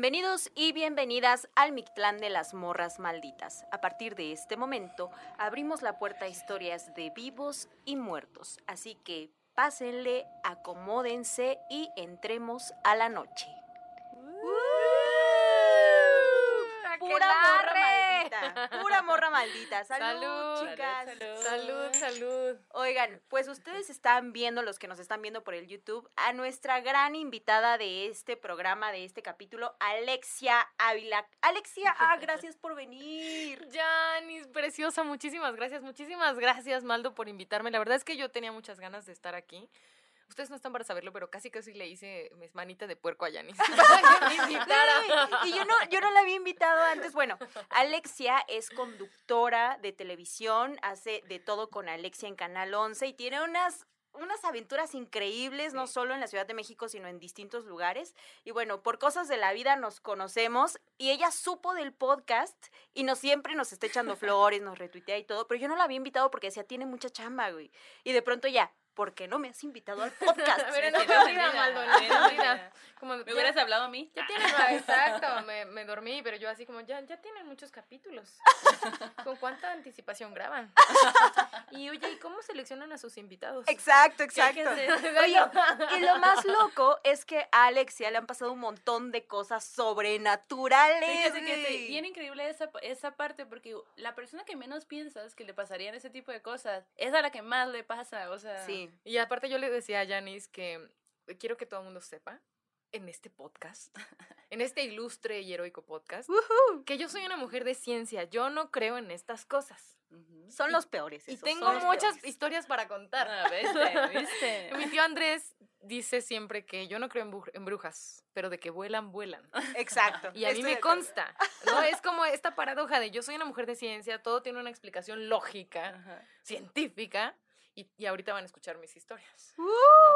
Bienvenidos y bienvenidas al Mictlán de las Morras Malditas. A partir de este momento, abrimos la puerta a historias de vivos y muertos. Así que pásenle, acomódense y entremos a la noche. Pura morra maldita. Pura morra maldita. Salud, Salud, chicas. Salud, salud. Oigan, pues ustedes están viendo, los que nos están viendo por el YouTube, a nuestra gran invitada de este programa, de este capítulo, Alexia Ávila. Alexia, ah, gracias por venir. Janis, preciosa, muchísimas gracias, muchísimas gracias, Maldo, por invitarme. La verdad es que yo tenía muchas ganas de estar aquí. Ustedes no están para saberlo, pero casi casi le hice mis manitas de puerco a. Sí, y yo no, yo no la había invitado antes. Bueno, Alexia es conductora de televisión, hace de todo con Alexia en Canal 11 y tiene unas unas aventuras increíbles, no Sí. solo en la Ciudad de México, sino en distintos lugares. Y bueno, por cosas de la vida nos conocemos y ella supo del podcast y nos siempre nos está echando flores, nos retuitea y todo, pero yo no la había invitado porque decía, tiene mucha chamba, güey. Y de pronto ya, ¿por qué no me has invitado al podcast? A ver, Me no me me no me siento olvida. ofendida. Como, ¿Me ya- hubieras hablado a mí? Ya tienen, ah, exacto, me, me dormí, pero yo así como, ya, ya tienen muchos capítulos. ¿Con cuánta anticipación graban? Y oye, ¿y cómo seleccionan a sus invitados? Exacto, ¿Qué hay exacto. Oye, y lo más loco es que a Alexia le han pasado un montón de cosas sobrenaturales. Fíjate que es bien increíble esa, esa parte porque la persona que menos piensas que le pasarían ese tipo de cosas es a la que más le pasa, o sea... Sí. Y aparte yo le decía a Janis que quiero que todo el mundo sepa en este podcast, en este ilustre y heroico podcast, que yo soy una mujer de ciencia. Yo no creo en estas cosas. Son los peores. Y tengo son muchas peores. historias para contar. Ah, ¿viste? ¿Viste? Mi tío Andrés dice siempre que yo no creo en, bru- en brujas, pero de que vuelan, vuelan. Exacto. Y a mí me consta, ¿no? Es como esta paradoja de yo soy una mujer de ciencia, todo tiene una explicación lógica, Ajá. científica, y, y ahorita van a escuchar mis historias.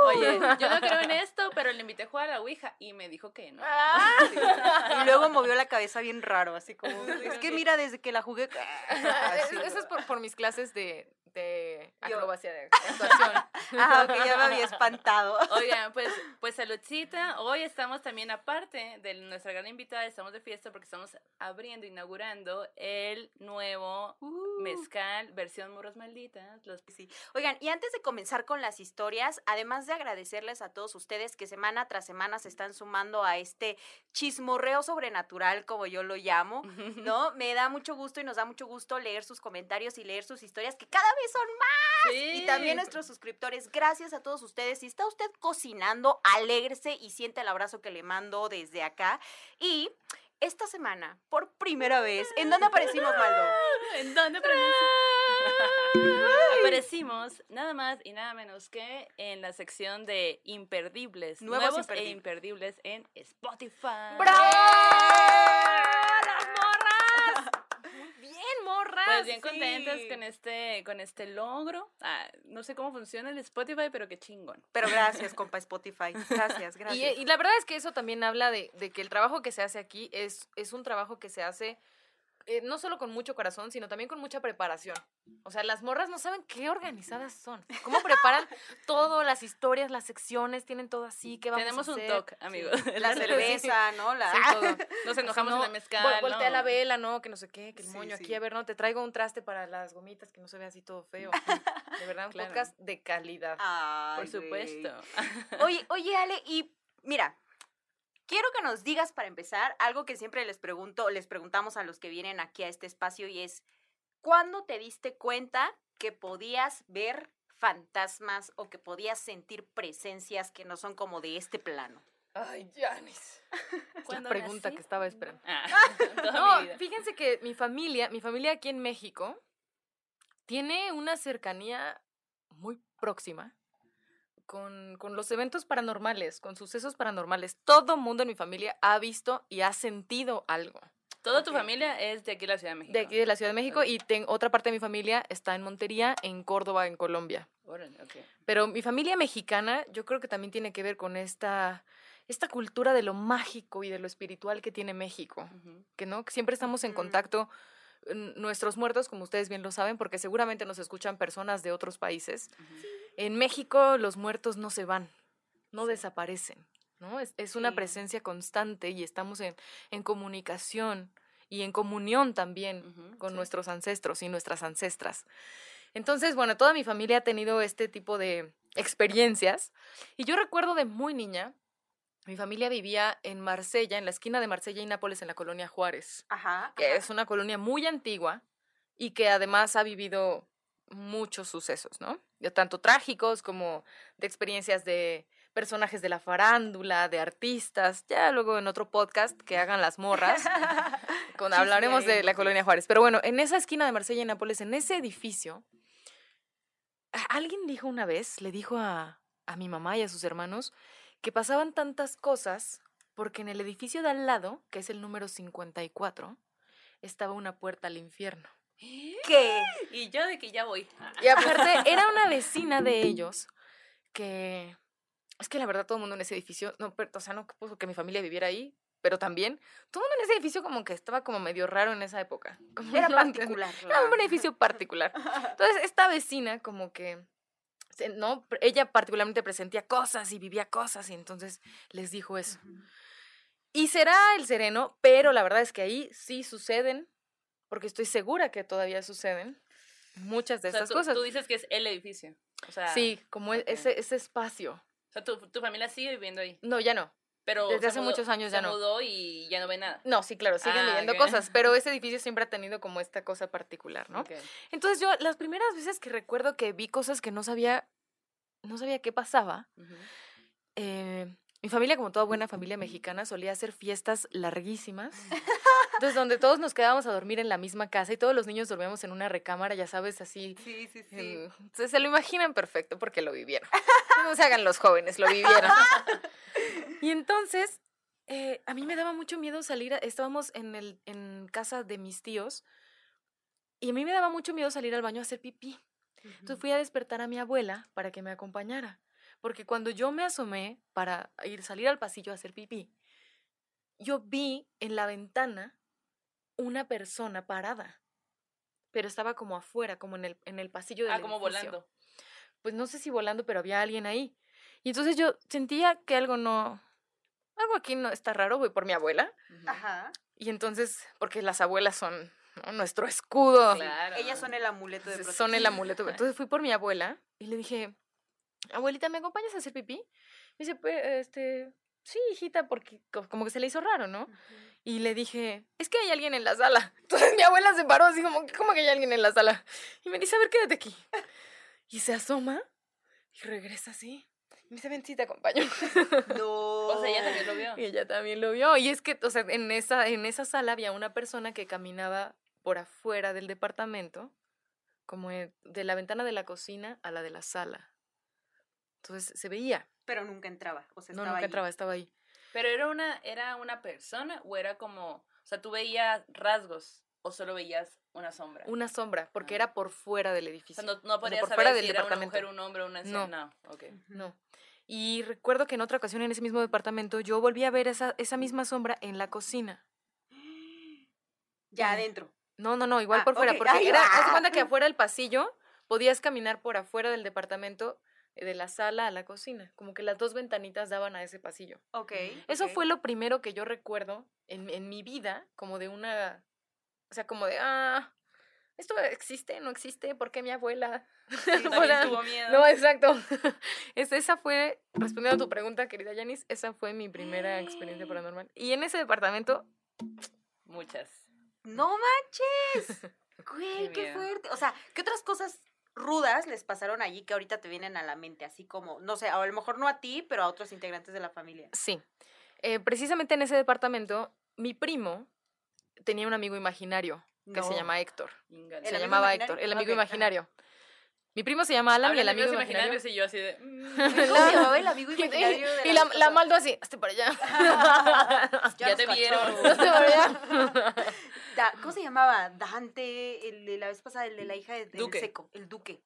Oye, yo no creo en esto, pero le invité a jugar a la Ouija y me dijo que no. Y luego movió la cabeza bien raro, así como. Es que mira, desde que la jugué. Eso es por, por mis clases de, de acrobacia, de actuación. Ah, ok, ya me había espantado. Oigan, pues, pues saludcita. Hoy estamos también, aparte de nuestra gran invitada, estamos de fiesta porque estamos abriendo, inaugurando el nuevo Uh. mezcal versión Morros Malditas. Los Sí. Oigan, y antes de comenzar con las historias, además de agradecerles a todos ustedes que semana tras semana se están sumando a este chismorreo sobrenatural, como yo lo llamo, ¿no? Me da mucho gusto y nos da mucho gusto leer sus comentarios y leer sus historias, que cada vez son más. Y también nuestros suscriptores, gracias a todos ustedes. Si está usted cocinando, alégrese y siente el abrazo que le mando desde acá. Y esta semana, por primera vez, ¿en dónde aparecimos, Maldo? ¿En dónde aparecimos? Aparecimos nada más y nada menos que en la sección de imperdibles, Nuevos nuevos, e imperdibles. imperdibles en Spotify. ¡Las morras! Muy bien, morras. Pues bien sí. contentas con este, con este logro. Ah, no sé cómo funciona el Spotify, pero qué chingón. Pero gracias, compa Spotify. Gracias, Y, gracias. y la verdad es que eso también habla de, de que el trabajo que se hace aquí es, es un trabajo que se hace eh, no solo con mucho corazón, sino también con mucha preparación. O sea, las morras no saben qué organizadas son. ¿Cómo preparan todo, las historias, las secciones, tienen todo así? ¿Qué vamos Tenemos a un hacer? toque, amigos. La cerveza, ¿no? La... Sí, todo. Nos enojamos no, en la mezcal. vol- voltea ¿no? la vela, ¿no? Que no sé qué, que el Sí, moño aquí. A ver, no, te traigo un traste para las gomitas que no se vea así todo feo. De verdad, un Claro. podcast de calidad. Ay, Por supuesto. Oye, oye, Ale, y mira, quiero que nos digas para empezar algo que siempre les pregunto, les preguntamos a los que vienen aquí a este espacio y es, ¿cuándo te diste cuenta que podías ver fantasmas o que podías sentir presencias que no son como de este plano? Ay, Janis. La ¿Cuándo pregunta nací? que estaba esperando. Ah, No, fíjense que mi familia, mi familia aquí en México, tiene una cercanía muy próxima con, con los eventos paranormales, con sucesos paranormales. Todo mundo en mi familia ha visto y ha sentido algo. Toda tu familia es de aquí de la Ciudad de México. De aquí de la Ciudad de México y ten- otra parte de mi familia está en Montería, en Córdoba, en Colombia. Pero mi familia mexicana, yo creo que también tiene que ver con esta, esta cultura de lo mágico y de lo espiritual que tiene México. Que no, que siempre estamos en Ujú. contacto. Nuestros muertos, como ustedes bien lo saben, porque seguramente nos escuchan personas de otros países. En México los muertos no se van, no desaparecen, ¿no? Es, es una Sí. presencia constante y estamos en, en comunicación y en comunión también con sí. nuestros ancestros y nuestras ancestras. Entonces, bueno, toda mi familia ha tenido este tipo de experiencias. Y yo recuerdo de muy niña, mi familia vivía en Marsella, en la esquina de Marsella y Nápoles, en la colonia Juárez, Ajá. que ajá. es una colonia muy antigua y que además ha vivido muchos sucesos, ¿no? De tanto trágicos como de experiencias de personajes de la farándula, de artistas, ya luego en otro podcast que hagan las morras, con, hablaremos de la colonia Juárez. Pero bueno, en esa esquina de Marsella y Nápoles, en ese edificio, alguien dijo una vez, le dijo a, a mi mamá y a sus hermanos, que pasaban tantas cosas porque en el edificio de al lado, que es el número 54, estaba una puerta al infierno. ¿Qué? Y yo de que ya voy. Y aparte, era una vecina de ellos que. Es que la verdad, todo el mundo en ese edificio. No, pero, o sea, no puso que mi familia viviera ahí, pero también. Todo el mundo en ese edificio, como que estaba como medio raro en esa época. Como Era no particular. Era un edificio particular. Entonces, esta vecina, como que. No, ella particularmente presentía cosas y vivía cosas, y entonces les dijo eso. Y será el sereno, pero la verdad es que ahí sí suceden, porque estoy segura que todavía suceden muchas de O sea, estas tú, cosas. tú dices que es el edificio. O sea, Sí, como e- ese, ese espacio. O sea, tu, tu familia sigue viviendo ahí. No, ya no. Pero Desde hace mudó- muchos años ya no. mudó y ya no ve nada. No, sí, claro, siguen Ah, viviendo cosas, pero ese edificio siempre ha tenido como esta cosa particular, ¿no? Entonces yo, las primeras veces que recuerdo que vi cosas que no sabía, no sabía qué pasaba, eh, mi familia, como toda buena familia mexicana, solía hacer fiestas larguísimas. Entonces, donde todos nos quedábamos a dormir en la misma casa y todos los niños dormíamos en una recámara, ya sabes, así. Sí, sí, sí. en- se, se lo imaginan perfecto porque lo vivieron. No se hagan los jóvenes, lo vivieron. y entonces, eh, a mí me daba mucho miedo salir. a- estábamos en, el, en casa de mis tíos y a mí me daba mucho miedo salir al baño a hacer pipí. Entonces fui a despertar a mi abuela para que me acompañara. Porque cuando yo me asomé para ir salir al pasillo a hacer pipí, yo vi en la ventana una persona parada. Pero estaba como afuera, como en el, en el pasillo del Ah, como edificio. volando. Pues no sé si volando, pero había alguien ahí. Y entonces yo sentía que algo no. Algo aquí no está raro, voy por mi abuela. Ajá. Y entonces, porque las abuelas son ¿no? nuestro escudo. Claro. Ellas son el amuleto de Entonces, son el protección. amuleto. Entonces fui por mi abuela y le dije, abuelita, ¿me acompañas a hacer pipí? Me dice, pues, este, sí, hijita, porque co- como que se le hizo raro, ¿no? Ujú. Y le dije, es que hay alguien en la sala. Entonces mi abuela se paró así como, ¿cómo que hay alguien en la sala? Y me dice, a ver, quédate aquí. Y se asoma y regresa así. Y me dice, ven, sí, te acompaño. No. O sea, ella también lo vio. Y ella también lo vio. Y es que, o sea, en esa, en esa sala había una persona que caminaba por afuera del departamento, como de la ventana de la cocina a la de la sala. Entonces se veía. Pero nunca entraba. O sea, No, estaba nunca allí. entraba, estaba ahí. Pero era una, era una persona o era como, o sea, tú veías rasgos o solo veías una sombra. Una sombra, porque Ah. era por fuera del o edificio. sea, no, no podías por saber fuera del era una departamento. mujer, un hombre, una anciana. No. ok. Ujú. No. Y recuerdo que en otra ocasión en ese mismo departamento yo volví a ver esa, esa misma sombra en la cocina. Ya Ujú. adentro. No, no, no, igual Ah, por fuera, porque Ay, era, haz ah. cuenta que afuera del pasillo podías caminar por afuera del departamento, de la sala a la cocina, como que las dos ventanitas daban a ese pasillo. Ok. Eso fue lo primero que yo recuerdo en, en mi vida, como de una, o sea, como de, ah, ¿esto existe? ¿No existe? ¿Por qué mi abuela? Tuvo miedo. No, exacto. Es, esa fue, respondiendo a tu pregunta, querida Yanis, esa fue mi primera experiencia paranormal. Y en ese departamento, Muchas. ¡No manches! Güey, Qué fuerte. O sea, ¿qué otras cosas rudas les pasaron allí que ahorita te vienen a la mente? Así como, no sé, a lo mejor no a ti, pero a otros integrantes de la familia. sí, eh, precisamente en ese departamento, mi primo tenía un amigo imaginario que se llama Héctor. Ingala. ¿El Se amigo llamaba imaginario? Héctor, el amigo ajá. Mi primo se llama Alan y el amigo imaginario. imaginarios y yo así de... mm, ¿Cómo se llamaba el amigo Y, imaginario de y la, la pasada? Maldo así, hazte para allá. Ya te vieron. Hazte para allá. Da- ¿Cómo se llamaba? Dante, el de la vez pasada, el de la hija de, del Duque. seco, el duque.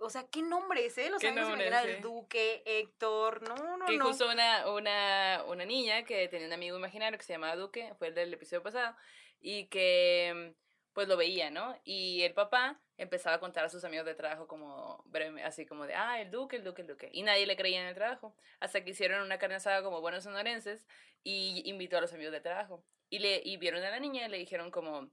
O sea, ¿qué nombres, eh? Los ¿Qué amigos sí? el duque, Héctor, no, no, que no. justo una, una, una niña que tenía un amigo imaginario que se llamaba Duque, fue el del episodio pasado, y que pues lo veía, ¿no? Y el papá empezaba a contar a sus amigos de trabajo como breve, así como de, ah, el duque, el duque, el duque. Y nadie le creía en el trabajo. Hasta que hicieron una carne asada como buenos sonorenses y invitó a los amigos de trabajo. Y, le, y vieron a la niña y le dijeron como,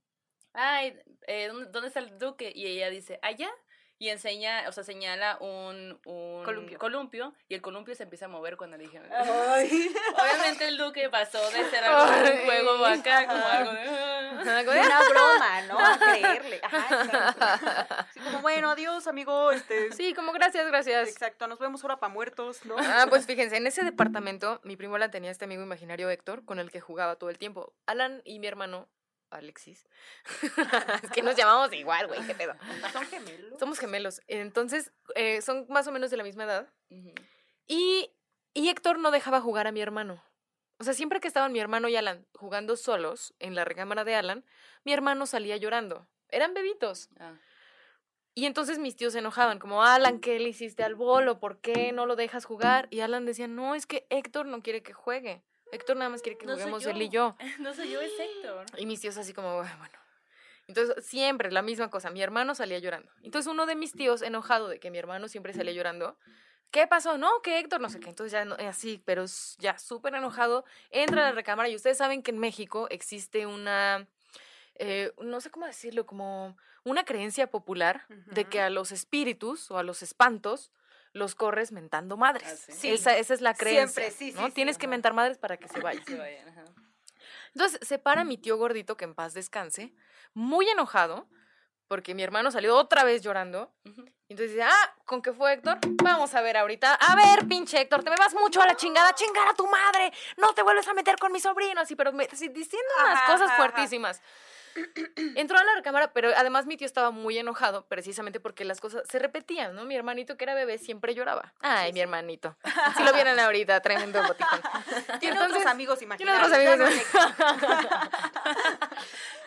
ay, eh, ¿dónde, ¿dónde está el duque? Y ella dice, allá y enseña, o sea, señala un, un Columpio. y el columpio se empieza a mover cuando le. Ay. Obviamente el duque pasó de ser algo de un juego acá como algo de... Una broma, ¿no? A creerle. Ajá, sí, como, bueno, adiós, amigo. Este... Sí, como gracias, gracias. Exacto, nos vemos ahora para muertos, ¿no? Ah, pues fíjense, en ese departamento, mi primo Alan tenía este amigo imaginario Héctor, con el que jugaba todo el tiempo. Alan y mi hermano Alexis. es que nos llamamos igual, güey, qué pedo. Son gemelos. Somos gemelos. Entonces, eh, son más o menos de la misma edad. y, y Héctor no dejaba jugar a mi hermano. O sea, siempre que estaban mi hermano y Alan jugando solos en la recámara de Alan, mi hermano salía llorando. Eran bebitos. Ah. Y entonces mis tíos se enojaban, como, Alan, ¿qué le hiciste al bolo? ¿Por qué no lo dejas jugar? Y Alan decía, no, es que Héctor no quiere que juegue. Héctor nada más quiere que juguemos él y yo. No soy yo, es Héctor. Y mis tíos así como, bueno. Entonces, siempre la misma cosa. Mi hermano salía llorando. Entonces, uno de mis tíos, enojado de que mi hermano siempre salía llorando, ¿qué pasó? No, que Héctor, no sé qué. Entonces, ya no, así, pero ya súper enojado, entra a la recámara y ustedes saben que en México existe una, eh, no sé cómo decirlo, como una creencia popular de que a los espíritus o a los espantos los corres mentando madres. Ah, esa, esa, es la creencia. Siempre, sí, ¿no? Tienes que mentar madres para que se vayan. Entonces se para mi tío gordito, que en paz descanse, muy enojado, porque mi hermano salió otra vez llorando. Y entonces dice, ah, ¿con qué fue Héctor? Vamos a ver ahorita. A ver, pinche Héctor, te me vas mucho a la chingada, chingar a tu madre. No te vuelves a meter con mi sobrino, así, pero me, diciendo unas cosas fuertísimas. Entró a la recámara, pero además mi tío estaba muy enojado precisamente porque las cosas se repetían, ¿no? Mi hermanito que era bebé siempre lloraba. Ay, mi hermanito. Si lo vieron ahorita, tremendo boticón. Tiene otros amigos imaginarios. Tiene otros amigos.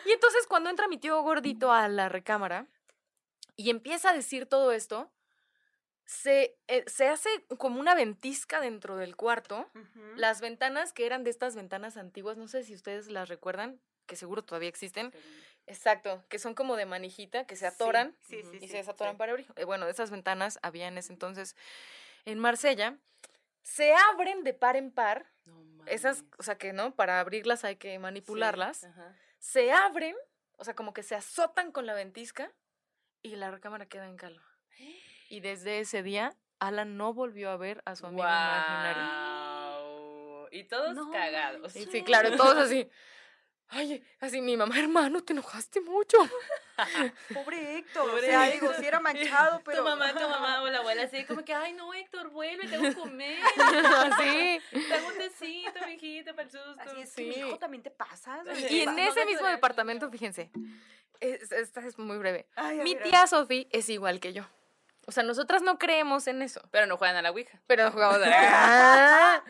y entonces cuando entra mi tío gordito a la recámara y empieza a decir todo esto, se, eh, se, hace como una ventisca dentro del cuarto. Las ventanas, que eran de estas ventanas antiguas, no sé si ustedes las recuerdan, que seguro todavía existen. Exacto, que son como de manijita, que se atoran y se desatoran para abrir. Eh, bueno, esas ventanas había en ese entonces en Marsella. Se abren de par en par. esas, o sea que no, para abrirlas hay que manipularlas. se abren, o sea, como que se azotan con la ventisca y la recámara queda en calma. Y desde ese día, Alan no volvió a ver a su amigo imaginario. Y todos cagados. Sí, sí, claro, todos así. Ay, así mi mamá, hermano, te enojaste mucho. Pobre Héctor, o sea, digo, si era manchado, pero... Tu mamá, tu mamá o la abuela así como que, ay, no, Héctor, vuelve, tengo que comer. sí. Tengo un tecito, mijito, para el susto. Así es, sí. mi hijo también te pasa. Y, en ese mismo departamento, fíjense, esta es muy breve. mi tía Sofi es igual que yo. O sea, nosotras no creemos en eso. Pero no juegan a la Ouija. Pero no jugamos a la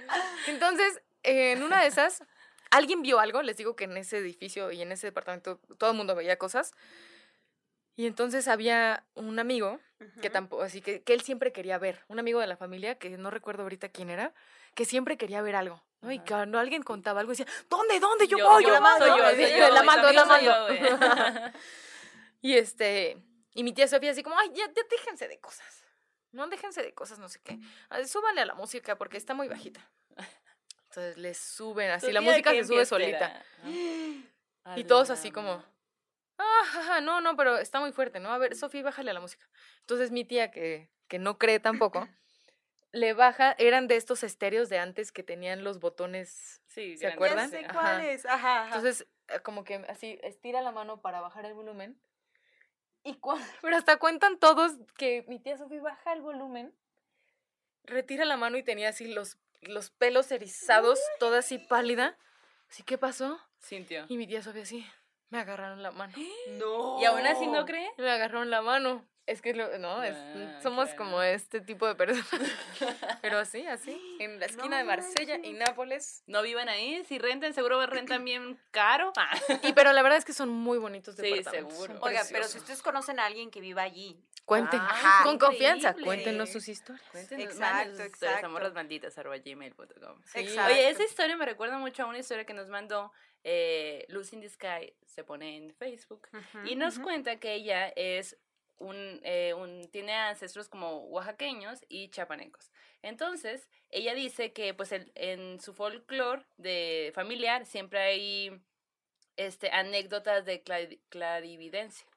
Entonces, en una de esas, alguien vio algo, les digo que en ese edificio y en ese departamento todo el mundo veía cosas. Y entonces había un amigo que tampoco, así que, que él siempre quería ver, un amigo de la familia, que no recuerdo ahorita quién era, que siempre quería ver algo. ¿no? Y cuando alguien contaba algo, decía, ¿dónde, dónde? Yo, voy, yo, la mando. Yo, la mando, la mando. y este, y mi tía Sofía así como, ay, ya, ya déjense de cosas. No déjense de cosas, no sé qué. Súbanle a la música porque está muy bajita. Entonces les suben así, la música se sube solita. Y todos así como, ah, no, no, pero está muy fuerte, ¿no? A ver, Sofía, bájale a la música. Entonces mi tía, que, que no cree tampoco, le baja, eran de estos estéreos de antes que tenían los botones, sí, ¿se acuerdan? Ya sé cuáles, ajá. Entonces, eh, como que así, estira la mano para bajar el volumen. Y pero hasta cuentan todos que mi tía Sofía baja el volumen, retira la mano y tenía así los los pelos erizados, toda así pálida. Así, ¿qué pasó? Sintió. Y mi tía Sofía así, me agarraron la mano. No. ¿Y aún así no cree? Me agarraron la mano. Es que, lo- no, es- Ah, somos claro. como este tipo de personas. Pero sí, así, en la esquina de No Marsella y. Nápoles. No vivan ahí, si rentan, seguro rentan bien caro. Ah. Y pero la verdad es que son muy bonitos Sí, departamentos. seguro. son Oiga, pero si ustedes conocen a alguien que viva allí, Cuenten, con confianza, cuéntenos sus historias. Cuéntenos, Exacto, sus historias, exacto. amorrasmalditas@gmail.com. Sí. Exacto. Oye, esa historia me recuerda mucho a una historia que nos mandó eh, Lucy in the Sky, se pone en Facebook, y nos cuenta que ella es un, eh, tiene ancestros como oaxaqueños y chapanecos. Entonces, ella dice que pues el- en su folclore de familiar siempre hay este, anécdotas de clari- clarividencia.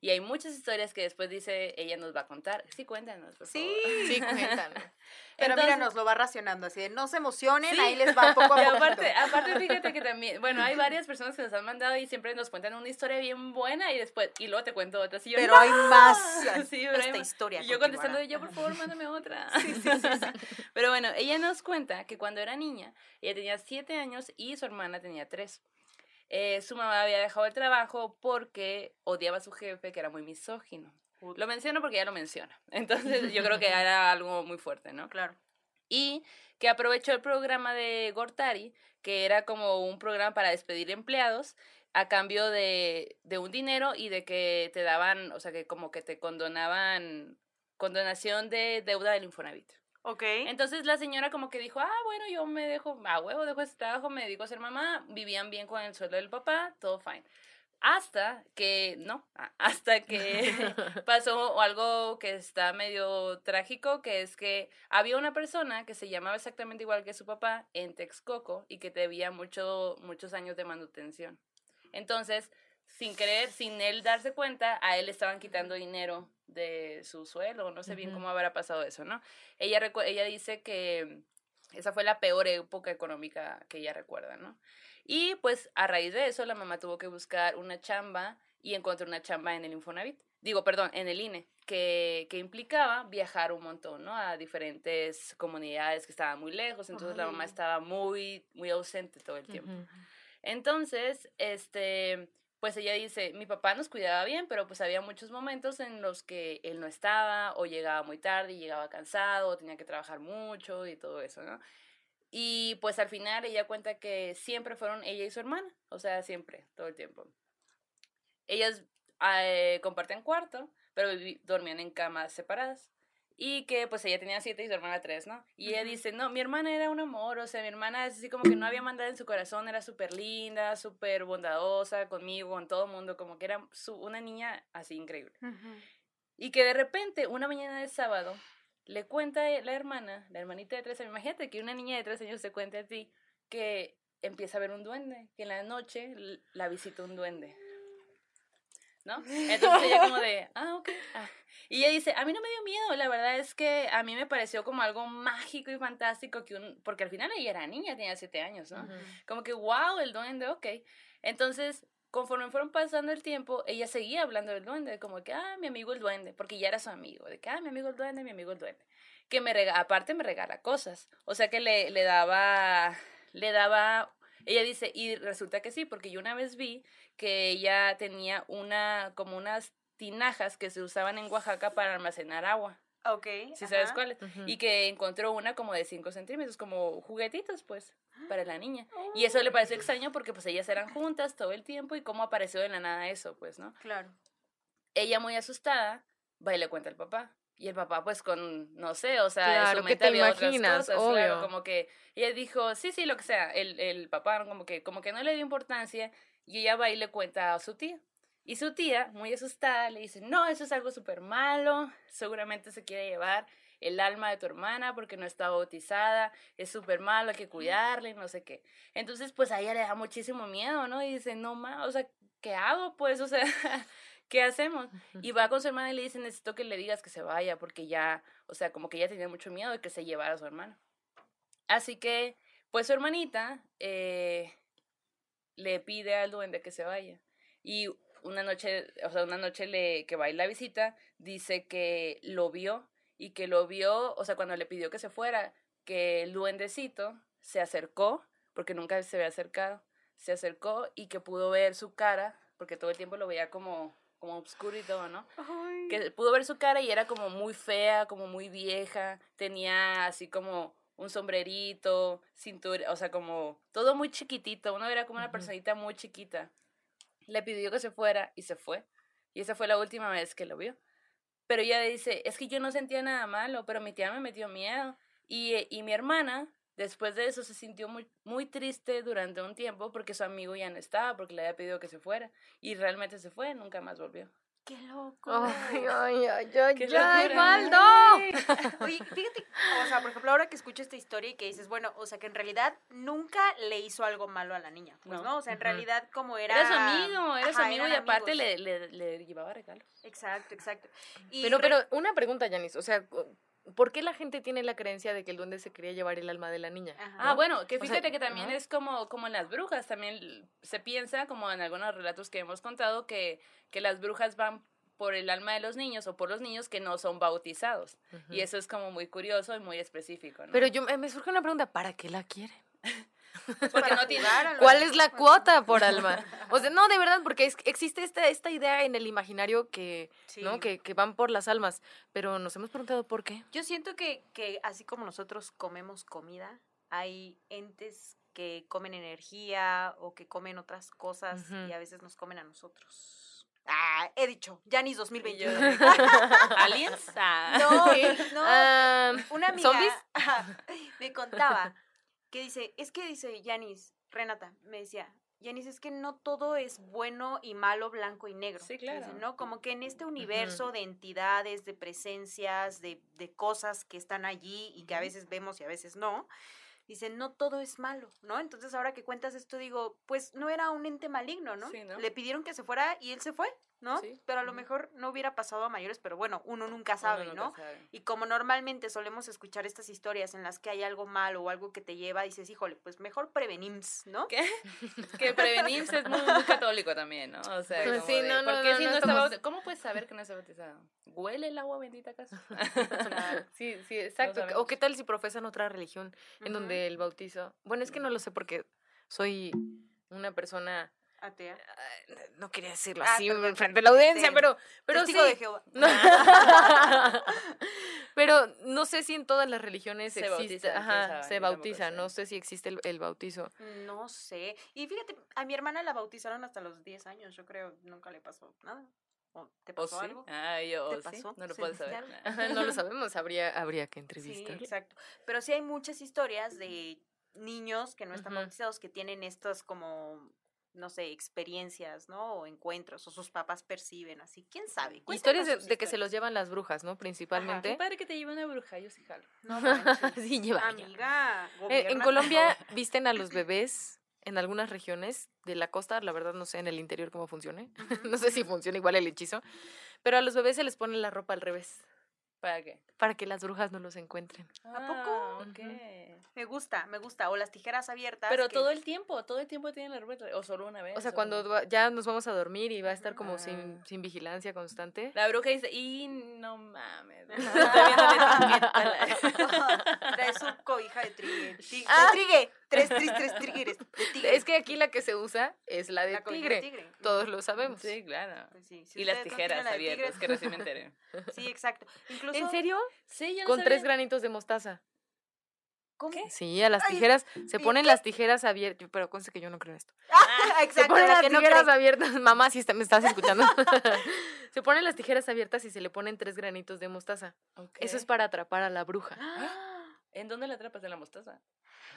Y hay muchas historias que después dice ella nos va a contar. Sí, cuéntanos, por Sí. favor. Sí, cuéntanos. Pero mira, Entonces- nos lo va racionando así de no se emocionen, Sí. ahí les va poco a poco. aparte, aparte, fíjate que también, bueno, hay varias personas que nos han mandado y siempre nos cuentan una historia bien buena y después, y luego te cuento otra. Yo, Pero "No". hay más. Sí, pero hay Esta más. historia. Y yo contestando, de, yo por favor, mándame otra. Pero bueno, ella nos cuenta que cuando era niña, ella tenía siete años y su hermana tenía tres. Eh, su mamá había dejado el trabajo porque odiaba a su jefe, que era muy misógino. Lo menciono porque ella lo menciona. Entonces yo creo que era algo muy fuerte, ¿no? Claro. y que aprovechó el programa de Gortari, que era como un programa para despedir empleados a cambio de, de un dinero y de que te daban, o sea, que como que te condonaban condonación de deuda del Infonavit. Ok. Entonces la señora como que dijo, ah, bueno, yo me dejo, a huevo, dejo este trabajo, me dedico a ser mamá, vivían bien con el sueldo del papá, todo fine. Hasta que, no, hasta que pasó algo que está medio trágico, que es que había una persona que se llamaba exactamente igual que su papá en Texcoco y que debía mucho, muchos años de manutención. Entonces, sin querer, sin él darse cuenta, a él le estaban quitando dinero de su sueldo, no sé bien cómo habrá pasado eso, ¿no? Ella, ella dice que esa fue la peor época económica que ella recuerda, ¿no? Y pues a raíz de eso la mamá tuvo que buscar una chamba y encontró una chamba en el Infonavit, digo, perdón, en el INE, que, que implicaba viajar un montón, ¿no? A diferentes comunidades que estaban muy lejos, entonces la mamá estaba muy, muy ausente todo el tiempo. Entonces, este, pues ella dice, mi papá nos cuidaba bien, pero pues había muchos momentos en los que él no estaba o llegaba muy tarde y llegaba cansado o tenía que trabajar mucho y todo eso, ¿no? Y pues al final ella cuenta que siempre fueron ella y su hermana, o sea, siempre, todo el tiempo. Ellas eh, compartían cuarto, pero dormían en camas separadas. Y que pues ella tenía siete y su hermana tres, ¿no? Y ella dice, no, mi hermana era un amor, o sea, mi hermana es así como que no había maldad en su corazón, era súper linda, súper bondadosa conmigo, con todo el mundo, como que era su, una niña así increíble. Y que de repente, una mañana de sábado, le cuenta a la hermana, la hermanita de tres años, imagínate que una niña de tres años te cuente a ti que empieza a ver un duende, que en la noche la visita un duende. ¿No? Entonces ella como de, ah, ok. ah". Y ella dice, a mí no me dio miedo, la verdad es que a mí me pareció como algo mágico y fantástico, que un, porque al final ella era niña, tenía siete años, ¿no? Como que, wow, el duende, ok. Entonces, conforme fueron pasando el tiempo, ella seguía hablando del duende, como que, ah, mi amigo el duende, porque ya era su amigo, de que, ah, mi amigo el duende, mi amigo el duende. Que me rega aparte me regala cosas, o sea que le, le daba, le daba, ella dice, y resulta que sí, porque yo una vez vi que ella tenía una, como unas tinajas que se usaban en Oaxaca para almacenar agua, Ok. si sabes Ujú. y que encontró una como de 5 centímetros, como juguetitos, pues, para la niña. Y eso le pareció extraño porque pues ellas eran juntas todo el tiempo y cómo apareció de la nada eso, pues, ¿no? Claro. Ella muy asustada va y le cuenta al papá. Y el papá pues con, no sé, o sea, Claro, su ¿qué mente te había otras imaginas? cosas, claro, Obvio. como que ella dijo, sí, sí, lo que sea, el, el papá como que, como que no le dio importancia y ella va y le cuenta a su tía. Y su tía, muy asustada, le dice, no, eso es algo súper malo, seguramente se quiere llevar el alma de tu hermana porque no está bautizada, es súper malo, hay que cuidarla y no sé qué. Entonces, pues a ella le da muchísimo miedo, ¿no? Y dice, no, ma, o sea, ¿qué hago? Pues, o sea, ¿qué hacemos? Y va con su hermana y le dice, necesito que le digas que se vaya porque ya, o sea, como que ella tenía mucho miedo de que se llevara a su hermano. Así que, pues su hermanita eh, le pide al duende que se vaya. Y una noche, o sea, una noche le, que va a ir la visita, dice que lo vio y que lo vio, o sea, cuando le pidió que se fuera, que el duendecito se acercó, porque nunca se había acercado, se acercó y que pudo ver su cara, porque todo el tiempo lo veía como, como oscuro y todo, ¿no? Que pudo ver su cara y era como muy fea, como muy vieja, tenía así como un sombrerito, cintura, o sea, como todo muy chiquitito, uno era como una personita muy chiquita. Le pidió que se fuera y se fue. Y esa fue la última vez que lo vio. Pero ella dice, es que yo no sentía nada malo, pero mi tía me metió miedo. Y, eh, y mi hermana, después de eso, se sintió muy, muy triste durante un tiempo porque su amigo ya no estaba, porque le había pedido que se fuera. Y realmente se fue, nunca más volvió. ¡Qué loco! Ay, ay, ay, ay, ¡Qué ay! Maldo. Oye, fíjate, o sea, por ejemplo, ahora que escucho esta historia y que dices, bueno, o sea, que en realidad nunca le hizo algo malo a la niña, pues, No. ¿no? O sea, en realidad como era... Era su amigo, era su amigo y aparte le, le, le llevaba regalos. Exacto, exacto. Y Pero, re- pero, una pregunta, Yanis. O sea, ¿por qué la gente tiene la creencia de que el duende se quería llevar el alma de la niña? Ajá. Ah, bueno, que O sea, fíjate que también ajá. es como, como en las brujas, también se piensa, como en algunos relatos que hemos contado, que, que las brujas van por el alma de los niños o por los niños que no son bautizados. Y eso es como muy curioso y muy específico, ¿no? Pero yo me me surge una pregunta, ¿para qué la quieren? Porque no tiene... ¿Cuál es la cuota por alma? O sea, no, de verdad, porque es- existe esta, esta idea en el imaginario que, sí. ¿no? Que, que van por las almas, pero nos hemos preguntado por qué. Yo siento que, que así como nosotros comemos comida, hay entes que comen energía o que comen otras cosas Ujú. y a veces nos comen a nosotros. Ah, he dicho, Janis 2021. ¿Aliens? Ah. No, no. Ah, Una amiga me contaba que dice, es que dice Yanis, Renata, me decía, Yanis, es que no todo es bueno y malo, blanco y negro. Sí, Dice, claro. ¿no? Como que en este universo de entidades, de presencias, de, de cosas que están allí y que a veces vemos y a veces no, dice, no todo es malo, ¿no? Entonces ahora que cuentas esto digo, pues no era un ente maligno, ¿no? Sí, ¿no? Le pidieron que se fuera y él se fue, ¿no? Sí, Pero a lo mejor no hubiera pasado a mayores, pero bueno, uno nunca sabe, ¿no? sabe. Y como normalmente solemos escuchar estas historias en las que hay algo malo o algo que te lleva, dices, híjole, pues mejor prevenims, ¿no? ¿Qué? Que prevenirse es muy, muy católico también, ¿no? O sea, Pues como sí, de, no, no, ¿por qué no, si no no está estamos- baut- ¿Cómo puedes saber que no está bautizado? ¿Huele el agua bendita acaso? Sí, sí, exacto. o qué tal si profesan otra religión en donde el bautizo. Bueno, es que no lo sé porque soy una persona. Atea. No quería decirlo Ah, así perdón, frente a la audiencia, pero, pero sí. de Jehová. No. pero no sé si en todas las religiones Se existe. bautiza, Ajá, se bautiza. No sé si existe el, el bautizo. No sé. Y fíjate, a mi hermana la bautizaron hasta los 10 años, yo creo, nunca le pasó nada. ¿O te ¿O pasó sí? algo? Ah, yo, ¿Te sí, pasó? no lo Sí, puedes saber. no lo sabemos. Habría, habría que Sí, entrevistarle. exacto. Pero sí hay muchas historias de niños que no están bautizados que tienen estas como no sé, experiencias, ¿no? O encuentros, o sus papás perciben así. ¿Quién sabe? Historias de, que se los llevan las brujas, ¿no? Qué Principalmente. padre que te lleve una bruja, yo sí jalo. No sí, lleva. Amiga, Eh, en Colombia visten a los bebés en algunas regiones de la costa, la verdad no sé en el interior cómo funcione. No sé si funciona igual el hechizo, pero a los bebés se les pone la ropa al revés ¿Para qué? para que las brujas no los encuentren. ¿A poco? Ah, ok. Me gusta, me gusta. O las tijeras abiertas. Pero que- todo el tiempo, todo el tiempo tienen la revés, o solo una vez. O sea, o- cuando ya nos vamos a dormir y va a estar como sin, Ah. sin vigilancia constante. La bruja dice, y no mames. no etiqueta". Trae su cobija de trigue. Ah. De trigue. Tres, tres, tres tigres. Es que aquí la que se usa es la de La tigre. de tigre. Todos lo sabemos. Sí, claro. Pues sí, si Y las tijeras la abiertas, que recién me enteré. Sí, exacto. Incluso. ¿En serio? Sí, no Con tres granitos de mostaza. ¿Cómo? Sí, a las Ay, tijeras. Se ¿y ponen qué? las tijeras abiertas. Pero conste que yo no creo en esto. Ah, Se exacto. ponen la las no tijeras abiertas. Mamá, si está- me estás escuchando. se ponen las tijeras abiertas y se le ponen tres granitos de mostaza. Eso es para atrapar a la bruja. ¡Ah! ¿En dónde la atrapas? ¿En la mostaza?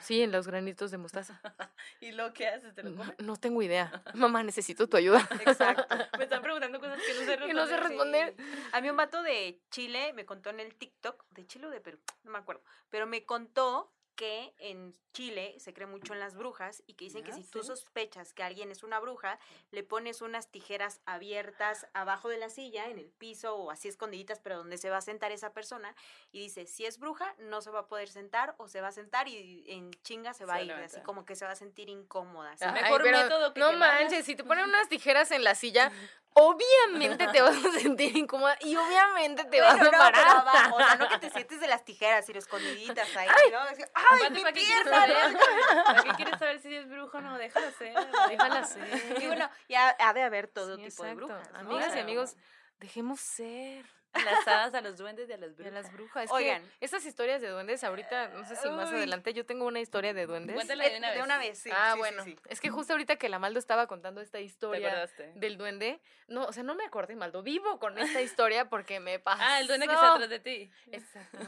Sí, en los granitos de mostaza. ¿Y lo que haces? ¿Te lo comes? no tengo idea. Mamá, necesito tu ayuda. Exacto. Me están preguntando cosas que no sé responder. Que no sé responder. A mí un vato de Chile me contó en el TikTok, de Chile o de Perú, no me acuerdo, pero me contó que en Chile se cree mucho en las brujas y que dicen que si tú sospechas que alguien es una bruja, le pones unas tijeras abiertas abajo de la silla, en el piso o así escondiditas, pero donde se va a sentar esa persona y dice, si es bruja, no se va a poder sentar o se va a sentar y en chinga se va Se a ir, así como que se va a sentir incómoda. Mejor método que No manches, si te ponen unas tijeras en la silla, obviamente te vas a sentir incómoda y obviamente te vas a no, parar. o sea, no que te sientes de las tijeras, sino escondiditas ahí, ¿no? Así, ¡Ay, mi ¿para qué quieres pierna! saber? ¿Para qué quieres saber si es brujo o no? Déjala ser. Déjala ser. Y bueno, ya ha de haber todo Sí, tipo de brujas, ¿no? Amigas y amigos, dejemos ser. Las hadas, a los duendes y a las Y a brujas. las brujas. Es Oigan. que esas historias de duendes, ahorita, no sé si más Uy. adelante, yo tengo una historia de duendes. Cuéntala de una vez. De una vez, sí. ah, sí, bueno. sí. Es que justo ahorita que la Maldo estaba contando esta ¿Te historia del duende, no, o sea, no me acordé, Maldo, vivo con esta historia porque me pasó. Ah, el duende que está atrás de ti. Exacto.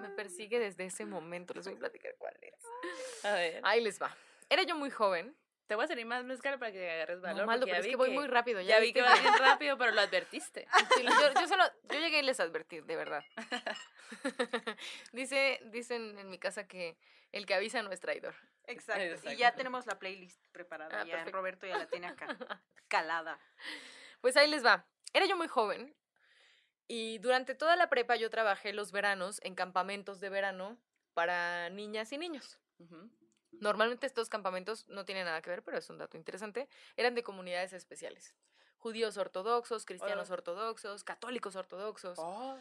Me persigue desde ese momento. Les voy a platicar cuál es. A ver. Ahí les va. Era yo muy joven. Te voy a salir más mezcal para que agarres valor. No, Maldo, pero ya es vi que voy muy rápido. Ya vi que vas bien rápido, pero lo advertiste. Sí, yo, yo solo, yo llegué y les advertí, de verdad. Dice, dicen en mi casa que el que avisa no es traidor. Exacto. Y ya tenemos la playlist preparada. Ah, ya perfecto. Roberto ya la tiene acá. Calada. Pues ahí les va. Era yo muy joven y durante toda la prepa yo trabajé los veranos en campamentos de verano para niñas y niños. Ujú. Normalmente estos campamentos no tienen nada que ver, pero es un dato interesante. Eran de comunidades especiales. Judíos ortodoxos, cristianos ortodoxos, católicos ortodoxos. Oh.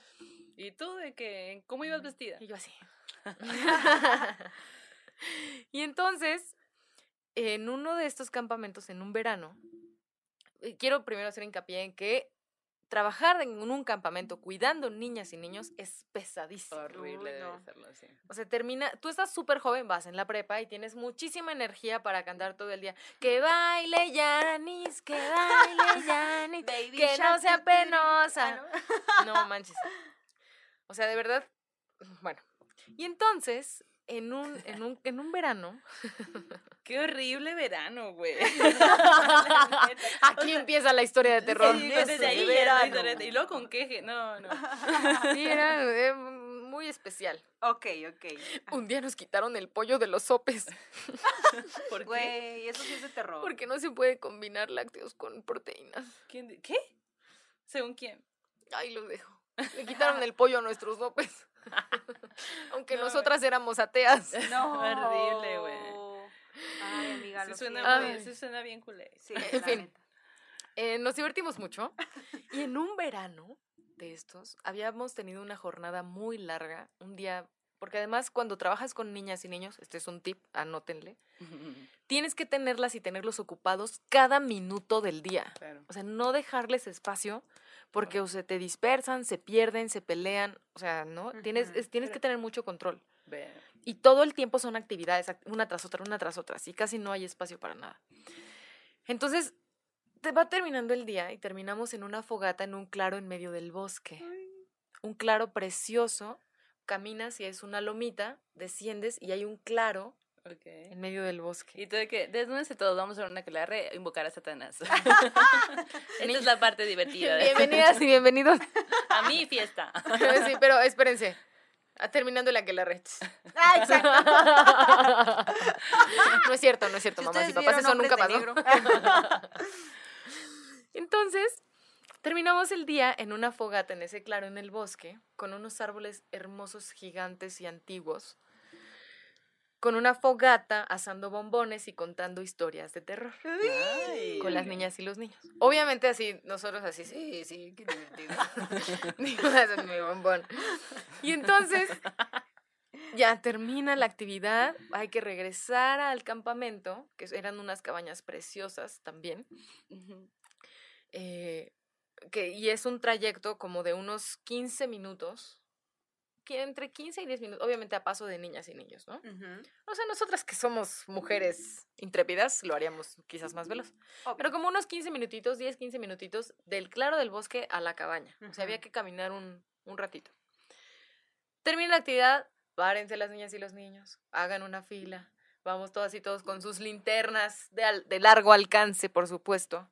¿Y tú de qué? ¿Cómo ibas vestida? Y yo así. y entonces, en uno de estos campamentos, en un verano, eh, quiero primero hacer hincapié en que trabajar en un campamento cuidando niñas y niños es pesadísimo. Horrible Uy, debe no. serlo, sí. O sea, termina, tú estás súper joven, vas en la prepa y tienes muchísima energía para cantar todo el día. Que baile Yanis, que baile Yanis, Baby que no sea. Ah, penosa. ¿no? No manches. O sea, de verdad, bueno. Y entonces, en un, en un, en un verano, Qué horrible verano, güey. aquí empieza la historia de terror. Sí, desde ahí la- Y luego con queje. No, no. Sí, era eh, muy especial. Ok, ok. Un día nos quitaron el pollo de los sopes, ¿Por qué? Güey, eso sí es de terror. porque no se puede combinar lácteos con proteínas. ¿Quién ¿Qué? ¿Según quién? Ahí lo dejo. Le quitaron el pollo a nuestros sopes. Aunque No, nosotras éramos ateas. No. Horrible, güey. Ay, amiga, Sí lo suena, Ay. sí suena bien culé. Sí, En fin. Eh, nos divertimos mucho. Y en un verano de estos, habíamos tenido una jornada muy larga, un día, porque además cuando trabajas con niñas y niños, este es un tip, anótenle, tienes que tenerlas y tenerlos ocupados cada minuto del día. Claro. O sea, no dejarles espacio porque o se te dispersan, se pierden, se pelean, o sea, ¿no? Tienes, es- tienes que tener mucho control. Y todo el tiempo son actividades, act- una tras otra, una tras otra, y casi no hay espacio para nada. Entonces, te va terminando el día y terminamos en una fogata en un claro en medio del bosque. Un claro precioso. Caminas y es una lomita, desciendes y hay un claro Ok. en medio del bosque. Y tú de que, desnúdense todos, vamos a ver una clare invocar a Satanás. Esta es la parte divertida. Bienvenidas y bienvenidos. A mi fiesta. sí, pero espérense. Ah, terminando la que la. Ah, exacto. No es cierto, no es cierto, Si mamás y ustedes papás, eso nunca pasó. Entonces, terminamos el día en una fogata en ese claro en el bosque, con unos árboles hermosos, gigantes y antiguos, con una fogata asando bombones y contando historias de terror Ay, con las niñas y los niños. Obviamente así, nosotros así, sí, sí, qué divertido. Digo, "Ese es mi bombón. Y entonces, ya termina la actividad, hay que regresar al campamento, que eran unas cabañas preciosas también. Eh, que, y es un trayecto como de unos 15 minutos, entre 15 y 10 minutos, obviamente a paso de niñas y niños, ¿no? O sea, nosotras que somos mujeres intrépidas, lo haríamos quizás más veloz. Pero como unos 15 minutitos, 10, 15 minutitos del claro del bosque a la cabaña. O sea, había que caminar un, un ratito. Termina la actividad, párense las niñas y los niños, hagan una fila. Vamos todas y todos con sus linternas de, al- de largo alcance, por supuesto.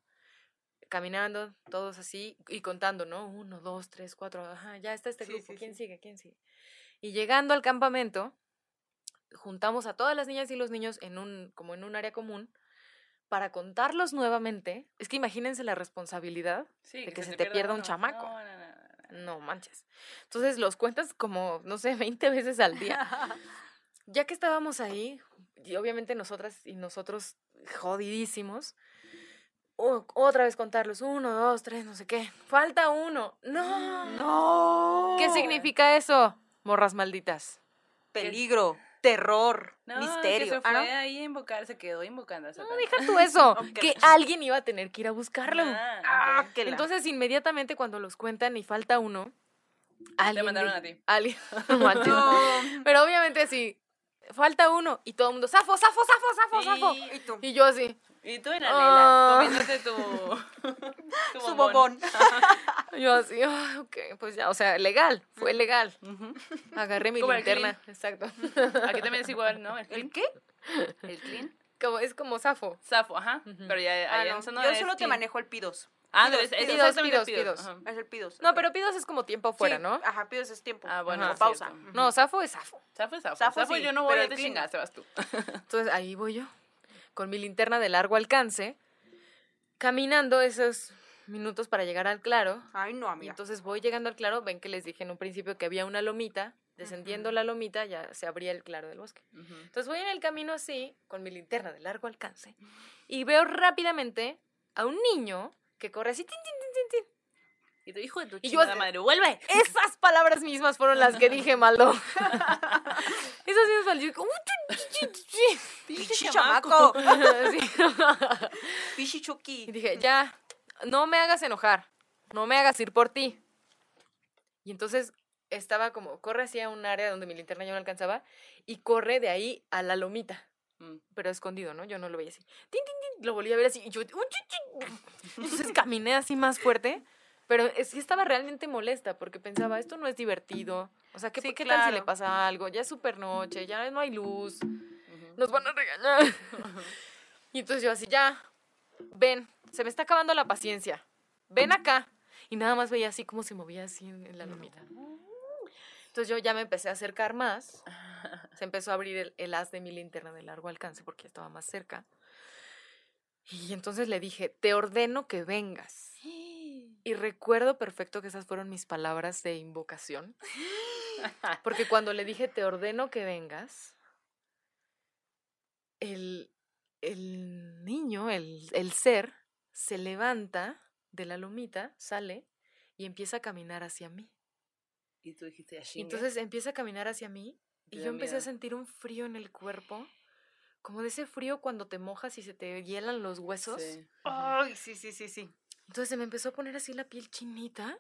Caminando, todos así y contando, ¿no? Uno, dos, tres, cuatro. Ajá, ya está este Sí, grupo. sí, ¿Quién sí. sigue? ¿Quién sigue? Y llegando al campamento, juntamos a todas las niñas y los niños en un, como en un área común para contarlos nuevamente. Es que imagínense la responsabilidad. Sí, De que se te pierda un chamaco. No, no, no, no. No manches. Entonces los cuentas como, no sé, 20 veces al día. Ya que estábamos ahí, y obviamente nosotras y nosotros jodidísimos, o- otra vez contarlos. Uno, dos, tres, no sé qué. Falta uno. No. No. ¿Qué significa eso? Morras malditas. Peligro, terror, No, misterio. que se Ah, fue ¿no? ahí a invocar, se quedó invocando a No, deja tú eso. Que alguien iba a tener que ir a buscarlo. Ah, Ah, ok. que la- Entonces, inmediatamente cuando los cuentan y falta uno, alguien. mandaron di- a ti. alguien-. No. Pero obviamente sí, falta uno y todo el mundo, ¡Safo, Safo, Safo, Safo, Safo! Y- ¿Y tú? Y yo así, Y tú en la Ah. lela, comiéndote tu, tu Su bombón. yo así, "Ah, ok, pues ya, o sea, legal, fue legal. Ujú. Agarré mi Como linterna, exacto. Aquí también es igual, ¿no? El ¿El clean. qué? El clean. Como, es como Safo. Safo, ajá. Ujú. Pero ya Ah, no. Sonora Yo es solo te clean. manejo el pidos. Ah, no, Pidos, es, es pidos, pidos, pidos. Es el pidos. No, pero pidos es como tiempo fuera, Sí, ¿no? Ajá, pidos es tiempo. Ah, bueno, Ajá. pausa. cierto. No, Safo es Safo. Safo es Safo. Safo Safo, sí, yo no voy a te clean chingaste, vas tú. Entonces ahí voy yo, con mi linterna de largo alcance, caminando esos minutos para llegar al claro. Ay, no, Y amiga. entonces voy llegando al claro, ven que les dije en un principio que había una lomita, descendiendo la lomita ya se abría el claro del bosque. Entonces voy en el camino así, con mi linterna de largo alcance, y veo rápidamente a un niño que corre así, tin, tin, tin, tin, tin. Y tu hijo de tu Y yo madre, vuelve. Esas palabras mismas fueron las que dije, Maldo. Esas mismas palabras. Yo, "Uh, chi, chi, chi, chi". Pichi chamaco. Pichi Y Chucky. dije, ya, no me hagas enojar, no me hagas ir por ti. Y entonces estaba como, corre hacia un área donde mi linterna ya no alcanzaba y corre de ahí a la lomita, Mm. pero escondido, ¿no? Yo no lo veía así. Tin, tin, tin, lo volví a ver así y yo, entonces caminé así más fuerte, pero es que estaba realmente molesta porque pensaba, esto no es divertido. O sea, ¿qué, Sí, ¿qué tal si le pasa algo? Ya es súper noche, ya no hay luz nos van a regañar. y entonces yo así, ya, ven, se me está acabando la paciencia, ven acá. Y nada más veía así como se movía así en, la lomita. Entonces yo ya me empecé a acercar más, se empezó a abrir el, el haz de mi linterna de largo alcance porque estaba más cerca. Y entonces le dije, te ordeno que vengas. Y recuerdo perfecto que esas fueron mis palabras de invocación. Porque cuando le dije, te ordeno que vengas, el, el niño, el, el ser, se levanta de la lomita, sale y empieza a caminar hacia mí. Y tú dijiste, Y entonces empieza a caminar hacia mí y yo empecé a sentir un frío en el cuerpo, como de ese frío cuando te mojas y se te hielan los huesos. Sí. Ay, sí, sí, sí, sí. Entonces se me empezó a poner así la piel chinita.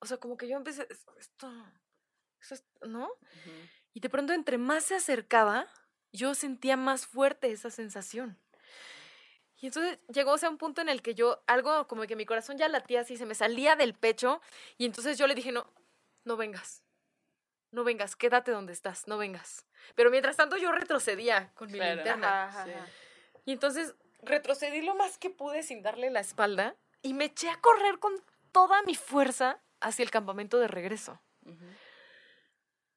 O sea, como que yo empecé, "Es- esto, esto es- ¿no? Y de pronto entre más se acercaba, yo sentía más fuerte esa sensación. Y entonces llegó o sea, un punto en el que yo, algo como que mi corazón ya latía así, se me salía del pecho. Y entonces yo le dije, no, no vengas. No vengas, quédate donde estás, no vengas. Pero mientras tanto yo retrocedía con mi Claro. linterna. Ajá, ajá, sí. ajá. Y entonces retrocedí lo más que pude sin darle la espalda y me eché a correr con toda mi fuerza hacia el campamento de regreso.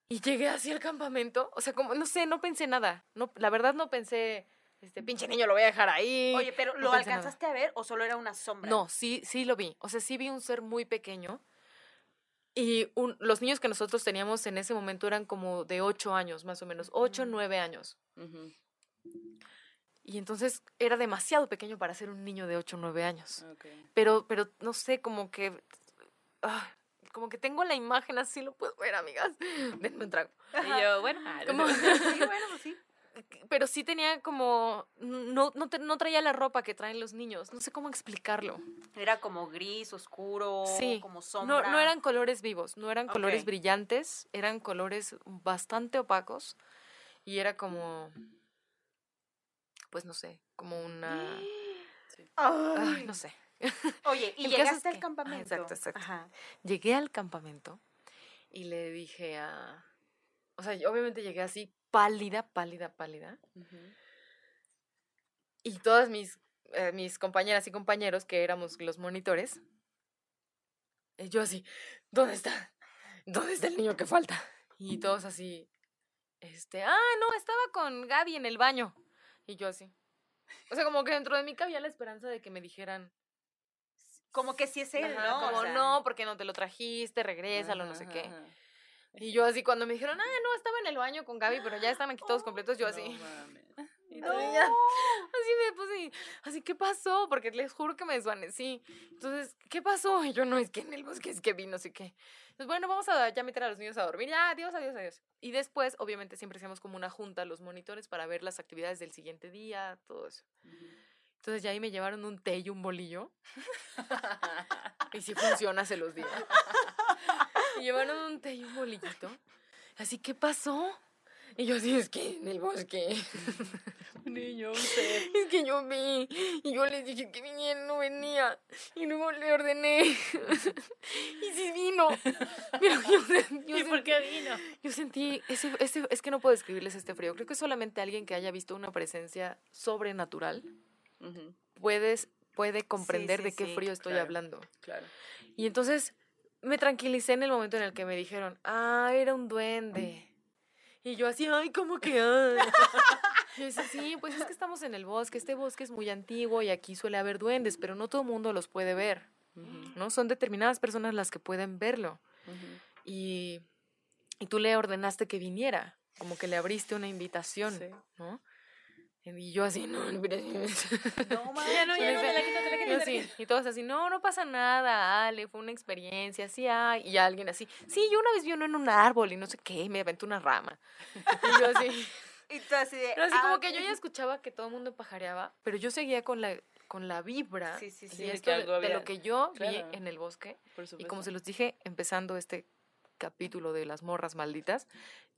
Y llegué hacia el campamento, o sea, como, no sé, no pensé nada. No, la verdad no pensé, este pinche niño lo voy a dejar ahí. Oye, pero No ¿lo nada. alcanzaste a ver o solo era una sombra? No, sí, sí lo vi. O sea, sí vi un ser muy pequeño. Y un- los niños que nosotros teníamos en ese momento eran como de ocho años, más o menos. Ocho, Ujú. nueve años. Ujú. Y entonces era demasiado pequeño para ser un niño de ocho, nueve años. Ok. Pero, pero no sé, como que. ah, como que tengo la imagen así, lo puedo ver, amigas. Denme un trago. Y yo, bueno, Como- Sí, bueno, sí. Pero sí tenía como. No, no, te- no traía la ropa que traen los niños. No sé cómo explicarlo. Era como gris, oscuro, Sí. como No, sombra. no eran colores vivos, no eran colores brillantes, eran colores bastante opacos. Y era como. Pues no sé, como una. Ay, no sé. Oye, y es llegaste al que- ah, campamento. exacto, exacto. Ajá. Llegué al campamento y le dije a. O sea, yo obviamente llegué así, pálida, pálida, pálida. Y todas mis, eh, mis compañeras y compañeros, que éramos los monitores, eh, yo así, ¿dónde está? ¿Dónde está el niño que falta? Y todos así, este, ah, no, estaba con Gaby en el baño. Y yo así. O sea, como que dentro de mí cabía la esperanza de que me dijeran, Como que sí es él, ajá, ¿no? O como sea, no, porque no te lo trajiste, regrésalo, no sé Ajá, qué. ajá. Y yo así, cuando me dijeron, ah, no, estaba en el baño con Gaby, pero ya están aquí todos completos, yo así. No. Y ya, así me puse, así, ¿qué pasó? Porque les juro que me desvanecí. Entonces, ¿qué pasó? Y yo, no, es que en el bosque es que vi, no sé qué. Entonces, bueno, vamos a ya meter a los niños a dormir. Ya, adiós, adiós, adiós. Y después, obviamente, siempre hacemos como una junta, los monitores, para ver las actividades del siguiente día, todo eso. Entonces, ya ahí me llevaron un té y un bolillo. y si funciona, se los digo. Me llevaron un té y un bolillito. Así, ¿qué pasó? Y yo así, es que en el bosque. Niño, usted. Es que yo vi. Y yo les dije que viniera, no venía. Y luego le ordené. y sí vino. Pero yo, yo ¿Y por qué vino? Yo sentí, ese, ese, es que no puedo describirles este frío. Creo que solamente alguien que haya visto una presencia sobrenatural Ujú, puedes, puede comprender sí, de qué sí, frío estoy claro. hablando. Claro. Y entonces me tranquilicé en el momento en el que me dijeron, ah, era un duende. Y yo así, ay, ¿cómo que? ah?". Yo decía, sí, pues es que estamos en el bosque. Este bosque es muy antiguo y aquí suele haber duendes, pero no todo el mundo los puede ver, ¿no? Son determinadas personas las que pueden verlo. Y, y tú le ordenaste que viniera, como que le abriste una invitación, Sí. ¿no? Y yo así, no, no, mira, No, Ya no, ya no, sí. te la quito, te la quito, Yo te la sí, quito. y todos así, no, no pasa nada, Ale, fue una experiencia, sí hay. Y alguien así, sí, yo una vez vi uno en un árbol y no sé qué, me aventó una rama. Y yo así, Y tú así de. pero así "Ah, como ok". que yo ya escuchaba que todo el mundo pajareaba, pero yo seguía con la, con la vibra Sí, sí, y sí. de esto que de, algo de había- lo que yo Claro. vi en el bosque. Por Y como se los dije, empezando este capítulo de las morras malditas,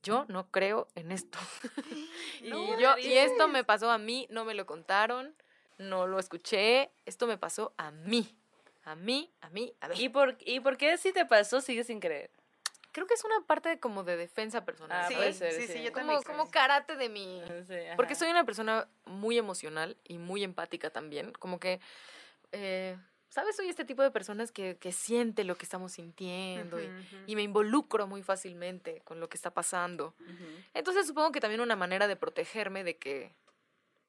yo no creo en esto. y, No yo, me y esto me pasó a mí, no me lo contaron, no lo escuché, esto me pasó a mí. A mí, a mí, a mí. ¿Y por, ¿Y por qué si te pasó sigues sin creer? Creo que es una parte de como de defensa personal. Ah, Sí, puede ser, sí, sí, sí. yo como, también. como karate de mi... Sí, Porque soy una persona muy emocional y muy empática también. Como que, eh, ¿sabes? Soy este tipo de personas que, que siente lo que estamos sintiendo y, Ujú, ujú. y me involucro muy fácilmente con lo que está pasando. Ujú. Entonces supongo que también una manera de protegerme de que,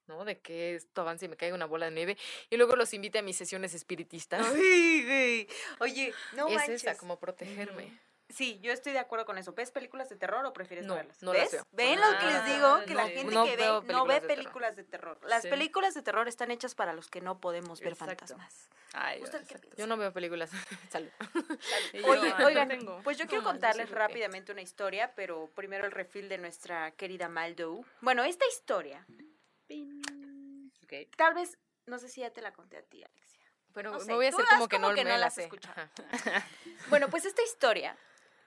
¿no? De que esto avance y me caiga una bola de nieve y luego los invite a mis sesiones espiritistas. Ay. Oye, no es manches. esa, como protegerme. Sí, yo estoy de acuerdo con eso. ¿Ves películas de terror o prefieres No, verlas? no las ¿Ves? veo. ¿Ven Ah, lo que les digo? Que la gente no que ve no ve películas de terror. películas de terror. Las Sí. películas de terror están hechas para los que no podemos ver Exacto. fantasmas. Ay, ¿Usted qué piensa? Yo no veo películas. Salud. Yo, Oye, ah, no oigan, tengo. pues yo quiero yo contarles rápidamente una historia, pero primero el refil de nuestra querida Maldo. Bueno, esta historia, tal vez, no sé si ya te la conté a ti, Alexia. Pero No sé, me voy a hacer como que no, que me no la la sé. Bueno, pues esta historia,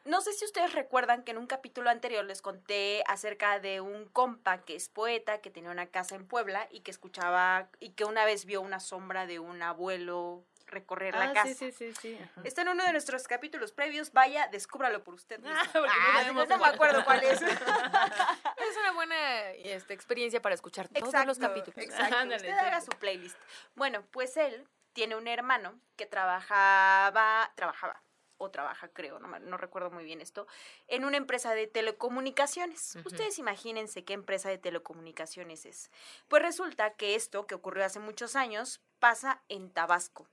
no sé si ustedes recuerdan que en un capítulo anterior les conté acerca de un compa que es poeta, que tenía una casa en Puebla y que escuchaba y que una vez vio una sombra de un abuelo recorrer la Ah, casa. sí, sí, sí, sí. Está en uno de nuestros capítulos previos. Vaya, descúbralo por usted mismo. Ah, no Ah, no me acuerdo cuál es. Es una buena este, experiencia para escuchar todos los capítulos. Exacto. Ándale, Usted haga su playlist. Bueno, pues él tiene un hermano que trabajaba, trabajaba, o trabaja, creo, no, recuerdo muy bien esto, en una empresa de telecomunicaciones. Ustedes imagínense qué empresa de telecomunicaciones es. Pues resulta que esto, que ocurrió hace muchos años, pasa en Tabasco.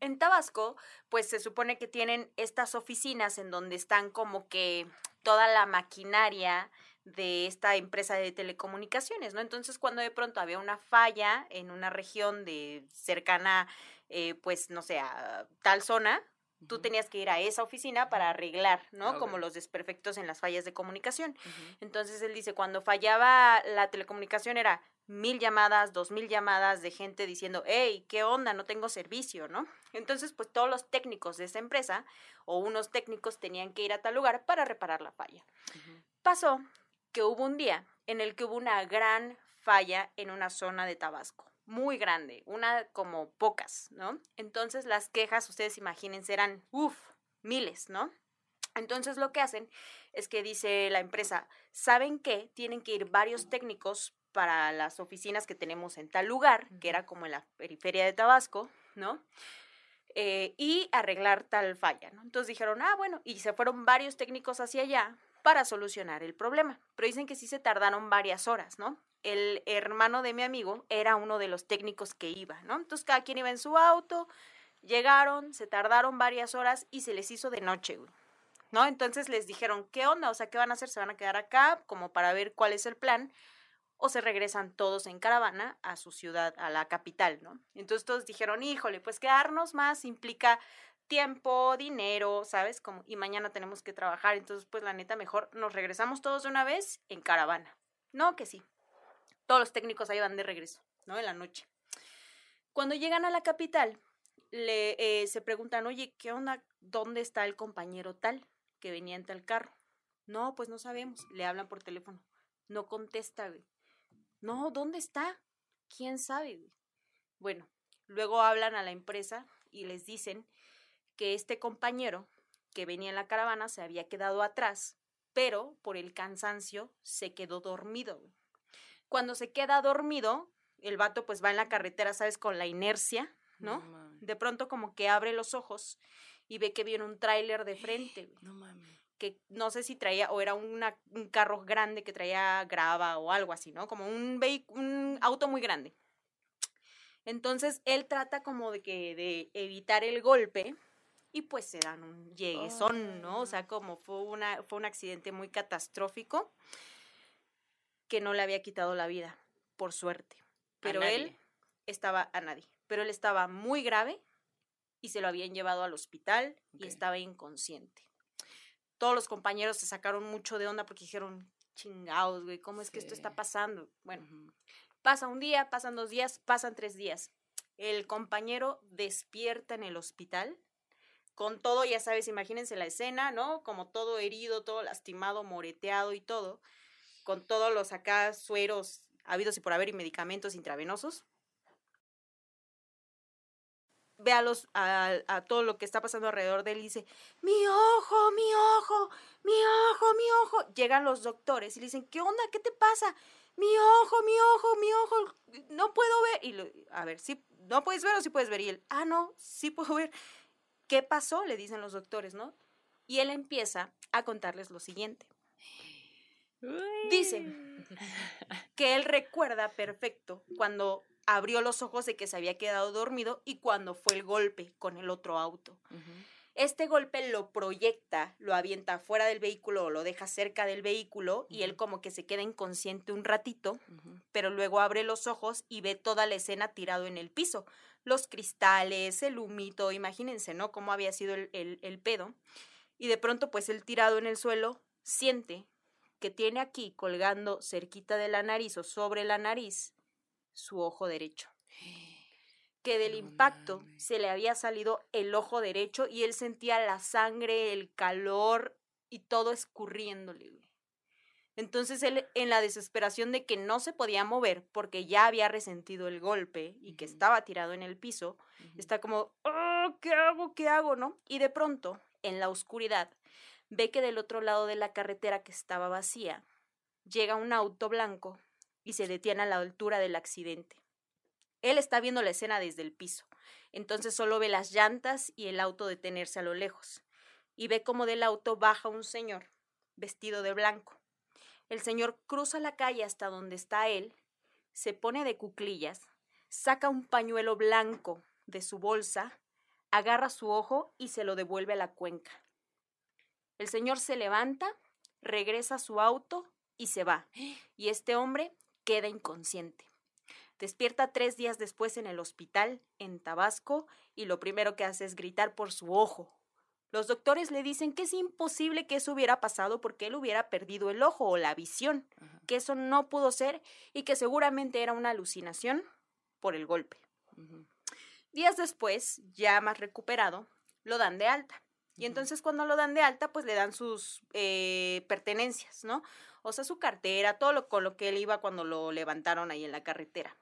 En Tabasco, pues se supone que tienen estas oficinas en donde están como que toda la maquinaria de esta empresa de telecomunicaciones, ¿no? Entonces, cuando de pronto había una falla en una región de cercana, eh, pues, no sé, a tal zona, tú tenías que ir a esa oficina para arreglar, ¿no? Como los desperfectos en las fallas de comunicación. Entonces él dice, cuando fallaba la telecomunicación era mil llamadas, dos mil llamadas de gente diciendo, hey, ¿qué onda? No tengo servicio, ¿no? Entonces, pues todos los técnicos de esa empresa o unos técnicos tenían que ir a tal lugar para reparar la falla. Pasó que hubo un día en el que hubo una gran falla en una zona de Tabasco, muy grande, una como pocas, ¿no? Entonces las quejas, ustedes imagínense, eran, uff, miles, ¿no? Entonces lo que hacen es que dice la empresa, ¿saben qué? Tienen que ir varios técnicos para las oficinas que tenemos en tal lugar, que era como en la periferia de Tabasco, ¿no? Eh, y arreglar tal falla, ¿no? Entonces dijeron, ah, bueno, y se fueron varios técnicos hacia allá para solucionar el problema. Pero dicen que sí se tardaron varias horas, ¿no? El hermano de mi amigo era uno de los técnicos que iba, ¿no? Entonces cada quien iba en su auto, llegaron, se tardaron varias horas y se les hizo de noche. ¿no? Entonces les dijeron, ¿qué onda? O sea, ¿qué van a hacer? ¿Se van a quedar acá como para ver cuál es el plan? o se regresan todos en caravana a su ciudad, a la capital, ¿no? Entonces todos dijeron, híjole, pues quedarnos más implica tiempo, dinero, ¿sabes? Como, y mañana tenemos que trabajar, entonces pues la neta mejor nos regresamos todos de una vez en caravana. No, que sí. Todos los técnicos ahí van de regreso, ¿no? En la noche. Cuando llegan a la capital, le, eh, se preguntan, oye, ¿qué onda? ¿Dónde está el compañero tal que venía en tal carro? No, pues no sabemos. Le hablan por teléfono. No contesta, güey. No, ¿dónde está? ¿Quién sabe? Güey? Bueno, luego hablan a la empresa y les dicen que este compañero que venía en la caravana se había quedado atrás, pero por el cansancio se quedó dormido. güey. Cuando se queda dormido, el vato pues va en la carretera, ¿sabes? Con la inercia, ¿no? De pronto como que abre los ojos y ve que viene un tráiler de frente, güey, No mames. que no sé si traía o era una, un carro grande que traía grava o algo así, ¿no? Como un un auto muy grande. Entonces él trata como de que de evitar el golpe y pues se dan un lleguesón, ¿no? O sea, como fue una fue un accidente muy catastrófico que no le había quitado la vida, por suerte. Pero él estaba a nadie, pero él estaba muy grave y se lo habían llevado al hospital y estaba inconsciente. Todos los compañeros se sacaron mucho de onda porque dijeron, chingados, güey, ¿cómo es que esto está pasando? Bueno, Ujú. pasa un día, pasan dos días, pasan tres días. El compañero despierta en el hospital con todo, ya sabes, imagínense la escena, ¿no? Como todo herido, todo lastimado, moreteado y todo, con todos los acá sueros habidos y por haber y medicamentos intravenosos. Ve a, todo lo que está pasando alrededor de él y dice, mi ojo, mi ojo, mi ojo, mi ojo. Llegan los doctores y le dicen, ¿qué onda? ¿Qué te pasa? Mi ojo, mi ojo, mi ojo, no puedo ver. Y a ver, ¿sí, ¿no puedes ver o sí puedes ver? Y él, ah, no, sí puedo ver. ¿Qué pasó? Le dicen los doctores, ¿no? Y él empieza a contarles lo siguiente. Dice que él recuerda perfecto cuando abrió los ojos de que se había quedado dormido y cuando fue el golpe con el otro auto. Este golpe lo proyecta, lo avienta fuera del vehículo o lo deja cerca del vehículo y él como que se queda inconsciente un ratito, pero luego abre los ojos y ve toda la escena tirado en el piso. Los cristales, el humito, imagínense, ¿no? Cómo había sido el, el- el pedo. Y de pronto, pues él tirado en el suelo, siente que tiene aquí colgando cerquita de la nariz o sobre la nariz su ojo derecho. Que del impacto se le había salido el ojo derecho y él sentía la sangre, el calor y todo escurriéndole. Entonces él, en la desesperación de que no se podía mover porque ya había resentido el golpe y que estaba tirado en el piso, está como, "Ah, ¿qué hago? ¿Qué hago? ¿No? Y de pronto, en la oscuridad, ve que del otro lado de la carretera que estaba vacía, llega un auto blanco y se detiene a la altura del accidente. Él está viendo la escena desde el piso, entonces solo ve las llantas y el auto detenerse a lo lejos, y ve como del auto baja un señor, vestido de blanco. El señor cruza la calle hasta donde está él, se pone de cuclillas, saca un pañuelo blanco de su bolsa, agarra su ojo y se lo devuelve a la cuenca. El señor se levanta, regresa a su auto y se va. Y este hombre queda inconsciente. Despierta tres días después en el hospital, en Tabasco, y lo primero que hace es gritar por su ojo. Los doctores le dicen que es imposible que eso hubiera pasado porque él hubiera perdido el ojo o la visión, Ajá. que eso no pudo ser y que seguramente era una alucinación por el golpe. Días después, ya más recuperado, lo dan de alta. Y entonces cuando lo dan de alta, pues le dan sus eh, pertenencias, ¿no? O sea, su cartera, todo lo con lo que él iba cuando lo levantaron ahí en la carretera.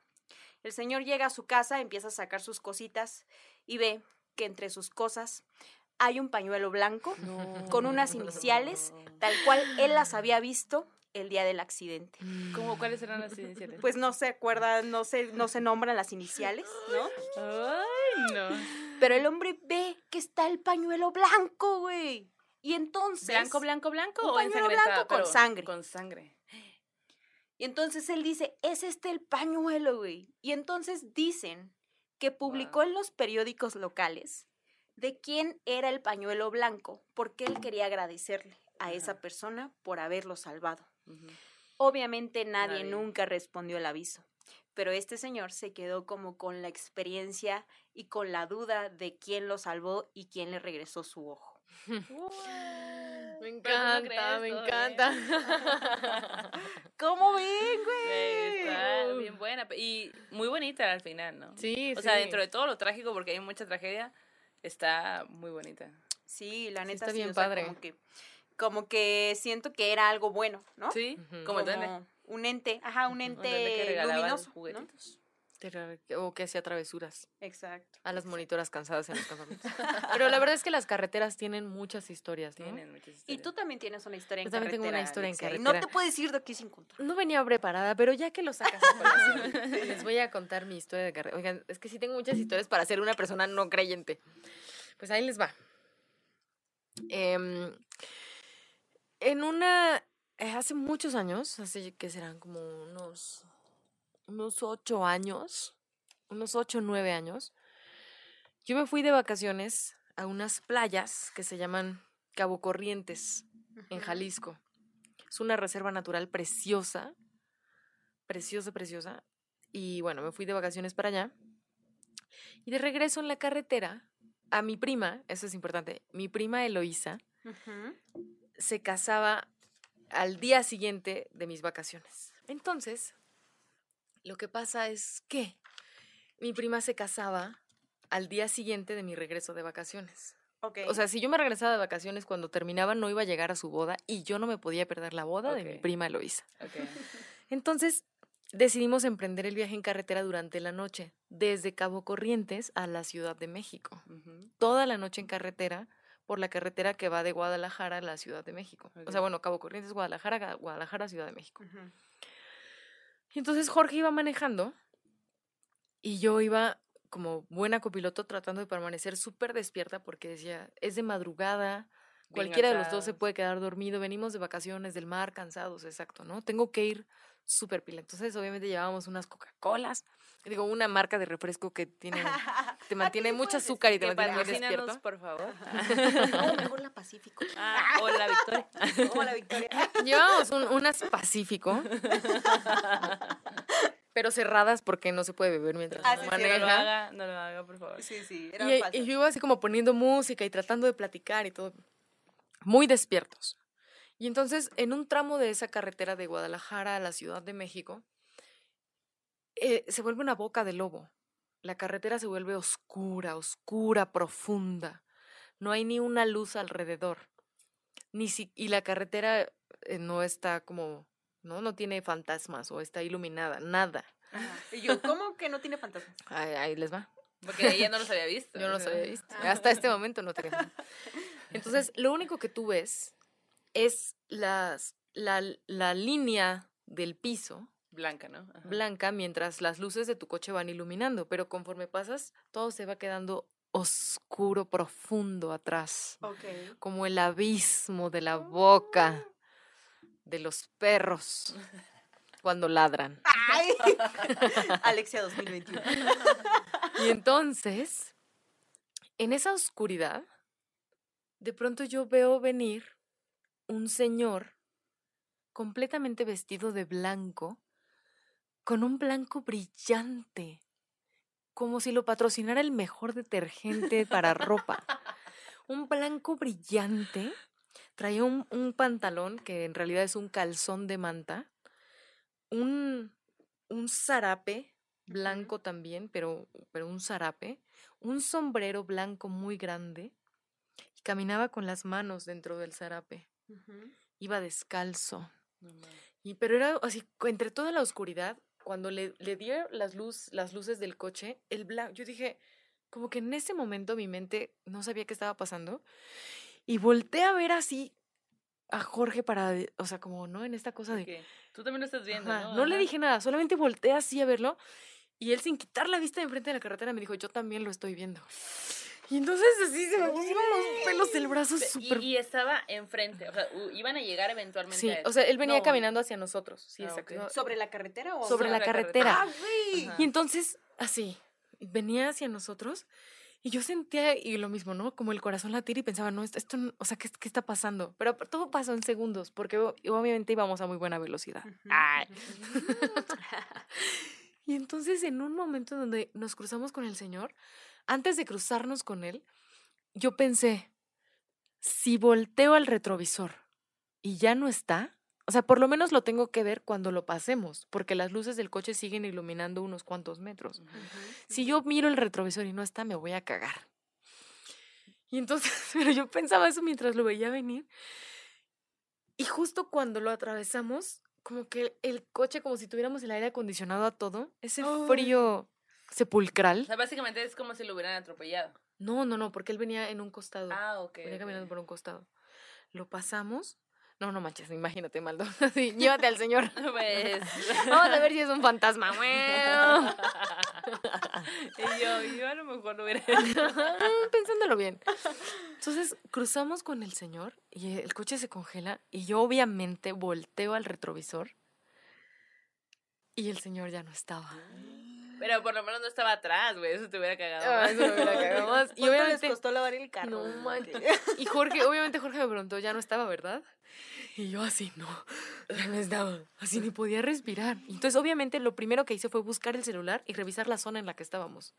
El señor llega a su casa, empieza a sacar sus cositas y ve que entre sus cosas hay un pañuelo blanco con unas iniciales, tal cual él las había visto el día del accidente. ¿Cómo cuáles eran las iniciales? Pues no se acuerdan, no se, no se nombran las iniciales, ¿no? Ay, no. Pero el hombre ve que está el pañuelo blanco, güey. Y entonces. ¿Blanco, blanco, blanco un o pañuelo blanco con sangre. Con sangre. Y entonces él dice, es este el pañuelo, güey. Y entonces dicen que publicó en los periódicos locales de quién era el pañuelo blanco, porque él quería agradecerle a esa persona por haberlo salvado. Ujú. Obviamente nadie, Nadie. nunca respondió el aviso, pero este señor se quedó como con la experiencia y con la duda de quién lo salvó y quién le regresó su ojo. Me encanta, me encanta. ¿Cómo ven, Güey, Está bien buena. Y muy bonita al final, ¿no? Sí, O sea, sí. dentro de todo lo trágico, porque hay mucha tragedia, está muy bonita. Sí, la Sí, neta está sí, bien o sea, padre. como que como que siento que era algo bueno, ¿no? Sí, como duende. un ente, ajá, un ente que luminoso, O que hacía travesuras Exacto. a las monitoras cansadas en los campamentos. Pero la verdad es que las carreteras tienen muchas historias, ¿no? Tienen muchas Y historias. tú también tienes una historia en Yo también tengo una carretera, historia en Alexia, y carretera. no te puedes ir de aquí sin contar. No venía preparada, pero ya que lo sacas a les voy a contar mi historia de carrera. Oigan, es que sí tengo muchas historias para ser una persona no creyente. Pues ahí les va. Em, en una. eh, hace muchos años, hace que serán como unos. unos ocho años. Unos ocho, nueve años. Yo me fui de vacaciones a unas playas que se llaman Cabo Corrientes, en. Jalisco. Es una reserva natural preciosa, preciosa, preciosa. Y bueno, me fui de vacaciones para allá. Y de regreso en la carretera, a mi prima, eso es importante, mi prima Eloísa. Se casaba al día siguiente de mis vacaciones. Entonces, lo que pasa es que mi prima se casaba al día siguiente de mi regreso de vacaciones. Ok. O sea, si yo me regresaba de vacaciones cuando terminaba, no iba a llegar a su boda y yo no me podía perder la boda de mi prima Eloísa. Ok. Entonces, decidimos emprender el viaje en carretera durante la noche, desde Cabo Corrientes a la Ciudad de México. Toda la noche en carretera, por la carretera que va de Guadalajara a la Ciudad de México. O sea, bueno, Cabo Corrientes, Guadalajara, Guadalajara, Ciudad de México. Y entonces Jorge iba manejando y yo iba como buena copiloto tratando de permanecer súper despierta porque decía, es de madrugada, Bien cualquiera de los dos se puede quedar dormido, venimos de vacaciones del mar, cansados, exacto, ¿no? Tengo que ir súper pila. Entonces obviamente llevábamos unas Coca-Colas, digo, una marca de refresco que tiene, te mantiene mucho azúcar y te mantiene muy despierto. por favor. No, mejor la Pacífico. Ah, o la Victoria. Como la Victoria. Llevábamos un- unas Pacífico, pero cerradas porque no se puede beber mientras Ah, sí, sí, No lo maneja. haga, no lo haga, por favor. Sí, sí, Y, eran y falsas. yo iba así como poniendo música y tratando de platicar y todo. Muy despiertos. Y entonces, en un tramo de esa carretera de Guadalajara a la Ciudad de México, eh, se vuelve una boca de lobo. La carretera se vuelve oscura, oscura, profunda. No hay ni una luz alrededor. Ni si, y la carretera eh, no está como, ¿no? No tiene fantasmas o está iluminada, nada. Ajá. Y yo, ¿cómo que no tiene fantasmas? Ahí, ahí les va. Porque ella no los había visto. Yo no los había visto. Hasta este momento no tenía. Entonces, lo único que tú ves es las, la, la línea del piso Blanca, ¿no? Ajá. blanca mientras las luces de tu coche van iluminando, pero conforme pasas, todo se va quedando oscuro, profundo atrás, Ok. como el abismo de la boca de los perros cuando ladran. ¡Ay! Alexia 2021. Y entonces, en esa oscuridad, de pronto yo veo venir un señor completamente vestido de blanco, con un blanco brillante, como si lo patrocinara el mejor detergente para ropa. Un blanco brillante, traía un, un pantalón que en realidad es un calzón de manta, un, un zarape blanco también, pero, pero un zarape, un sombrero blanco muy grande, y caminaba con las manos dentro del zarape. Iba descalzo. No. Y, pero era así, entre toda la oscuridad, cuando le, le di las, luz, las luces del coche, el blanco, yo dije, como que en ese momento mi mente no sabía qué estaba pasando. Y volteé a ver así a Jorge para, de- o sea, como, ¿no? En esta cosa de... Ok. Tú también lo estás viendo, Ajá, ¿no? no le dije nada, solamente volteé así a verlo. Y él sin quitar la vista de enfrente de la carretera me dijo, yo también lo estoy viendo. Y entonces así se me pusieron los pelos del brazo Pe- súper... Y, y estaba enfrente, o sea, iban a llegar eventualmente Sí, a él. o sea, él venía No. caminando hacia nosotros. Sí, Ah, exacto. ok. No, ¿Sobre la carretera o sobre la la carretera. ¡Ah, güey! Ajá. Y entonces, así, venía hacia nosotros Y yo sentía, y lo mismo, ¿no? Como el corazón latir y pensaba, no, esto, esto o sea, ¿qué, ¿qué está pasando? Pero todo pasó en segundos, porque obviamente íbamos a muy buena velocidad. Ay. Y entonces en un momento donde nos cruzamos con el Señor, antes de cruzarnos con Él, yo pensé, si volteo al retrovisor y ya no está, o sea, por lo menos lo tengo que ver cuando lo pasemos, porque las luces del coche siguen iluminando unos cuantos metros. Si yo miro el retrovisor y no está, me voy a cagar. Y entonces, pero yo pensaba eso mientras lo veía venir. Y justo cuando lo atravesamos, como que el coche, como si tuviéramos el aire acondicionado a todo, ese frío O sepulcral. sea, básicamente es como si lo hubieran atropellado. No, no, no, porque él venía en un costado. Ah, ok. venía caminando por un costado. Lo pasamos. No, no manches, imagínate, Maldo. Así, llévate al señor. Pues. Vamos a ver si es un fantasma. y yo, yo a lo mejor lo hubiera Pensándolo bien. Entonces cruzamos con el señor y el coche se congela y yo obviamente volteo al retrovisor y el señor ya no estaba. Pero por lo menos no estaba atrás, güey. Eso te hubiera cagado. Ah, más. eso me hubiera cagado más. Y ¿Cuánto les obviamente, costó lavar el carro? no manches. Y Jorge, obviamente Jorge me preguntó, ya no estaba, ¿verdad? Y yo así, no, ya no estaba. Así ni podía respirar. Entonces, obviamente, lo primero que hice fue buscar el celular y revisar la zona en la que estábamos.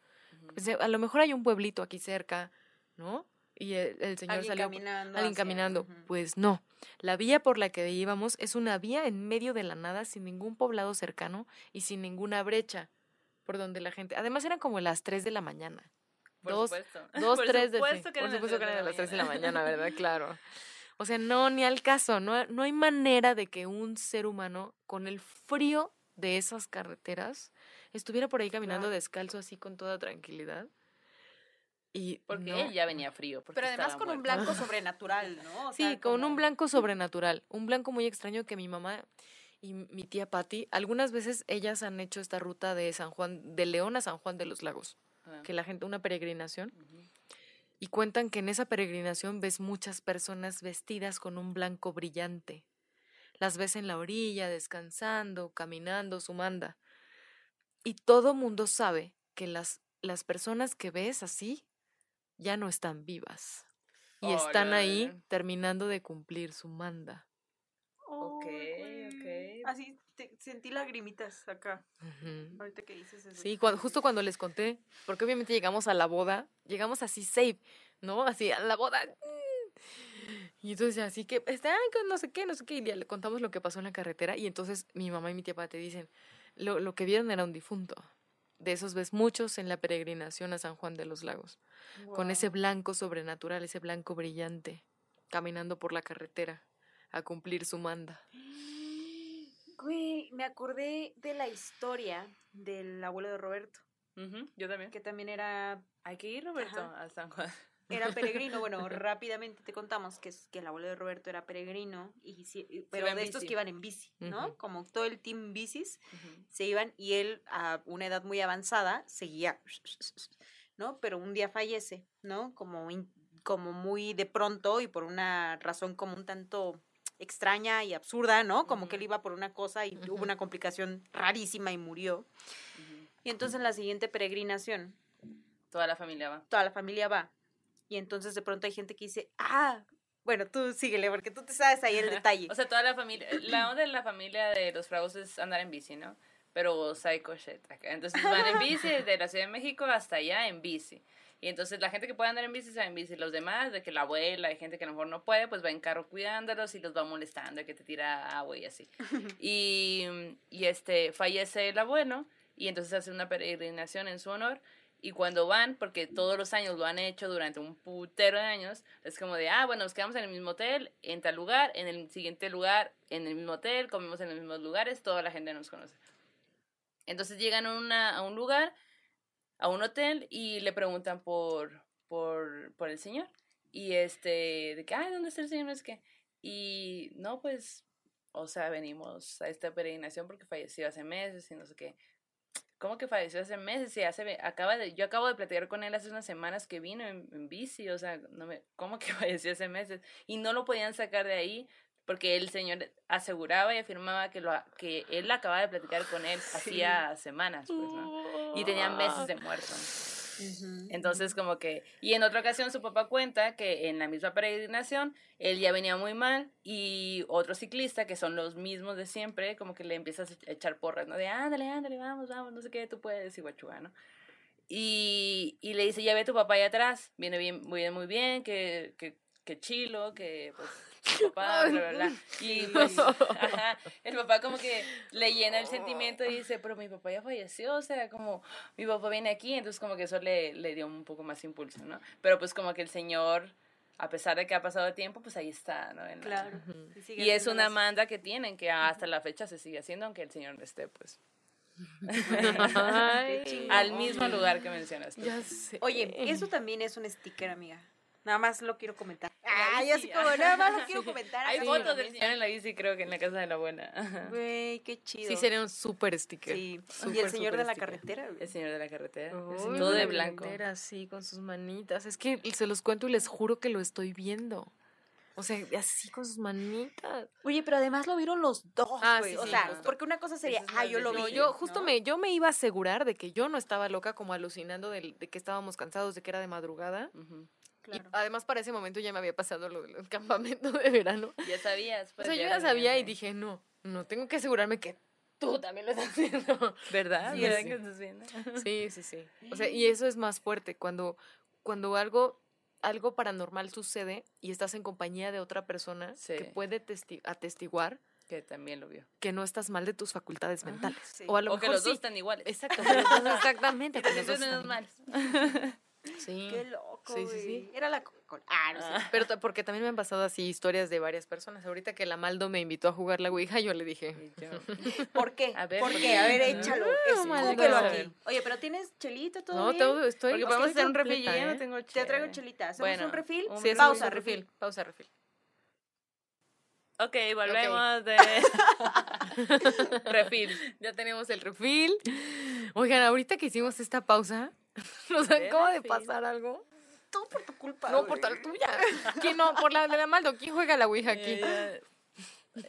Pensé, a lo mejor hay un pueblito aquí cerca, ¿no? Y el, el señor Alguien salió caminando. alguien hacia- caminando. Pues no. La vía por la que íbamos es una vía en medio de la nada, sin ningún poblado cercano y sin ninguna brecha por donde la gente. Además, eran como las 3 de la mañana. Por dos, supuesto. Dos, Por tres de supuesto sí, que Por supuesto que tres eran de a las 3 de la mañana, ¿verdad? Claro. O sea, no, ni al caso. No, no hay manera de que un ser humano, con el frío de esas carreteras, estuviera por ahí caminando Claro. descalzo así con toda tranquilidad. Y Porque no. él ya venía frío. Pero además con un blanco sobrenatural, ¿no? O Sí, sea, con como- un blanco sobrenatural, un blanco muy extraño que mi mamá y mi tía Patti, algunas veces ellas han hecho esta ruta de San Juan, de León a San Juan de los Lagos, Ah. que la gente, una peregrinación, y cuentan que en esa peregrinación ves muchas personas vestidas con un blanco brillante. Las ves en la orilla, descansando, caminando, su manda. Y todo mundo sabe que las, las personas que ves así ya no están vivas. Y están ahí terminando de cumplir su manda. Ok, Ay. Así te- sentí lagrimitas acá, ahorita que dices eso. Sí, justo cuando les conté, porque obviamente llegamos a la boda, llegamos así safe, ¿no? Así a la boda. mm. Y entonces así que, este, ay, que no sé qué, no sé qué, y le contamos lo que pasó en la carretera y entonces mi mamá y mi tía te dicen, lo, lo que vieron era un difunto. De esos ves muchos en la peregrinación a San Juan de los Lagos, con ese blanco sobrenatural, ese blanco brillante, caminando por la carretera a cumplir su manda. Güey, me acordé de la historia del abuelo de Roberto, Ujú, Yo también. que también era, Hay que ir, Roberto, Ajá. a San Juan. era peregrino. Bueno, rápidamente te contamos que, es, que el abuelo de Roberto era peregrino, y, pero de estos que iban en bici, ¿no? Como todo el team bicis, se iban y él a una edad muy avanzada seguía, ¿no? Pero un día fallece, ¿no? Como, in- como muy de pronto y por una razón como un tanto extraña y absurda, ¿no? Como que él iba por una cosa y hubo Ujú. una complicación rarísima y murió. Ujú. Y entonces en la siguiente peregrinación, Toda la familia va. toda la familia va. Y entonces de pronto hay gente que dice, ah, bueno, tú síguele, porque tú te sabes ahí el detalle. O sea, toda la familia, la onda de la familia de los fragos es andar en bici, ¿no? Pero psycho shit acá. Entonces van en bici desde la Ciudad de México hasta allá en bici. Y entonces la gente que puede andar en bici se va en bici. Los demás, de que la abuela, hay gente que a lo mejor no puede, pues va en carro cuidándolos y los va molestando, que te tira agua y así. Y, y este, fallece el abuelo y entonces hace una peregrinación en su honor. Y cuando van, porque todos los años lo han hecho durante un putero de años, es como de, ah, bueno, nos quedamos en el mismo hotel, en tal lugar, en el siguiente lugar, en el mismo hotel, comemos en los mismos lugares, toda la gente nos conoce. Entonces llegan a, una, a un lugar, a un hotel, y le preguntan por, por, por el señor. Y este, de que, ay, ¿dónde está el señor? No es que, y no, pues, o sea, venimos a esta peregrinación porque falleció hace meses y no sé qué. ¿Cómo que falleció hace meses? Y hace, acaba de, yo acabo de platicar con él hace unas semanas que vino en, en bici, o sea, no me, ¿cómo que falleció hace meses? Y no lo podían sacar de ahí porque el señor aseguraba y afirmaba que, lo, que él acababa de platicar con él hacía semanas, pues, ¿no? Y tenían meses de muerto. Entonces, como que, y en otra ocasión su papá cuenta que en la misma peregrinación él ya venía muy mal y otro ciclista, que son los mismos de siempre, como que le empiezas a echar porras, ¿no? De ándale, ándale, vamos, vamos, no sé qué, tú puedes, y ¿no? Y, y le dice, ya ve tu papá allá atrás, viene bien, muy bien, muy bien, que, que, que chilo, que pues papá, bla, bla, bla. Y pues, ajá, el papá como que le llena el sentimiento y dice, pero mi papá ya falleció, o sea, como mi papá viene aquí, entonces como que eso le, le dio un poco más impulso, ¿no? Pero pues como que el señor, a pesar de que ha pasado tiempo, pues ahí está, ¿no? En la- Claro. Y, es una manda que tienen, que hasta la fecha se sigue haciendo, aunque el señor no esté, pues, Ay, al mismo lugar que mencionas tú. ya sé. Oye, eso también es un sticker, amiga. Nada más lo quiero comentar. Ay, así sí. como, nada más lo quiero comentar. Hay fotos del señor en la bici, creo que en la casa de la abuela. Güey, qué chido. Sí, sería un súper sticker. Sí. y el señor de la sticker. carretera, güey. El señor de la carretera. Uy, todo de la blanco. bandera, sí, con sus manitas. Es que se los cuento y les juro que lo estoy viendo. O sea, así con sus manitas. Oye, pero además lo vieron los dos, Ah, sí, o sí, sea, justo. porque una cosa sería, ah, yo lo vi. No, yo justo ¿no? me, yo me iba a asegurar de que yo no estaba loca como alucinando de, que estábamos cansados, de que era de madrugada. Y Claro. además para ese momento ya me había pasado lo del campamento de verano. Ya sabías. O Pues, sea, yo ya sabía y dije, no, no, tengo que asegurarme que tú también lo estás haciendo. ¿Verdad? Sí, ¿Verdad sí. que estás? Sí, sí, sí. O sea, y eso es más fuerte cuando, cuando algo, algo paranormal sucede y estás en compañía de otra persona Sí. que puede testi- atestiguar Que también lo vio. que no estás mal de tus facultades mentales. sí. O a lo O que mejor los dos sí. están iguales. Que los dos exactamente. Y que los dos están- mal. Sí. Qué loco, Sí, sí, sí. Era la Coca-Cola. Ah, no sé. Ah. Pero porque también me han pasado así historias de varias personas. Ahorita que la Maldo me invitó a jugar la Ouija, yo le dije, yo, ¿Por qué? A ver, ¿Por ¿por qué? A ver, Ah, échalo. Maldo. escúpelo A aquí. Oye, pero ¿tienes chelita todo no, bien? todo estoy. Porque podemos hacer un refil, yo ya no ¿eh? tengo Te traigo chelita. ¿Hacemos Bueno, un refil? un Sí, Pausa, un refil. Pausa, refil. Ok, volvemos de refil. Ya tenemos el refil. Oigan, ahorita que hicimos esta pausa, nos acaba de pasar algo. Todo por tu culpa. No, por tal tuya. ¿Quién no? Por la de la Maldo. ¿Quién juega la Ouija aquí?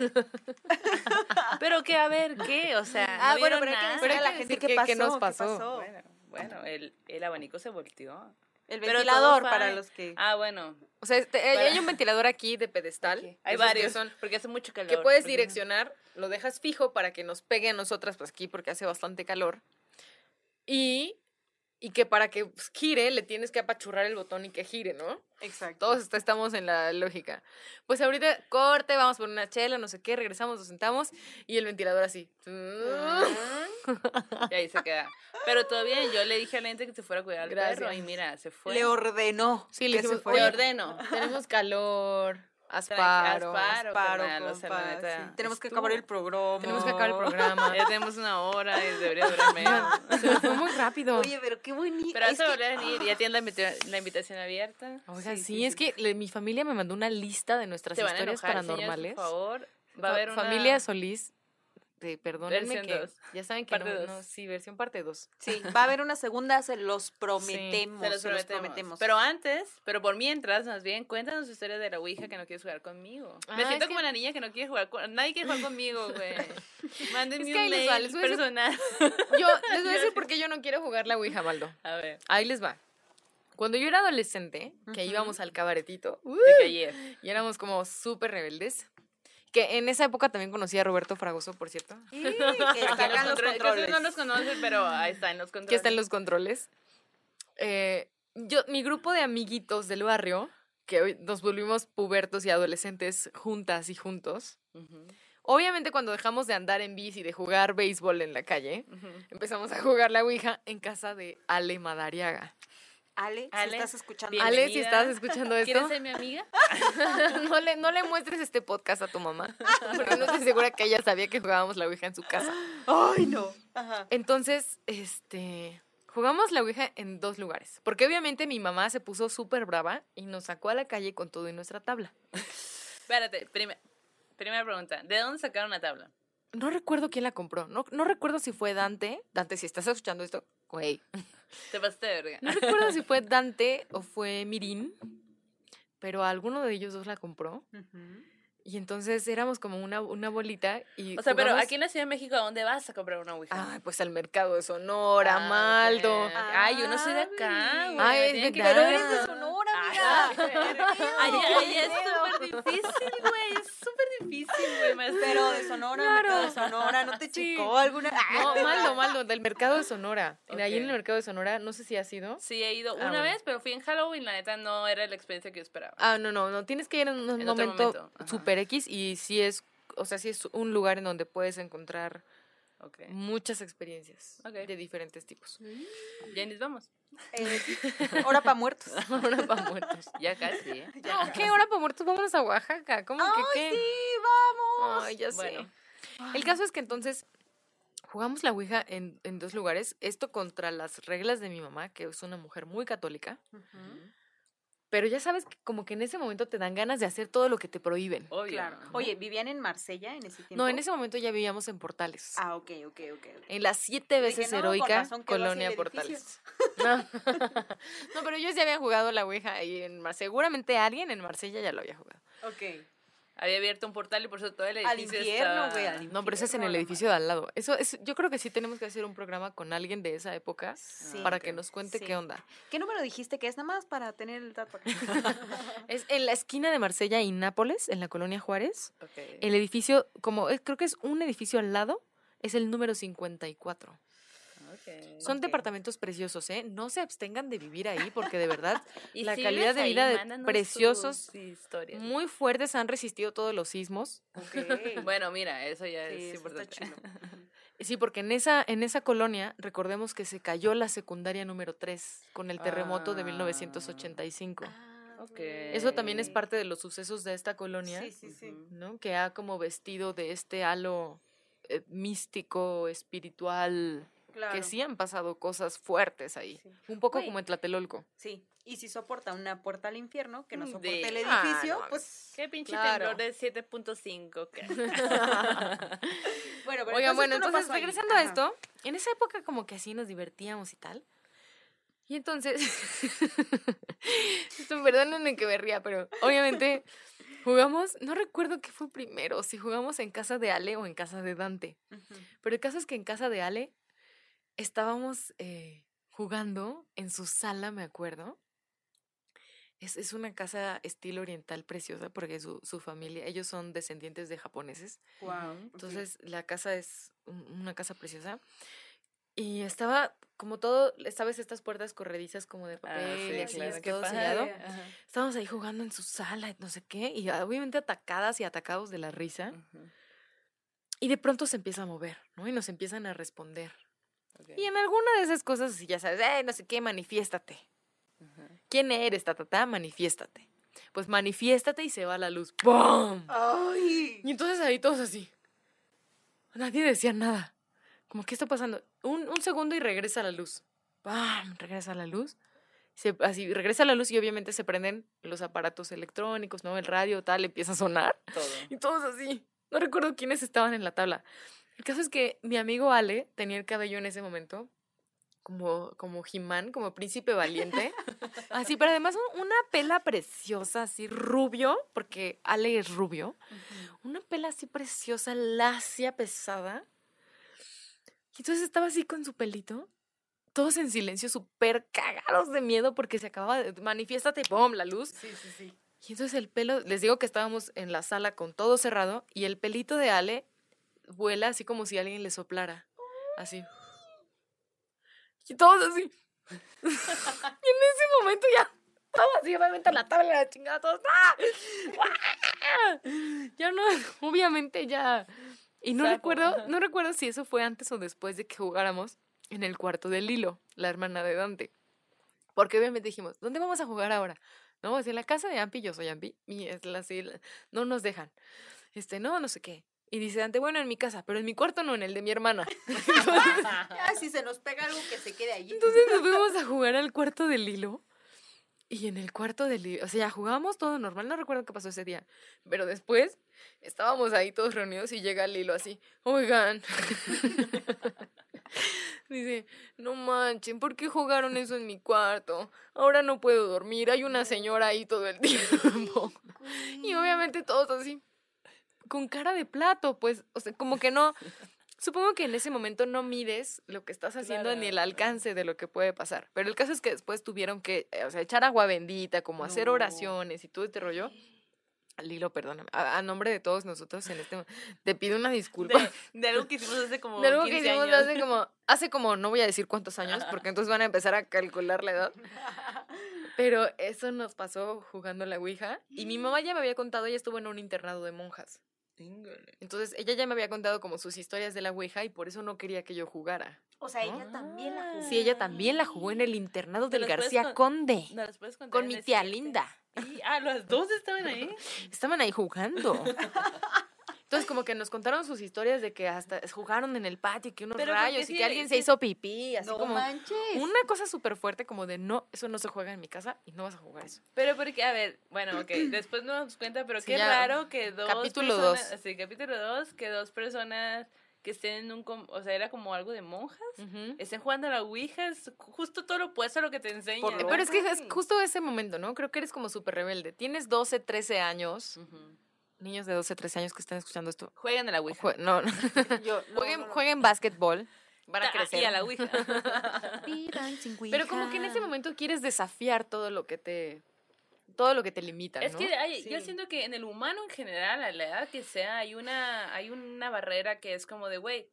Pero que, a ver, ¿qué? O sea, Ah, ¿no bueno, pero hay que nada? decirle Pero a hay la gente qué qué- pasó. qué nos qué pasó. Bueno, bueno, el, el abanico se volteó. El ventilador para los que... Ah, bueno. O sea, este, Para- hay un ventilador aquí de pedestal. Hay varios. son- porque hace mucho calor. que puedes porque- direccionar, lo dejas fijo para que nos pegue a nosotras, pues aquí porque hace bastante calor. Y, y que para que pues, gire le tienes que apachurrar el botón y que gire, ¿no? Exacto. Todos est- estamos en la lógica. Pues ahorita corte, vamos por una chela, no sé qué, regresamos, nos sentamos y el ventilador así. Y ahí se queda. Pero todo bien, yo le dije a la gente que se fuera a cuidar al perro Gracias. y mira, se fue. Le ordenó. Sí, le que se dijimos. Le "Oye, ordeno. Tenemos calor, asparo. Asparo, Paro, carnal, o sea, la compa, neta, sí. Tenemos que acabar el programa. Tenemos que acabar el programa. Ya tenemos una hora y debería durar menos. Se fue muy rápido. Oye, pero qué bonito. Pero Es vas a que- volver a venir, ya tienes la, invita- la invitación abierta. Oiga, sí, es que le- mi familia me mandó una lista de nuestras historias enojar, señores, paranormales. por favor. Va a haber una... Familia Solís, de, perdónenme que dos. ya saben que Parte no, dos. no, sí, versión parte 2. Sí, va a haber una segunda, se los prometemos. Se los prometemos. Pero antes, pero por mientras, más bien, cuéntanos su historia de la Ouija que no quieres jugar conmigo. Ah, Me siento como que- la niña que no quiere jugar con... Nadie quiere jugar conmigo, güey. Mándenme Es que un les va, mail les voy a decir- personal. Yo les voy a decir por qué yo no quiero jugar la Ouija, Maldo. A ver, Ahí les va. Cuando yo era adolescente, que Ujú. íbamos al cabaretito de que ayer. y éramos como súper rebeldes, que en esa época también conocí a Roberto Fragoso, por cierto, Sí, que sacan los controles. controles. No los conocen, pero ahí está, en los controles. que está en los controles. Eh, yo, mi grupo de amiguitos del barrio, que hoy nos volvimos pubertos y adolescentes juntas y juntos, Obviamente cuando dejamos de andar en bici y de jugar béisbol en la calle, empezamos a jugar la Ouija en casa de Ale Madariaga. Ale, si estás escuchando. bien. Ale, si Bienvenida. estás escuchando esto, ¿Quieres ser mi amiga? no, le, no le muestres este podcast a tu mamá, porque no estoy segura que ella sabía que jugábamos la Ouija en su casa. Ay, no. Ajá. Entonces, este, jugamos la Ouija en dos lugares, porque obviamente mi mamá se puso súper brava y nos sacó a la calle con todo y nuestra tabla. Espérate, prime- primera pregunta. ¿De dónde sacaron la tabla? No recuerdo quién la compró, no, no recuerdo si fue Dante, Dante, si estás escuchando esto, güey, Te pasaste de verga. No recuerdo si fue Dante o fue Mirin, pero alguno de ellos dos la compró. Y entonces éramos como una, una bolita y O sea, pero jugamos- aquí en la Ciudad de México, ¿a dónde vas a comprar una Ouija? Ay, pues al mercado de Sonora, Ah, Maldo. ok. Ay, yo no soy de acá, güey. Ay, es verdad. Pero eres de. Sonora, Ay, amiga. Ay, ay, es súper difícil, güey. Es súper difícil, güey. Pero de Sonora, Claro. mercado de Sonora, ¿no te Sí. checó alguna? No, Maldo, Maldo, del mercado de Sonora. En Ahí en el mercado de Sonora, no sé si ha sido. Sí, he ido Ah, una bueno. vez, pero fui en Halloween. La neta no era la experiencia que yo esperaba. Ah, no, no, no. Tienes que ir en un En otro momento, momento, ajá. X y sí es, o sea, sí es un lugar en donde puedes encontrar muchas experiencias de diferentes tipos. Janis, vamos. Eh, hora para muertos. Hora para muertos. Ya casi, ¿eh? No, ¿qué hora para muertos? Vámonos a Oaxaca. ¿Cómo que qué? Sí, vamos. Ay, ya sé. Bueno. El caso es que entonces jugamos la Ouija en, en dos lugares. Esto contra las reglas de mi mamá, que es una mujer muy católica. Pero ya sabes que como que en ese momento te dan ganas de hacer todo lo que te prohíben. Obvio. Claro. Oye, ¿vivían en Marsella en ese tiempo? No, en ese momento ya vivíamos en Portales. Ah, ok, ok, ok. ok. En la siete veces no, con heroica colonia Portales. No. no, pero ellos ya habían jugado la Ouija ahí en Marsella. Seguramente alguien en Marsella ya lo había jugado. Ok. Había abierto un portal y por eso todo el Al edificio infierno, está- güey, al No, pero ese es en el Infierno, edificio de al lado. Eso es, yo creo que sí tenemos que hacer un programa con alguien de esa época Sí. para que nos cuente Sí. qué onda. ¿Qué número dijiste que es nada más para tener el dato? Es en la esquina de Marsella y Nápoles, en la colonia Juárez. Ok. El edificio, como eh, creo que es un edificio al lado, es el número 54. Son departamentos preciosos, ¿eh? No se abstengan de vivir ahí porque de verdad Y la si calidad de ahí, vida de preciosos, historias. muy fuertes han resistido todos los sismos. Bueno, mira, eso ya Sí, es eso importante. Sí, porque en esa, en esa colonia, recordemos que se cayó la secundaria número 3 con el terremoto de Ah. 1985. Ah, Ok. güey. Eso también es parte de los sucesos de esta colonia, Sí, sí, sí. Ujú. ¿no? Que ha como vestido de este halo eh, místico, espiritual, Claro. que sí han pasado cosas fuertes ahí. Sí. Un poco como en Tlatelolco. Sí. Y si soporta una puerta al infierno, que no Mm, soporte de- el Ah, edificio, no, pues. Qué pinche Claro. temblor de 7.5. ¿qué? Bueno, pero Oigan, bueno, no entonces ahí. regresando a Ajá. esto, en esa época como que así nos divertíamos y tal. Y entonces, perdónenme que me ría, pero obviamente jugamos, no recuerdo qué fue primero, si jugamos en casa de Ale o en casa de Dante. Pero el caso es que en casa de Ale estábamos eh, jugando en su sala, me acuerdo. Es, es una casa estilo oriental preciosa porque su, su familia, ellos son descendientes de japoneses. Ok. Entonces la casa es un- una casa preciosa. Y estaba como todo, ¿sabes? Estas puertas corredizas como de papel Ah, y sí, así, claro, es todo sellado. Estábamos ahí jugando en su sala, y no sé qué, y obviamente atacadas y atacados de la risa. Y de pronto se empieza a mover, ¿no? Y nos empiezan a responder. Ok. Y en alguna de esas cosas, así, ya sabes, eh, no sé qué, manifiéstate. Ujú. ¿Quién eres, ta, ta, ta? Manifiéstate. Pues manifiéstate y se va la luz. ¡Bum! ¡Ay! Y entonces ahí todos así. Nadie decía nada. Como, ¿qué está pasando? Un, un segundo y regresa la luz. ¡Pam! Regresa la luz. Se, así, regresa la luz y obviamente se prenden los aparatos electrónicos, ¿no? El radio, tal, empieza a sonar. Todo. Y todos así. No recuerdo quiénes estaban en la tabla. El caso es que mi amigo Ale tenía el cabello en ese momento como, como Jimán, como príncipe valiente. Así, pero además un- una pela preciosa, así rubio, porque Ale es rubio. Una pela así preciosa, lacia, pesada. Y entonces estaba así con su pelito, todos en silencio, súper cagados de miedo porque se acababa de manifiéstate, ¡pum! la luz. Sí, sí, sí. Y entonces el pelo, les digo que estábamos en la sala con todo cerrado y el pelito de Ale vuela así como si alguien le soplara. Así. Y todos así. y en ese momento ya, todos así, obviamente la tabla, la chingada, todos. ¡ah! ¡Ah! Ya no, obviamente ya. Y no Sapo, recuerdo, no recuerdo si eso fue antes o después de que jugáramos en el cuarto de Lilo, la hermana de Dante. Porque obviamente dijimos, ¿dónde vamos a jugar ahora? No, es en la casa de Ampi, yo soy Ampi, y es la, así, no nos dejan. Este, no, no sé qué. Y dice Dante, bueno, en mi casa, pero en mi cuarto no, en el de mi hermana. Ya, si se nos pega algo que se quede allí. Entonces nos fuimos a jugar al cuarto del hilo. Y en el cuarto del hilo, o sea, ya jugábamos todo normal, no recuerdo qué pasó ese día. Pero después estábamos ahí todos reunidos y llega el hilo así, oigan. Dice, no manchen, ¿por qué jugaron eso en mi cuarto? Ahora no puedo dormir, hay una señora ahí todo el tiempo. Y obviamente todos así. Con cara de plato, pues, o sea, como que no, supongo que en ese momento no mides lo que estás haciendo ni el Claro. alcance de lo que puede pasar. Pero el caso es que después tuvieron que, eh, o sea, echar agua bendita, como hacer oraciones y todo este rollo. Lilo, perdóname. A, a nombre de todos nosotros en este te pido una disculpa. De, de algo que hicimos hace como De algo que 15 hicimos años. hace como, hace como, no voy a decir cuántos años, porque entonces van a empezar a calcular la edad. Pero eso nos pasó jugando la Ouija. Y mi mamá ya me había contado, ella estuvo en un internado de monjas. Entonces ella ya me había contado como sus historias de la Ouija y por eso no quería que yo jugara. O sea, ella también la jugó. Sí, ella también la jugó en el internado ¿Te del García con- Conde. ¿No las puedes contar Con mi este- tía Linda. Y- ah, las dos estaban ahí. Estaban ahí jugando. Entonces, como que nos contaron sus historias de que hasta jugaron en el patio, y que unos Pero rayos y sí, que alguien se hizo pipí, así No como manches. una cosa súper fuerte como de no, eso no se juega en mi casa y no vas a jugar eso. Pero porque, a ver, bueno, ok, después nos damos cuenta, pero Sí, qué ya, raro que dos capítulo personas, dos. sí, capítulo dos, que dos personas que estén en un, o sea, era como algo de monjas, Ujú. estén jugando a la Ouija, es justo todo lo opuesto a lo que te enseñan. Pero es que es justo ese momento, ¿no? Creo que eres como súper rebelde. Tienes 12, 13 años, Ujú. Niños de 12, 13 años que están escuchando esto. Juegan a la Ouija. jue- no, no. Yo, no, jueguen, no, no. jueguen básquetbol, van a crecer. Y a la Ouija. Pero como que en ese momento quieres desafiar todo lo que te todo lo que te limita, Es ¿no? que hay- yo siento que en el humano en general, a la edad que sea, hay una, hay una barrera que es como de, güey,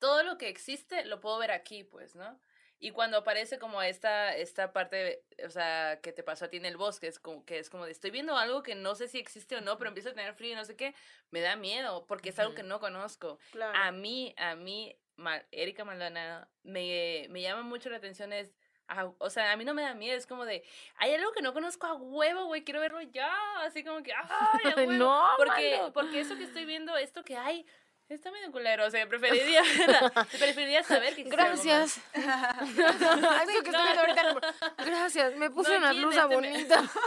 todo lo que existe lo puedo ver aquí, pues, ¿no? Y cuando aparece como esta, esta parte, o sea, que te pasó a ti en el bosque, es como que es como de, estoy viendo algo que no sé si existe o no, pero empiezo a tener frío y no sé qué, me da miedo, porque es algo que no conozco. Claro. A mí, a mí, Ma- Erika Maldonado, me, me llama mucho la atención es, ah, o sea, a mí no me da miedo, es como de, hay algo que no conozco a huevo, güey, quiero verlo ya, así como que, ay, a huevo. No, porque, mano. porque eso que estoy viendo, esto que hay, está medio culero, o sea, preferiría, preferiría saber que. Gracias. Eso que estoy viendo ahorita. no- Gracias, me puse No, una blusa este bonita.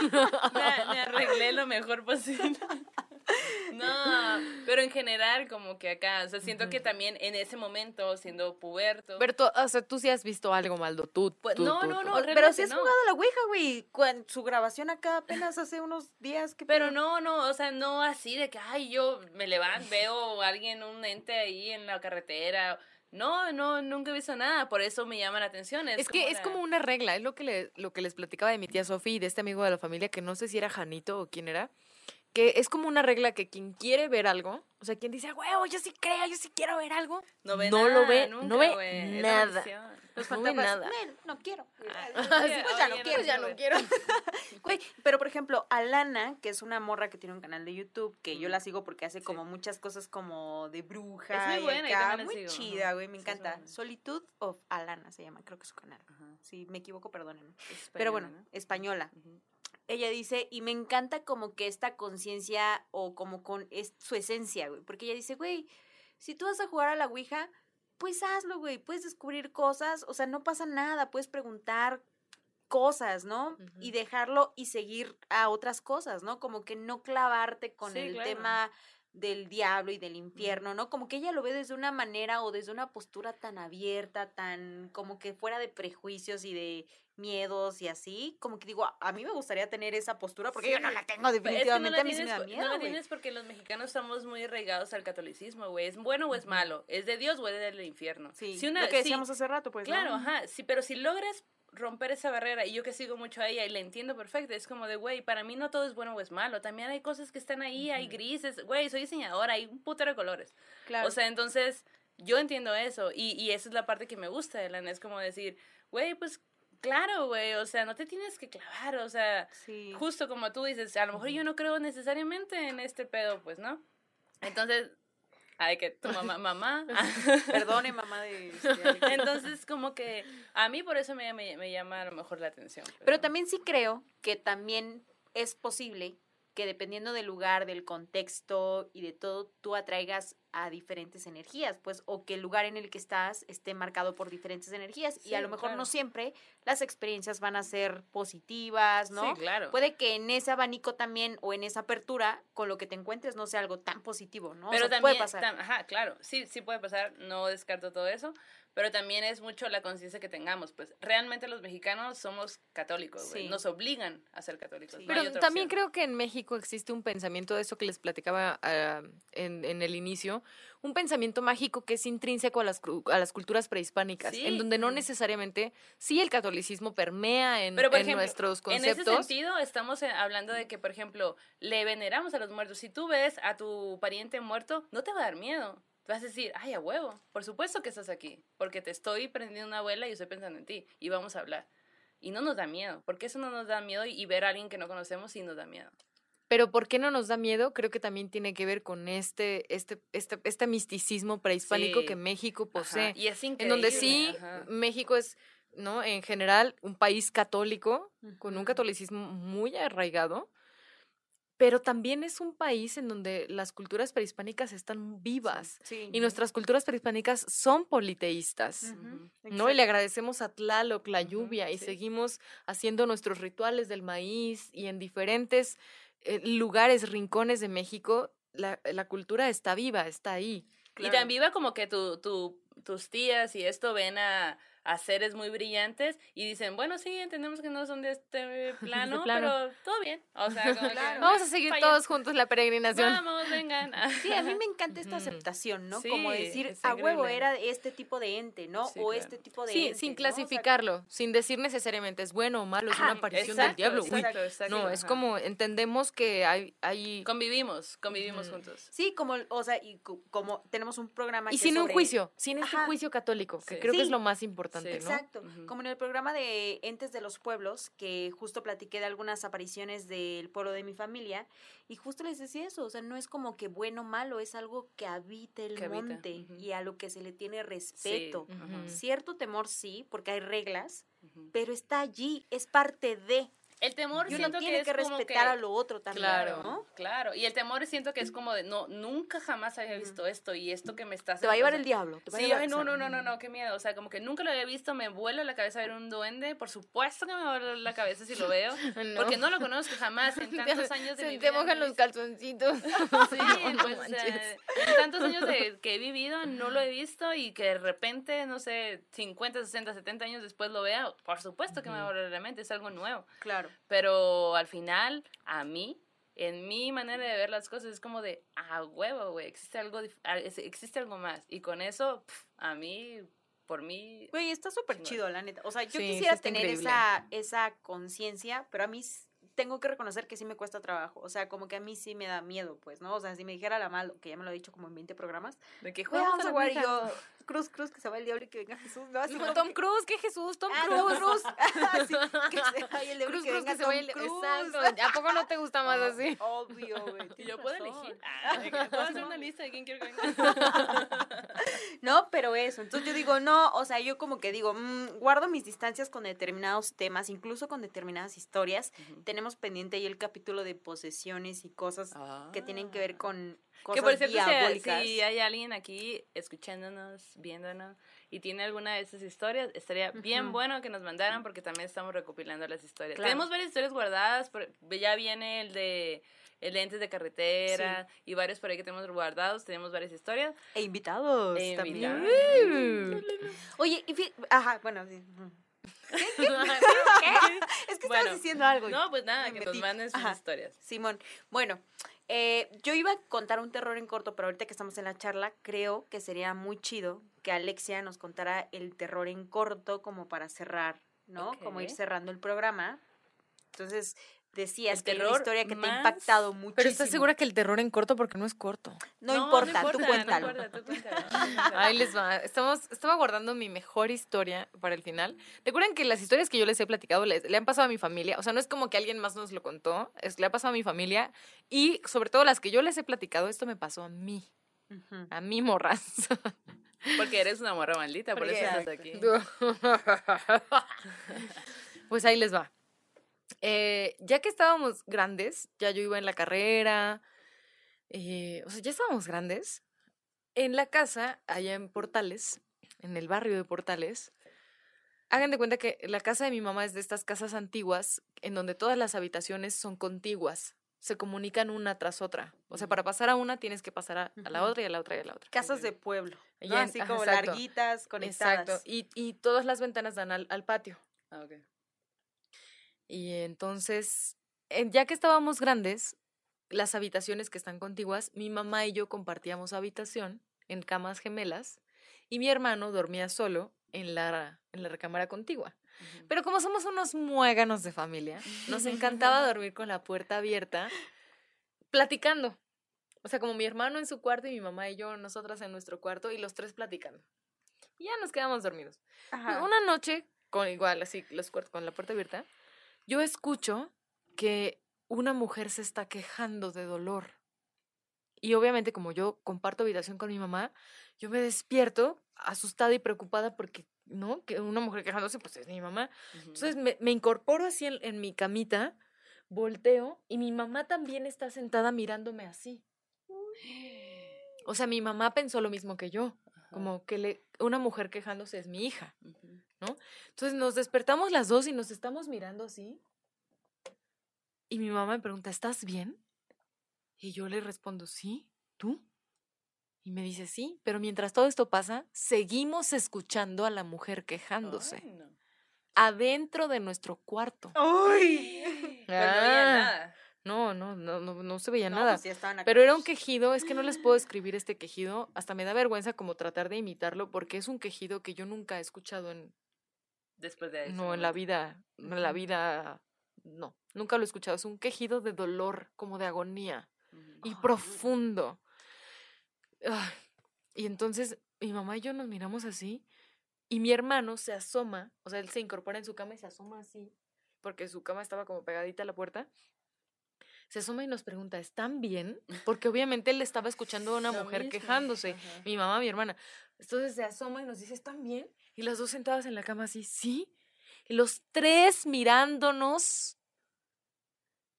me, me arreglé lo mejor posible. No, pero en general como que acá, o sea, siento que también en ese momento, siendo puberto, Pero tú, o sea, tú sí has visto algo, Maldo. Tú, Pues, tú, no, tú, no, tú. no, Pero si has no. jugado a la Ouija, güey. Su grabación acá apenas hace unos días. ¿qué Pero no, no, o sea, no así de que, ay, yo me levanto, veo a alguien, un ente ahí en la carretera. No, no, nunca he visto nada, por eso me llama la atención. Es, Es que es la- como una regla, es lo que, le, lo que les platicaba de mi tía Sofía y de este amigo de la familia, que no sé si era Janito o quién era, que es como una regla que quien quiere ver algo, o sea, quien dice, huevo, yo sí creo, yo sí quiero ver algo, no, ve no nada, lo ve, nunca, no ve la nada. Los no ve fantasmas. nada. "Men, no quiero. Sí, pues ya no quiero, ya no quiero. Güey, pero por ejemplo, Alana, que es una morra que tiene un canal de YouTube, que yo la sigo porque hace Sí. como muchas cosas como de bruja. Es muy y buena, yo acá, muy sigo, chida, güey, me Sí, encanta. buena. Solitude of Alana se llama, creo que es su canal. Ajá, Si me equivoco, perdónenme. Pero bueno, española. Ella dice, y me encanta como que esta conciencia o como con es, su esencia, güey. Porque ella dice, güey, si tú vas a jugar a la Ouija, pues hazlo, güey. Puedes descubrir cosas, o sea, no pasa nada. Puedes preguntar cosas, ¿no? Y dejarlo y seguir a otras cosas, ¿no? Como que no clavarte con Sí, el claro. tema del diablo y del infierno, ¿no? Como que ella lo ve desde una manera o desde una postura tan abierta, tan como que fuera de prejuicios y de miedos y así, como que digo, a, mí me gustaría tener esa postura porque yo no la tengo Es que no definitivamente, la a mí sí me da miedo, no la tienes porque los mexicanos estamos muy arraigados al catolicismo, güey. ¿Es bueno o es malo? ¿Es de Dios o es del infierno? Sí, Si una- lo que decíamos hace rato, pues, ¿no? Claro, ajá, sí, pero si logras romper esa barrera, y yo que sigo mucho a ella y la entiendo perfecto, es como de, güey, para mí no todo es bueno o es malo, también hay cosas que están ahí, hay grises, güey, soy diseñadora, hay un putero de colores. Claro. O sea, entonces, yo entiendo eso, y, y esa es la parte que me gusta de Lana, es como decir, güey, pues, claro, güey, o sea, no te tienes que clavar, o sea, sí. justo como tú dices, a lo mejor yo no creo necesariamente en este pedo, pues, ¿no? Entonces, ay, que tu mamá, mamá, Perdone, mamá de... este, entonces, como que a mí por eso me, me, me llama a lo mejor la atención. Pero también sí creo que también es posible que dependiendo del lugar, del contexto y de todo, tú atraigas a diferentes energías, pues, o que el lugar en el que estás esté marcado por diferentes energías. y a Sí, lo mejor claro. no siempre las experiencias van a ser positivas, ¿no? Sí, claro. Puede que en ese abanico también o en esa apertura con lo que te encuentres no sea algo tan positivo, ¿no? O Pero sea, también, puede pasar. tam- ajá, claro, sí, sí puede pasar, no descarto todo eso, pero también es mucho la conciencia que tengamos, pues realmente los mexicanos somos católicos, Sí. nos obligan a ser católicos. Sí. no Pero también opción. creo que en México existe un pensamiento de eso que les platicaba ah, en, en el inicio, un pensamiento mágico que es intrínseco a las, a las culturas prehispánicas, en donde no necesariamente, sí el catolicismo permea en, Pero, por en ejemplo, nuestros En ese conceptos. sentido, estamos eh, hablando de que, por ejemplo, le veneramos a los muertos. Si tú ves a tu pariente muerto, no te va a dar miedo. Te vas a decir, ay, a huevo, por supuesto que estás aquí, porque te estoy prendiendo una abuela y estoy pensando en ti, y vamos a hablar. Y no nos da miedo, porque eso no nos da miedo y, y ver a alguien que no conocemos sí nos da miedo. Pero ¿por qué no nos da miedo? Creo que también tiene que ver con este, este, este, este misticismo prehispánico Sí. que México Ajá, posee. Y es En donde sí, ajá. México es, ¿no? En general, un país católico, con un catolicismo muy arraigado, pero también es un país en donde las culturas prehispánicas están vivas. Sí. Y nuestras culturas prehispánicas son politeístas. ¿no? Y le agradecemos a Tlaloc la lluvia y sí. seguimos haciendo nuestros rituales del maíz y en diferentes lugares, rincones de México, la, la cultura está viva, está ahí. Y tan viva como que tu, tu, tus tías y esto ven a, a seres muy brillantes y dicen, bueno, sí, entendemos que no son de este plano, plano. pero todo bien. O sea, como que, Claro. Vamos a seguir todos juntos la peregrinación. Vamos, vengan. Sí, a mí me encanta esta aceptación, ¿no? Sí, Como decir, es a huevo era este tipo de ente, ¿no? Sí, o claro. este tipo de Sí, ente, sin ¿no? O sea, clasificarlo, sin decir necesariamente es bueno o malo, es una Ajá, aparición Exacto, del diablo. Uy, exacto, exacto, no, es ajá. como entendemos que hay... hay Convivimos, convivimos Ujú. juntos. Sí, como, o sea, y co- como tenemos un programa y que sin un sobre- juicio, sin este juicio católico, que Sí. creo que es Sí. lo más importante, Sí. ¿no? Exacto, como en el programa de Entes de los Pueblos, que justo platiqué de algunas apariciones del pueblo de mi familia, y justo les decía eso, o sea, no es como que bueno o malo, es algo que habita el Que habita, monte y a lo que se le tiene respeto. Sí. Cierto temor sí, porque hay reglas, pero está allí, es parte de. El temor Y uno siento tiene que, que, es como respetar que- a lo otro también, Claro, ¿no? claro. Y el temor siento que es como de, no, nunca jamás había visto esto y esto que me estás... Te va a llevar el diablo. Te va a Sí, llevar- ay, no, no, no, no, no, qué miedo. O sea, como que nunca lo había visto, me vuela la cabeza ver un duende. Por supuesto que me va a volar la cabeza si lo veo. Porque no lo conozco jamás en tantos años de Se mi te mojan los calzoncitos. Sí, No, pues, en tantos años de, que he vivido, no lo he visto y que de repente, no sé, 50, 60, 70 años después lo vea, por supuesto que me va a volar la mente, es algo nuevo. Claro. Pero al final, a mí, en mi manera de ver las cosas, es como de, a huevo, güey, existe algo, ah, existe algo más. Y con eso, a mí, por mí, Güey, está súper chido, la neta. O sea, yo Sí, quisiera tener increíble. esa, esa conciencia, pero a mí tengo que reconocer que sí me cuesta trabajo. O sea, como que a mí sí me da miedo, pues, ¿no? O sea, si me dijera la mal, que ya me lo he dicho como en 20 programas, de que jugamos vamos a jugar y yo, cruz, cruz, que se va el diablo y que venga Jesús. No, así Tom que- Cruise, ¿qué Jesús? Tom Ah. Tom Cruise. Así, que se vaya el diablo Cruz, y que Cruz, venga que se vaya el... Exacto. ¿A poco no te gusta más así? Obvio, güey. Y yo puedo elegir. Ah, que puedo hacer una lista de quién quiero que venga. No, pero eso. Entonces yo digo, no, o sea, yo como que digo, mm, guardo mis distancias con determinados temas, incluso con determinadas historias. Tenemos pendiente ahí el capítulo de posesiones y cosas que tienen que ver con cosas Que por cierto, diabólicas. si hay alguien aquí escuchándonos, viéndonos y tiene alguna de esas historias, estaría bien Ujú. bueno que nos mandaran porque también estamos recopilando las historias. Claro. Tenemos varias historias guardadas, por- ya viene el de el de entes de carretera y varios por ahí que tenemos guardados, tenemos varias historias. E invitados E también. invitados. Oye, y ajá, bueno, sí. Ujú. Es que Bueno, estabas diciendo algo. No, pues nada, Me que nos metí. manden sus Ajá. historias. Simón, bueno, eh, yo iba a contar un terror en corto, pero ahorita que estamos en la charla, creo que sería muy chido que Alexia nos contara el terror en corto como para cerrar, ¿no? Como ir cerrando el programa. Entonces, decías El que una terror historia que te ha impactado muchísimo. Pero estás segura que el terror en corto porque no es corto. No, importa, tú no cuéntalo. importa, tú cuéntalo. Ahí les va. Estamos, estaba guardando mi mejor historia para el final. Recuerden que las historias que yo les he platicado les- le han pasado a mi familia. O sea, no es como que alguien más nos lo contó. Es, le ha pasado a mi familia. Y sobre todo las que yo les he platicado, esto me pasó a mí. A mí, morras. Porque eres una morra maldita, por eso estás aquí. pues ahí les va. Eh, ya que estábamos grandes, ya yo iba en la carrera, eh, o sea, ya estábamos grandes. En la casa, allá en Portales, en el barrio de Portales, hagan de cuenta que la casa de mi mamá es de estas casas antiguas en donde todas las habitaciones son contiguas, se comunican una tras otra. O sea, para pasar a una tienes que pasar a, a la otra y a la otra y a la otra. Casas de pueblo. ¿no? Así como exacto. larguitas, conectadas. Exacto. Y, y todas las ventanas dan al, al patio. Ah, ok. Y entonces, ya que estábamos grandes, las habitaciones que están contiguas, mi mamá y yo compartíamos habitación en camas gemelas y mi hermano dormía solo en la, en la recámara contigua. Pero como somos unos muéganos de familia, nos encantaba dormir con la puerta abierta, platicando. O sea, como mi hermano en su cuarto y mi mamá y yo, nosotras en nuestro cuarto y los tres platicando. Y ya nos quedamos dormidos. Ajá. Una noche, con igual, así, los cuartos con la puerta abierta, yo escucho que una mujer se está quejando de dolor. Y obviamente, como yo comparto habitación con mi mamá, yo me despierto asustada y preocupada porque, ¿no? Que una mujer quejándose, pues es mi mamá. Entonces me, me incorporo así en, en mi camita, volteo y mi mamá también está sentada mirándome así. O sea, mi mamá pensó lo mismo que yo. Como que le, una mujer quejándose es mi hija. Ujú. Entonces nos despertamos las dos y nos estamos mirando así. Y mi mamá me pregunta, ¿estás bien? Y yo le respondo, sí, ¿tú? Y me dice, sí, pero mientras todo esto pasa, seguimos escuchando a la mujer quejándose Ay, no. adentro de nuestro cuarto. No había Ah, nada. No, no, no, no, no se veía No, nada. pues estaban Pero era un quejido, es que no les puedo escribir este quejido, hasta me da vergüenza como tratar de imitarlo porque es un quejido que yo nunca he escuchado en, Después de eso. no, en la vida, en la vida, no, nunca lo he escuchado, es un quejido de dolor, como de agonía y profundo. Ay, Y entonces mi mamá y yo nos miramos así y mi hermano se asoma, o sea, él se incorpora en su cama y se asoma así, porque su cama estaba como pegadita a la puerta. Se asoma y nos pregunta, ¿están bien? Porque obviamente él estaba escuchando a una Lo mujer mismo. quejándose, Ajá. mi mamá, mi hermana. Entonces se asoma y nos dice, ¿están bien? Y las dos sentadas en la cama así, sí. Y los tres mirándonos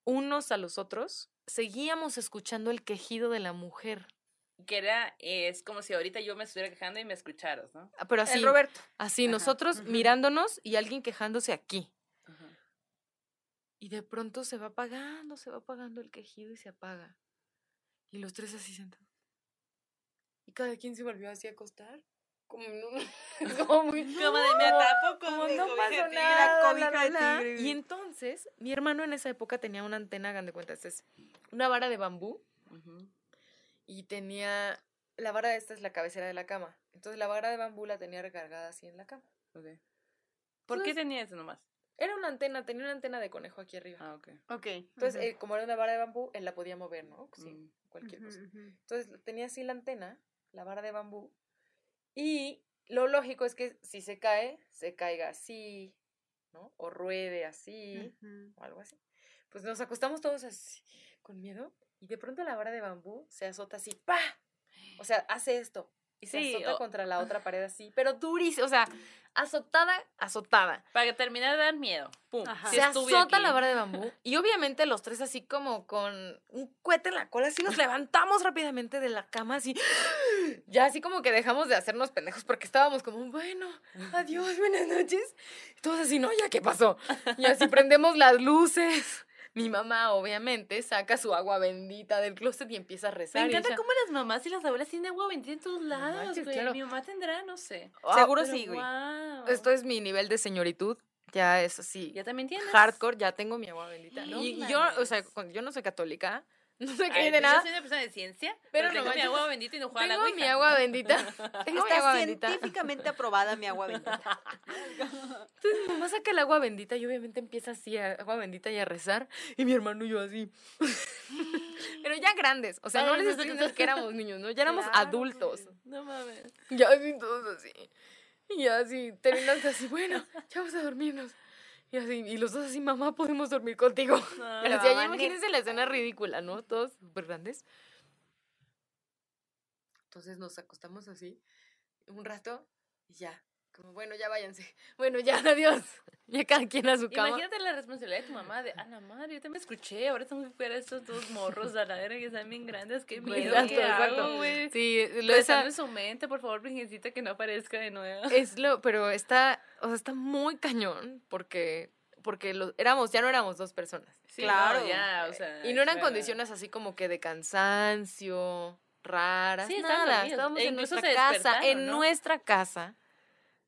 unos a los otros, seguíamos escuchando el quejido de la mujer. Que era, es como si ahorita yo me estuviera quejando y me escucharas, ¿no? Ah, Pero así, El Roberto. así, Ajá, nosotros mirándonos y alguien quejándose aquí. Y de pronto se va apagando, se va apagando el quejido y se apaga. Y los tres así sentados. Y cada quien se volvió así a acostar. Como, en un- como muy... Como de me como no pasó tigre. nada, La de tigre. Y entonces, mi hermano en esa época tenía una antena, hagan de cuenta, esta es una vara de bambú y tenía, la vara de esta es la cabecera de la cama. Entonces la vara de bambú la tenía recargada así en la cama. Ok. ¿Por qué tenía eso nomás? Era una antena, tenía una antena de conejo aquí arriba. Ah, ok. Ok. Entonces, eh, como era una vara de bambú, él la podía mover, ¿no? Sin Mm. cualquier Ujú, cosa. ujú. Entonces tenía así la antena, la vara de bambú. Y lo lógico es que si se cae, se caiga así, ¿no? O ruede así, o algo así. Pues nos acostamos todos así, con miedo. Y de pronto la vara de bambú se azota así, ¡pa! O sea, hace esto. Y se Sí, azota o- contra la otra pared así, pero durísimo. O sea, azotada, azotada. Para que termine de dar miedo. Pum. Se azota aquí. la vara de bambú. Y obviamente los tres así como con un cohete en la cola, así nos levantamos rápidamente de la cama, así. Ya así como que dejamos de hacernos pendejos porque estábamos como, bueno, adiós, buenas noches. Y todos así, no, ya qué pasó. Y así prendemos las luces. Mi mamá, obviamente, saca su agua bendita del closet y empieza a rezar. Me encanta ella, cómo las mamás y las abuelas tienen agua bendita en todos lados, manches, güey. claro. Mi mamá tendrá, no sé. "Ah, Seguro sí, güey. guau. Esto es mi nivel de señoritud. Ya es así. ¿Ya también tienes? hardcore, ya tengo mi agua bendita. No y yo, o sea, yo no soy católica, no sé Ay, qué de pues nada. Yo soy una persona de ciencia, Pero pero, no tengo mi agua bendita y no juego a la Tengo ouija. mi agua bendita. Tengo mi agua Está bendita. científicamente aprobada mi agua bendita. Entonces mi mamá saca el agua bendita y obviamente empieza así a agua bendita y a rezar. Y mi hermano y yo así. Pero ya grandes. O sea, no les estoy diciendo que éramos niños, ¿no? Ya éramos Claro, adultos. No mames. Ya así todos así. Y ya así, terminando así, bueno, ya vamos a dormirnos. Y así, y los dos así, mamá, podemos dormir contigo. No. Pero la así, mamá imagínense la escena ridícula, ¿no? Todos súper grandes. Entonces nos acostamos así un rato y ya. Como, bueno, ya váyanse. Bueno, ya, adiós. Ya cada quien a su cama. Imagínate la responsabilidad de tu mamá de, a la madre, yo también escuché, ahora tengo que cuidar a estos dos morros a la verga que están bien grandes, qué miedo, exacto, ¿qué exacto. hago? Sí, lo esa- en su mente, por favor, virgencita, que no aparezca de nuevo. es lo, pero está, o sea, está muy cañón porque, porque lo, éramos, ya no éramos dos personas. Sí, Claro. no, ya, o sea, Y no eran claro. condiciones así como que de cansancio, raras, Sí, nada. Estábamos E en nuestra casa, en ¿no? nuestra casa,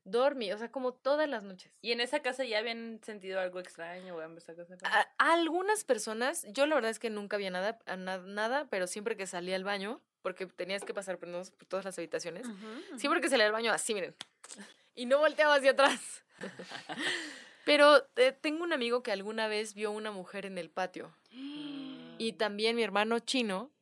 dormí, o sea, como todas las noches. Y en esa casa ya habían sentido algo extraño, en esa casa. A, algunas personas, yo la verdad es que nunca había nada, nada, pero siempre que salía al baño, porque tenías que pasar por, todas las habitaciones, siempre que salía al baño así, miren, y no volteaba hacia atrás. pero eh, tengo un amigo que alguna vez vio una mujer en el patio. Y también mi hermano chino,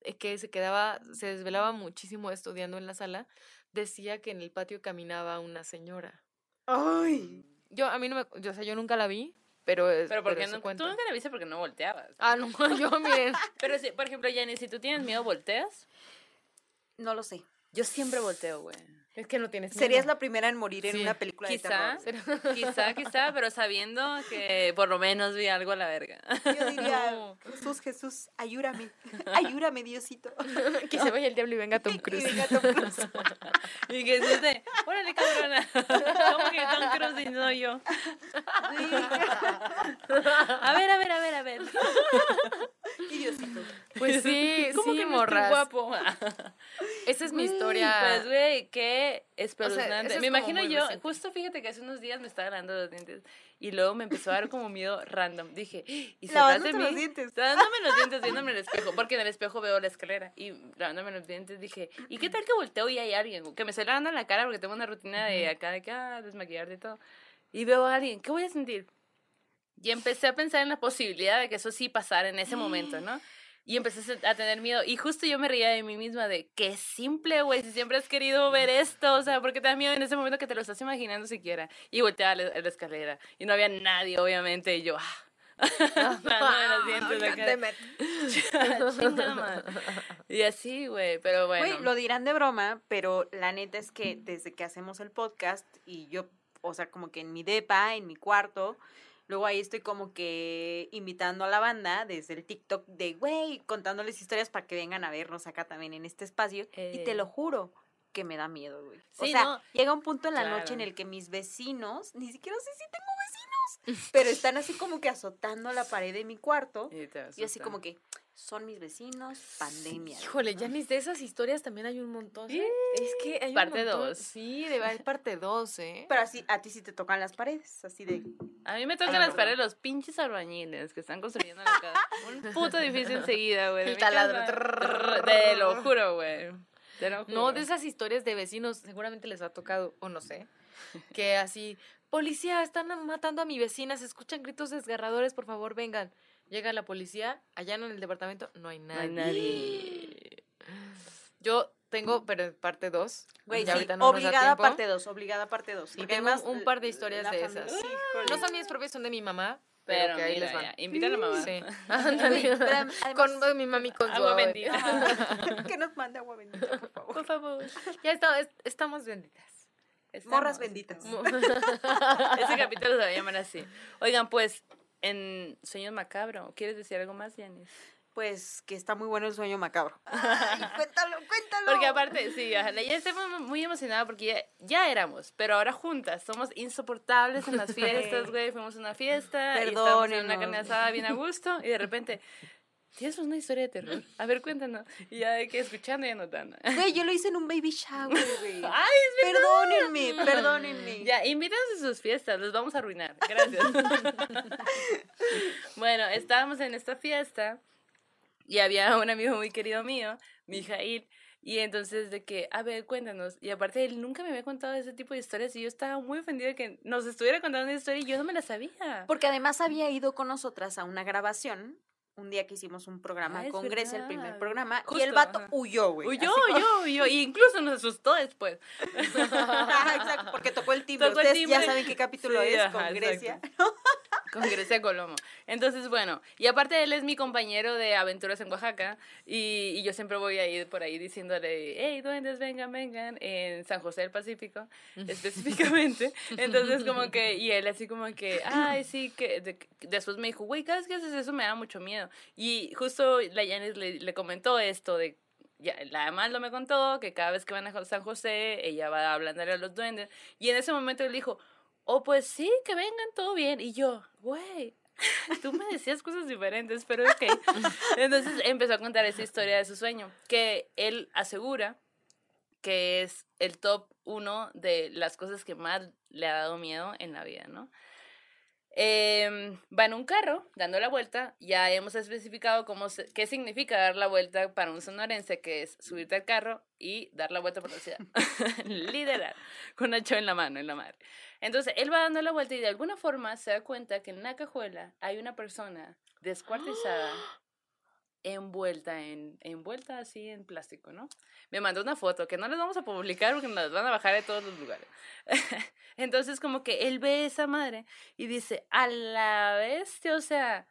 eh, que se quedaba, se desvelaba muchísimo estudiando en la sala, decía que en el patio caminaba una señora. Ay. Yo, a mí no me, yo, o sea, yo nunca la vi, pero, es- Pero porque eso no, tú nunca la viste porque no volteabas. Ah, no, yo, miren. Pero, si, por ejemplo, Jenny, si tú tienes miedo, ¿volteas? No lo sé. Yo siempre volteo, güey. Es que no tienes Serías miedo. la primera en morir en Sí. una película Quizá. de terror. Quizá, quizá, pero sabiendo que por lo menos vi algo a la verga. Yo diría, No. Jesús, Jesús, ayúdame. Ayúdame, Diosito. que se vaya el diablo y venga Tom Y Cruise. venga Tom Cruise. Y que se dice, órale, cabrona. ¿Cómo que Tom Cruise y no yo? A ver, a ver, a ver, a ver. Y Diosito. Pues sí, ¿Cómo sí, que morras. guapo? Esa es mi Pues, historia. güey, qué espeluznante. eso es me imagino yo, reciente. justo fíjate que hace unos días me estaba lavando los dientes y luego me empezó a dar como miedo random. Dije, ¿y se de mí? los dientes. Lavándome los dientes, viéndome el espejo, porque en el espejo veo la escalera y lavándome los dientes dije, ¿y qué tal que volteo y hay alguien? Que me estoy lavando en la cara porque tengo una rutina de acá, de acá, desmaquillarte y todo. Y veo a alguien, ¿qué voy a sentir? Y empecé a pensar en la posibilidad de que eso sí pasara en ese momento, ¿no? Y empecé a tener miedo. Y justo yo me reía de mí misma de, qué simple, güey, si siempre has querido ver esto, o sea, ¿por qué te da miedo en ese momento que te lo estás imaginando siquiera? Y volteaba a la, a la escalera. Y no había nadie, obviamente, y yo, ah. Y así, güey, pero bueno. Güey, lo dirán de broma, pero la neta es que desde que hacemos el podcast y yo, o sea, como que en mi depa, en mi cuarto, luego ahí estoy como que invitando a la banda desde el TikTok de, güey, contándoles historias para que vengan a vernos acá también en este espacio. Y te Eh. lo juro que me da miedo, güey. o sea, no. llega un punto en la noche en el que mis vecinos, ni siquiera sé si tengo vecinos, pero están así como que azotando la pared de mi cuarto. Y te Y así como que son mis vecinos, pandemia. Híjole, ya ni de esas historias también hay un montón. ¿eh? Es que hay un Parte montón. dos. Sí, debe haber parte 2, ¿eh? Pero así, a ti sí te tocan las paredes, así de... A mí me tocan Ay, las paredes los pinches albañiles que están construyendo la casa. Un puto edificio enseguida, güey. de El taladro. Te lo juro, güey. Te lo juro. No, de esas historias de vecinos, seguramente les ha tocado, o no sé, que así, policía, están matando a mi vecina, se escuchan gritos desgarradores, por favor, vengan. Llega la policía, allá en el departamento no hay No nadie. hay nadie. Yo tengo, pero en parte 2. Güey, sí, ahorita no obligada parte 2, obligada parte 2. Y tengo un par de historias de esas. No No son mías propias, son de mi mamá, Pero, pero, que ahí mira, les van. ya, invita a la mamá. Sí. Ándale. con mi mami con su Agua bendita. que nos mande agua bendita, por favor. Por favor. Ya está- es- estamos benditas. Morras benditas. Ese capítulo se va a llamar así. Oigan, pues, en Sueños Macabro, ¿quieres decir algo más, Yanis? Pues que está muy bueno el sueño macabro. Ay, cuéntalo, cuéntalo. Porque aparte, sí, ojalá, ya estoy muy- emocionada porque ya, ya éramos, pero ahora juntas, somos insoportables en las fiestas, güey, fuimos a una fiesta, estábamos en una carne asada bien a gusto, y de repente, tienes una historia de terror, a ver, cuéntanos, y ya de que escuchando y anotando. Güey, yo lo hice en un baby shower, güey. ¡Ay, es verdad! Perdónenme, perdónenme. Ya, invítanos a sus fiestas, los vamos a arruinar. Gracias. bueno, estábamos en esta fiesta y había un amigo muy querido mío, Mijail, y entonces de que, a ver, cuéntanos. Y aparte, él nunca me había contado ese tipo de historias y yo estaba muy ofendida de que nos estuviera contando una historia y yo no me la sabía. Porque además había ido con nosotras a una grabación un día que hicimos un programa Ah, con Grecia, el primer programa, y Justo, el vato ajá. huyó, güey. Huyó, como- huyó, huyó, y incluso nos asustó después. Exacto, porque tocó el timbre. Tocó el Ustedes ya timbre. saben qué capítulo Sí, es ajá, con. Grecia. Con Grecia Colomo. Entonces, bueno, y aparte él es mi compañero de aventuras en Oaxaca y, y yo siempre voy a ir por ahí diciéndole, hey, duendes, vengan, vengan, en San José del Pacífico, específicamente. Entonces, como que, y él así como que, ay, sí, que de- después me dijo, güey, cada vez que haces eso me da mucho miedo. Y justo la Yanis le, le comentó esto de ya, la lo me contó que cada vez que van a San José, ella va hablándole a los duendes. Y en ese momento él dijo, oh, pues sí, que vengan, todo bien. Y yo, güey, tú me decías cosas diferentes, pero ok. Entonces empezó a contar esa historia de su sueño, que él asegura que es el top uno de las cosas que más le ha dado miedo en la vida, ¿no? Em, va en un carro dando la vuelta. Ya hemos especificado cómo se- qué significa dar la vuelta para un sonorense, que es subirte al carro y dar la vuelta por la ciudad. Liderar, con una chava en la mano, en la madre. Entonces, él va dando la vuelta y de alguna forma se da cuenta que en la cajuela hay una persona descuartizada, envuelta en, envuelta así en plástico, ¿no? Me mandó una foto que no les vamos a publicar porque nos van a bajar de todos los lugares. Entonces, como que él ve esa madre y dice, a la bestia, o sea,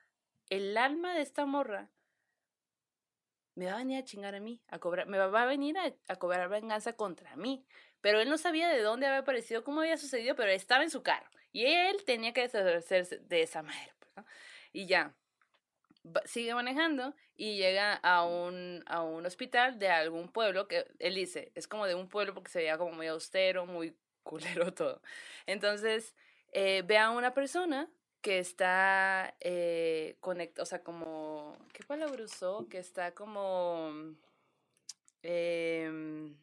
el alma de esta morra me va a venir a chingar a mí, a cobrar, me va va a venir a, a cobrar venganza contra mí. Pero él no sabía de dónde había aparecido, cómo había sucedido, pero estaba en su carro. Y él tenía que deshacerse de esa madre, pues. Y ya, sigue manejando y llega a un, a un hospital de algún pueblo que él dice, es como de un pueblo porque se veía como muy austero, muy culero todo. Entonces, eh, ve a una persona que está eh, conectada, o sea, como, ¿qué palabra usó? Que está como, em,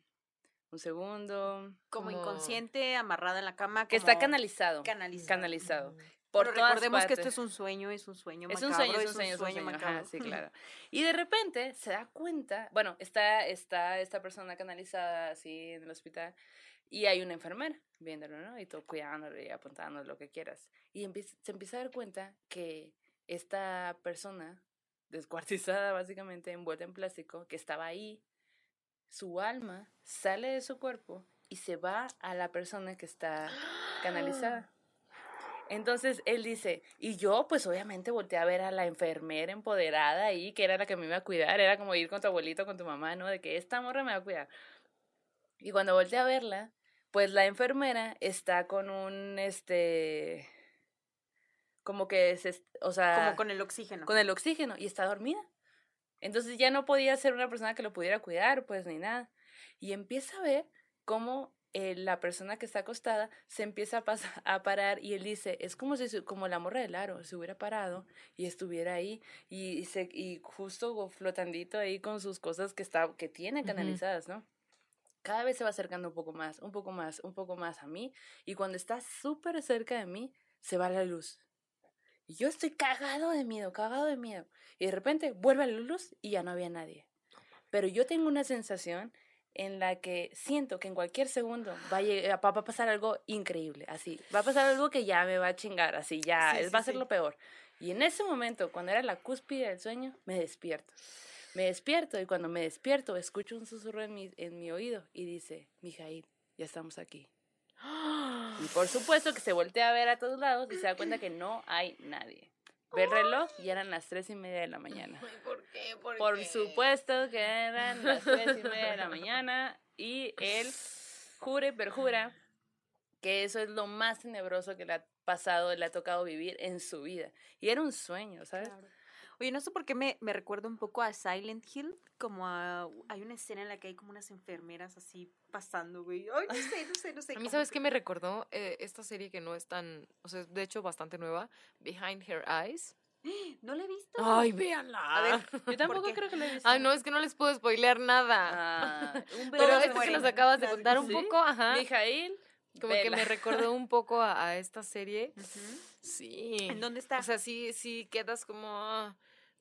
un segundo, Como, Como- inconsciente, amarrada en la cama. que está canalizado, canalizado. canalizado. Por Pero recordemos que partes. esto es un sueño, es un sueño Es un macabro, sueño, es un sueño, es un sueño. ajá, macabro. sí, claro. Y de repente se da cuenta, bueno, está, está esta persona canalizada así en el hospital y hay una enfermera viéndolo, ¿no? Y todo cuidándolo y apuntándolo, lo que quieras. Y empieza- se empieza a dar cuenta que esta persona, descuartizada básicamente, envuelta en plástico, que estaba ahí, su alma sale de su cuerpo y se va a la persona que está canalizada. Entonces él dice, y yo pues obviamente volteé a ver a la enfermera empoderada ahí, que era la que me iba a cuidar, era como ir con tu abuelito, con tu mamá, ¿no? De que esta morra me va a cuidar. Y cuando volteé a verla, pues la enfermera está con un, este, como que, se, o sea, Como con el oxígeno. con el oxígeno y está dormida. Entonces ya no podía ser una persona que lo pudiera cuidar, pues ni nada. Y empieza a ver cómo eh, la persona que está acostada se empieza a, pas- a parar y él dice, es como si como la morra del aro se hubiera parado y estuviera ahí y, y se, y justo flotandito ahí con sus cosas que, está, que tiene canalizadas, ¿no? Cada vez se va acercando un poco más, un poco más, un poco más a mí y cuando está súper cerca de mí, se va la luz. Y yo estoy cagado de miedo, cagado de miedo. Y de repente vuelve la luz y ya no había nadie. Pero yo tengo una sensación en la que siento que en cualquier segundo va a, va a pasar algo increíble, así. Va a pasar algo que ya me va a chingar, así, ya, Sí, va a ser sí. lo peor. Y en ese momento, cuando era la cúspide del sueño, me despierto. Me despierto y cuando me despierto escucho un susurro en mi, en mi oído y dice, Mijail, ya estamos aquí. Y por supuesto que se voltea a ver a todos lados y se da cuenta que no hay nadie. Ve el reloj y eran las tres y media de la mañana. ¿Por qué? ¿Por, Por qué? supuesto que eran las tres y media de la mañana y él jure, perjura que eso es lo más tenebroso que le ha pasado, le ha tocado vivir en su vida. Y era un sueño, ¿sabes? Claro. Oye, no sé por qué me, me recuerda un poco a Silent Hill, como a... Hay una escena en la que hay como unas enfermeras así pasando, güey. Ay, no sé, no sé, no sé. A mí, ¿sabes que- qué me recordó? Eh, esta serie que no es tan, o sea, de hecho bastante nueva, Behind Her Eyes. No la he visto. Ay, véanla. A ver, Yo tampoco creo que lo he visto. Ay, no, es que no les puedo spoilear nada. Ah, un Pero todos es que los acabas de contar un poco, ajá. Mijail, Como que me recordó un poco a, a esta serie. Ujú. Sí. ¿En dónde está? O sea, sí, sí quedas como, ah,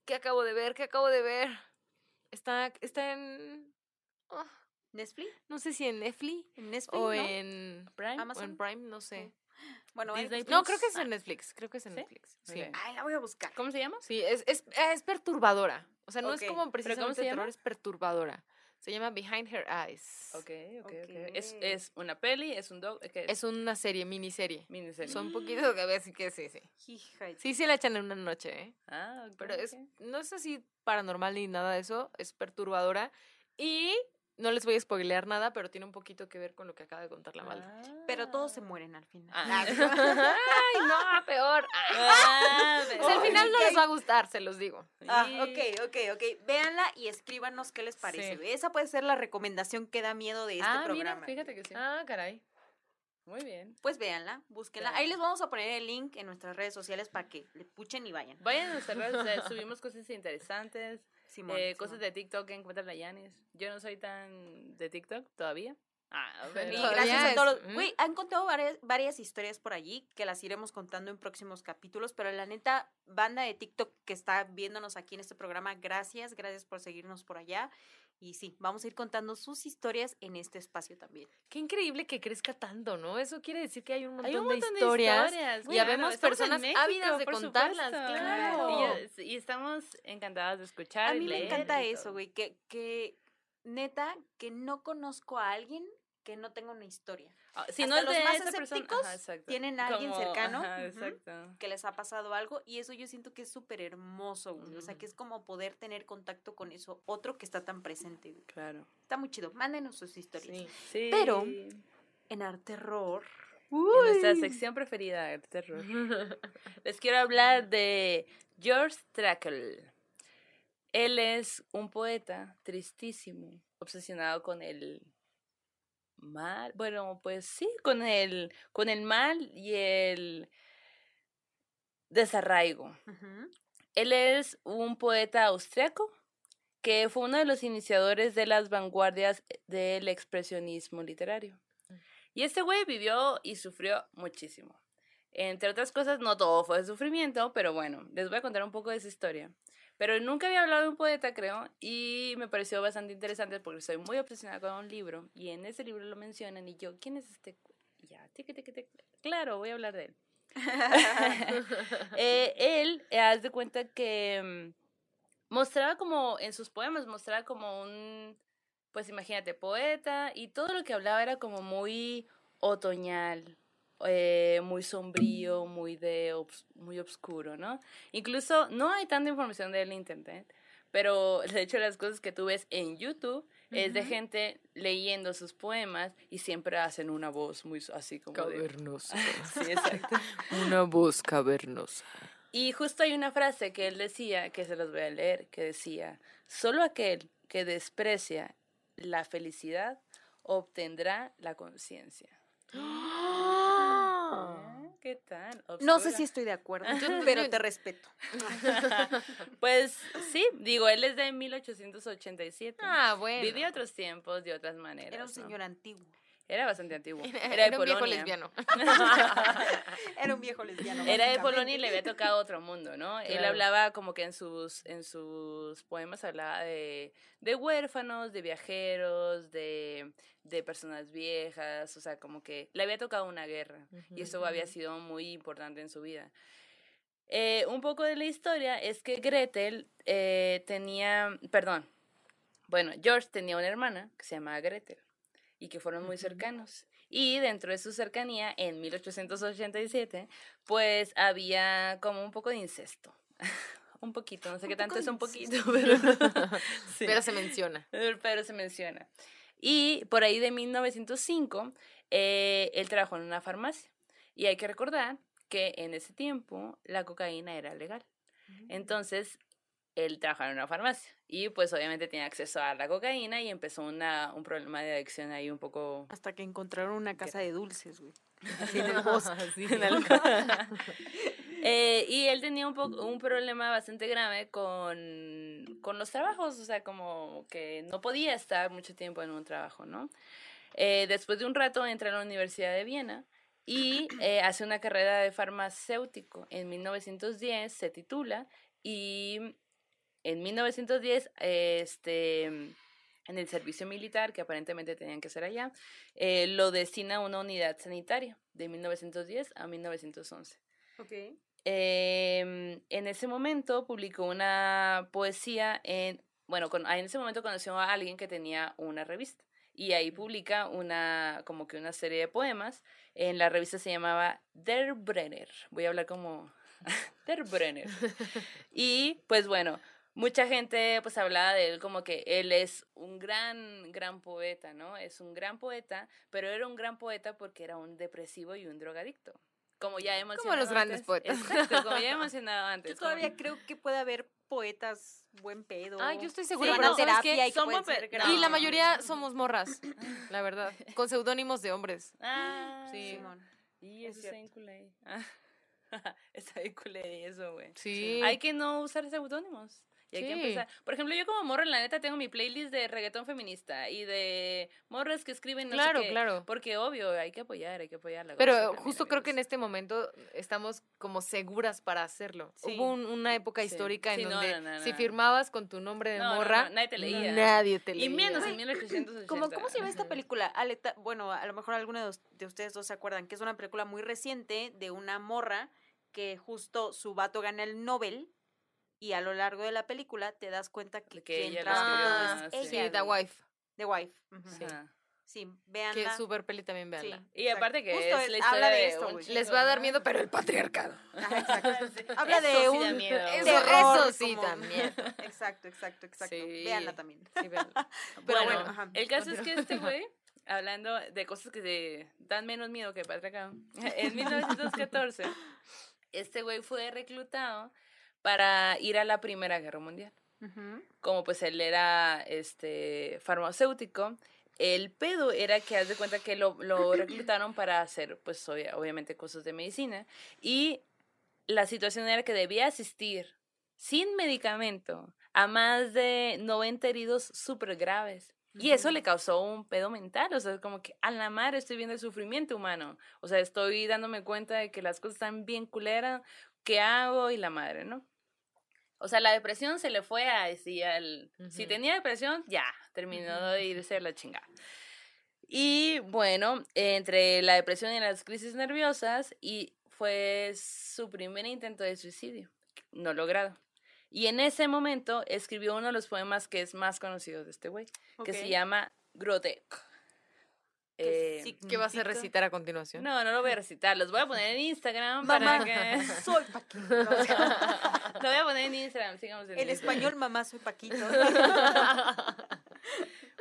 ¿qué acabo de ver? ¿Qué acabo de ver? Está, está en, ah, ¿Netflix? no sé si en Netflix ¿En Netflix? o no? en Prime. o en Amazon. Prime, no sé. Bueno, Disney. No, creo que es Ah. en Netflix, creo que es en ¿Sí? Netflix. Sí. Ay, la voy a buscar. ¿Cómo se llama? Sí, es, es, es perturbadora. O sea, no es como ¿pero cómo precisamente terror, es perturbadora. Se llama Behind Her Eyes. Ok, ok, ok. Es, Ok. es una peli, es un dog, ¿qué Es una serie, miniserie. miniserie. Son poquitos que así que sí, sí. Hija Sí, sí la echan en una noche, ¿eh? Ah, ok, Pero es, no es así paranormal ni nada de eso, es perturbadora. Y no les voy a spoilear nada, pero tiene un poquito que ver con lo que acaba de contar la Malda. Pero todos se Ah. mueren al final. Ay, no, peor. Ah, Pues al final no les va a gustar, se los digo. Ah, ok, ok, ok. Véanla y escríbanos qué les parece. Sí. Esa puede ser la recomendación que da miedo de este ah, programa. mira, fíjate que sí. Ah, caray. Muy bien. Pues véanla, búsquenla. Claro. Ahí les vamos a poner el link en nuestras redes sociales para que le puchen y vayan. Vayan a nuestras redes, sociales, subimos cosas interesantes, Simón, eh, Simón. cosas de TikTok que encuentran la Yanis. Yo no soy tan de TikTok todavía. Ah, pero- gracias a es- todos. los-. Güey, han contado varias, varias historias por allí que las iremos contando en próximos capítulos, pero la neta, banda de TikTok que está viéndonos aquí en este programa, gracias, gracias por seguirnos por allá. Y sí, vamos a ir contando sus historias en este espacio también. Qué increíble que crezca tanto, ¿no? Eso quiere decir que hay un montón, Hay un de montón historias. historias. y habemos personas ávidas de contarlas, supuesto. claro. Y, estamos encantadas de escuchar. A y mí me encanta eso, güey, que, que neta, que no conozco a alguien que no tenga una historia. Ah, Si no es los de más persona, escépticos ajá, tienen a alguien Como- cercano, ajá, que les ha pasado algo y eso yo siento que es súper hermoso, güey. O sea, que es como poder tener contacto con eso otro que está tan presente, güey. Claro. Está muy chido. Mándenos sus historias. Sí. Sí. Pero- En Arte Terror. En nuestra sección preferida, el terror. Les quiero hablar de George Trakl. Él es un poeta tristísimo, obsesionado con el mal, bueno, pues sí, con el, con el mal y el desarraigo. Él es un poeta austriaco que fue uno de los iniciadores de las vanguardias del expresionismo literario. Y este güey vivió y sufrió muchísimo. Entre otras cosas, no todo fue sufrimiento, pero bueno, les voy a contar un poco de esa historia. Pero nunca había hablado de un poeta, creo, y me pareció bastante interesante porque soy muy obsesionada con un libro, y en ese libro lo mencionan, y yo, ¿quién es este? cu-?" Ya, tiqui, tiqui, tiqui. claro, voy a hablar de él. Eh, él, eh, haz de cuenta que mm, mostraba como, en sus poemas, mostraba como un, pues imagínate, poeta, y todo lo que hablaba era como muy otoñal, eh, muy sombrío, muy de obs- muy oscuro, ¿no? Incluso no hay tanta información de él en internet, pero de hecho las cosas que tú ves en YouTube es de gente leyendo sus poemas y siempre hacen una voz muy así como de... Cavernosa. Sí, exacto. Una voz cavernosa. Y justo hay una frase que él decía, que se los voy a leer, que decía, solo aquel que desprecia la felicidad obtendrá la conciencia. ¿Qué tal? No sé si estoy de acuerdo, pero te respeto. Pues sí, digo, él es de 1887. Ah, bueno. Vivió otros tiempos de otras maneras. Era un ¿no? señor antiguo. Era bastante antiguo. Era, Era, de un viejo lesbiano. Era un viejo lesbiano. Era de. Polonia y le había tocado otro mundo, ¿no? Él hablaba como que en sus, en sus poemas hablaba de, de huérfanos, de viajeros, de, de personas viejas, o sea, como que le había tocado una guerra y eso había sido muy importante en su vida. Eh, un poco de la historia es que Gretel eh, tenía, perdón, bueno, George tenía una hermana que se llamaba Gretel y que fueron muy cercanos. Y dentro de su cercanía, en 1887, pues había como un poco de incesto. un poquito, no sé Un qué tanto es un poquito, pero, sí. Pero se menciona. pero se menciona. Y por ahí de 1905, eh, él trabajó en una farmacia. Y hay que recordar que en ese tiempo la cocaína era legal. Entonces, él trabajaba en una farmacia y pues obviamente tenía acceso a la cocaína y empezó una, un problema de adicción ahí un poco... Hasta que encontraron una casa de dulces, güey. Así en el bosque. Sí. en el- Eh, y él tenía un, poco, un problema bastante grave con, con los trabajos, o sea, como que no podía estar mucho tiempo en un trabajo, ¿no? Eh, después de un rato entra a la Universidad de Viena y eh, hace una carrera de farmacéutico. En 1910 se titula y en 1910, eh, este, en el servicio militar, que aparentemente tenían que ser allá, eh, lo destina a una unidad sanitaria de 1910 a 1911. Ok. Em, en ese momento publicó una poesía en bueno, con, en ese momento conoció a alguien que tenía una revista y ahí publica una, como que una serie de poemas. En la revista se llamaba Der Brenner. Voy a hablar como Der Brenner. Y pues bueno, mucha gente pues hablaba de él como que él es un gran, gran poeta, ¿no? Es un gran poeta, pero era un gran poeta porque era un depresivo y un drogadicto. Como ya hemos Como los grandes poetas. Exacto, como ya he mencionado antes. Yo como- todavía creo que puede haber poetas buen pedo. Ay, yo estoy que segura, a ¿sabes terapia y que Somos ser grandes. Y la mayoría somos morras, la verdad. Con seudónimos de hombres. Ah, Sí. Simón. Y Es eso está cierto. bien culé. Ah, está bien culé eso, güey. Sí. Hay que no usar seudónimos. Y hay que empezar. Por ejemplo, yo como morra, la neta, tengo mi playlist de reggaetón feminista y de morras que escriben no sé Claro, qué, claro. Porque obvio, hay que apoyar, hay que apoyar la Pero justo creo que en este momento estamos como seguras para hacerlo. Sí. Hubo un- una época Sí. histórica en no, donde no, no, si no. firmabas con tu nombre de morra, no, nadie te leía. nadie te leía. Y menos en Güey, 1880. ¿Cómo, ¿Cómo se llama esta película? Aleta, bueno, a lo mejor alguno de ustedes dos se acuerdan, que es una película muy reciente de una morra que justo su vato gana el Nobel y a lo largo de la película te das cuenta que, Que quien ella es ah, sí. ella. Sí, The. Wife. The Wife. Sí. Ajá. Sí, Que véanla. es súper peli también, Sí, véanla. Y aparte que Justo es es- la historia habla de de esto, un güey. chico, Les va a dar miedo, pero el patriarcado. Sí. Habla Eso de sí un terror, eso sí como- también. Exacto, exacto, exacto. Sí. Véanla también. Sí, véanla. Pero bueno, bueno, ajá, el caso es que este güey, hablando de cosas que te dan menos miedo que patriarcado, en 1914, este güey fue reclutado para ir a la Primera Guerra Mundial. Como pues él era este farmacéutico, el pedo era que haz de cuenta que lo, lo reclutaron para hacer pues obvia- obviamente cosas de medicina y la situación era que debía asistir sin medicamento a más de 90 heridos súper graves. Y eso le causó un pedo mental, o sea, es como que a la madre estoy viendo el sufrimiento humano, o sea, estoy dándome cuenta de que las cosas están bien culeras, ¿qué hago? Y la madre, ¿no? O sea, la depresión se le fue a así al... Si tenía depresión, ya, terminó de irse a la chingada. Y bueno, entre la depresión y las crisis nerviosas, y fue su primer intento de suicidio, no logrado. Y en ese momento escribió uno de los poemas que es más conocido de este güey, que se llama Grotec. ¿Qué Eh, ¿Qué vas a recitar a continuación? no, no lo voy a recitar, los voy a poner en Instagram Mamá, para que... soy Paquito. No, o sea, Lo voy a poner en Instagram, sigamos en Instagram. español, mamá, soy Paquito.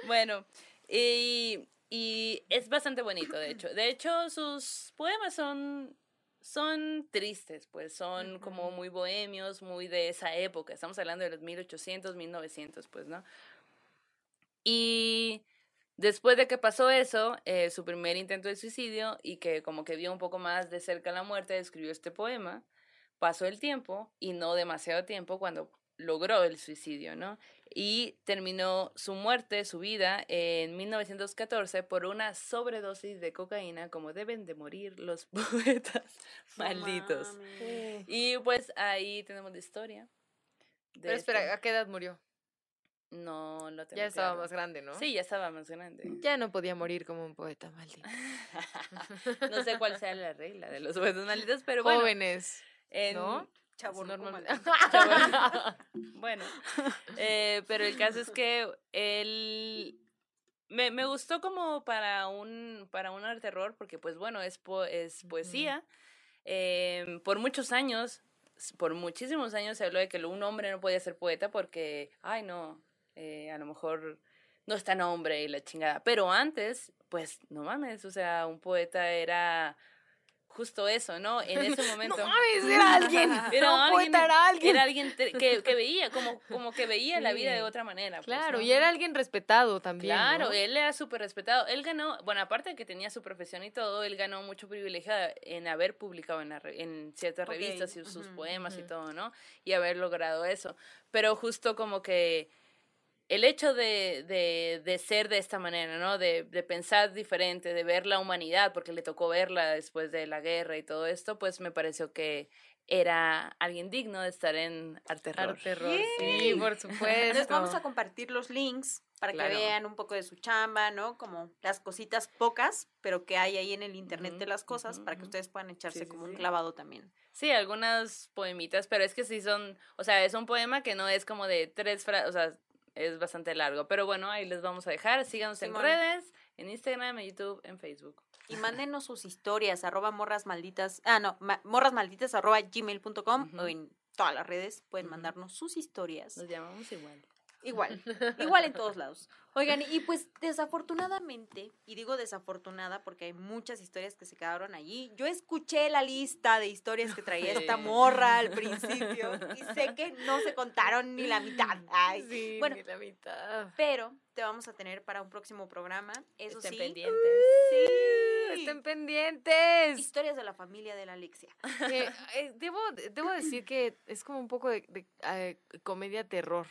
Bueno, y, y es bastante bonito, de hecho. De hecho, sus poemas son, son tristes, pues son como muy bohemios, muy de esa época. Estamos hablando de los 1800, 1900, pues, ¿no? Y después de que pasó eso, eh, su primer intento de suicidio y que como que vio un poco más de cerca la muerte, escribió este poema. Pasó el tiempo y no demasiado tiempo cuando logró el suicidio, ¿no? Y terminó su muerte, su vida, en 1914 por una sobredosis de cocaína, como deben de morir los poetas malditos. Y pues ahí tenemos la historia. Pero este- espera, ¿a qué edad murió? No lo tengo Ya estaba claro. más grande, ¿no? Sí, ya estaba más grande. Ya no podía morir como un poeta maldito. no sé cuál sea la regla de los poetas malditos, pero bueno. Jóvenes, en- ¿no? Chavorruco Normal-. Bueno, eh, pero el caso es que él me, me gustó como para un para un arte terror porque pues bueno es po- es poesía. Em, por muchos años, por muchísimos años se habló de que un hombre no podía ser poeta porque ay no, eh, a lo mejor no es tan hombre y la chingada. Pero antes, pues no mames, o sea, un poeta era justo eso, ¿no? En ese momento. No mames, era alguien. Era no, alguien- poeta era alguien. Era alguien que, que veía, como, como que veía la vida Sí. de otra manera. pues, Claro, ¿no? y era alguien respetado también. Claro, ¿no? él era súper respetado. Él ganó, bueno, aparte de que tenía su profesión y todo, él ganó mucho privilegio en haber publicado en, la en ciertas Ok, revistas y sus ujú, poemas y ujú. todo, ¿no? Y haber logrado eso. Pero justo como que el hecho de, de, de ser de esta manera, ¿no? De, de pensar diferente, de ver la humanidad, porque le tocó verla después de la guerra y todo esto, pues me pareció que era alguien digno de estar en Arte Terror. Sí, por supuesto. Les vamos a compartir los links para Claro. que vean un poco de su chamba, ¿no? Como las cositas pocas, pero que hay ahí en el internet de las cosas para que ustedes puedan echarse Sí, sí, como un sí. clavado también. Sí, algunas poemitas, pero es que sí son, o sea, es un poema que no es como de tres frases, o sea, es bastante largo. Pero bueno, ahí les vamos a dejar. Síganos en redes, en Instagram, en YouTube, en Facebook. Y mándenos sus historias, arroba morras malditas, ah, no, ma- morrasmalditas arroba gmail.com o en todas las redes pueden mandarnos sus historias. Nos llamamos igual. Igual, igual en todos lados. Oigan, y pues desafortunadamente, y digo desafortunada porque hay muchas historias que se quedaron allí, yo escuché la lista de historias que traía esta morra al principio y sé que no se contaron ni la mitad. Ay, Sí, bueno. ni la mitad. pero te vamos a tener para un próximo programa, eso Estén sí. pendientes. Sí. Estén pendientes. Historias de la familia de la Alexia. Eh, debo, debo decir que es como un poco de, de, eh, comedia terror.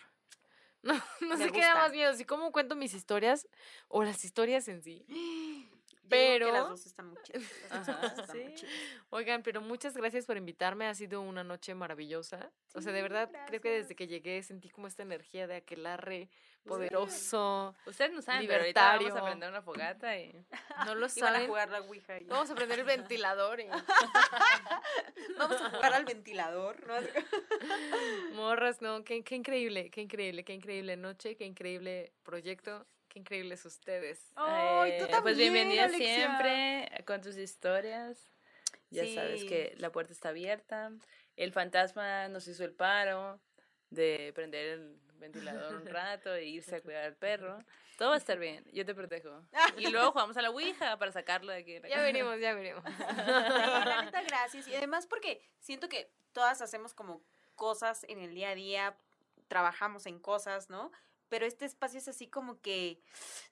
No, no sé qué da más miedo, si cómo cuento mis historias o las historias en sí. Yo que Pero- las dos están muy chidas. Ajá, muy. Oigan, pero muchas gracias por invitarme, ha sido una noche maravillosa. o sea, de verdad, creo que desde que llegué sentí como esta energía de aquelarre poderoso. Ustedes no saben, pero ahorita vamos Libertario. a prender una fogata y... No lo Iban a saben. jugar la Ouija. y- Vamos a prender el ventilador y Vamos a jugar al ventilador. ¿no? morras, no, qué, qué increíble, qué increíble, qué increíble noche, qué increíble proyecto, qué increíbles ustedes. Ay, tú Eh, Pues también, bienvenida Alexia. siempre con tus historias. Ya sabes que la puerta está abierta. El fantasma nos hizo el paro de prender el ventilador un rato e irse a cuidar al perro. Todo va a estar bien, yo te protejo. Y luego jugamos a la Ouija para sacarlo de aquí. de Ya veremos, ya veremos. Sí, la neta, gracias. Y además porque siento que todas hacemos como cosas en el día a día, trabajamos en cosas, ¿no? Pero este espacio es así como que,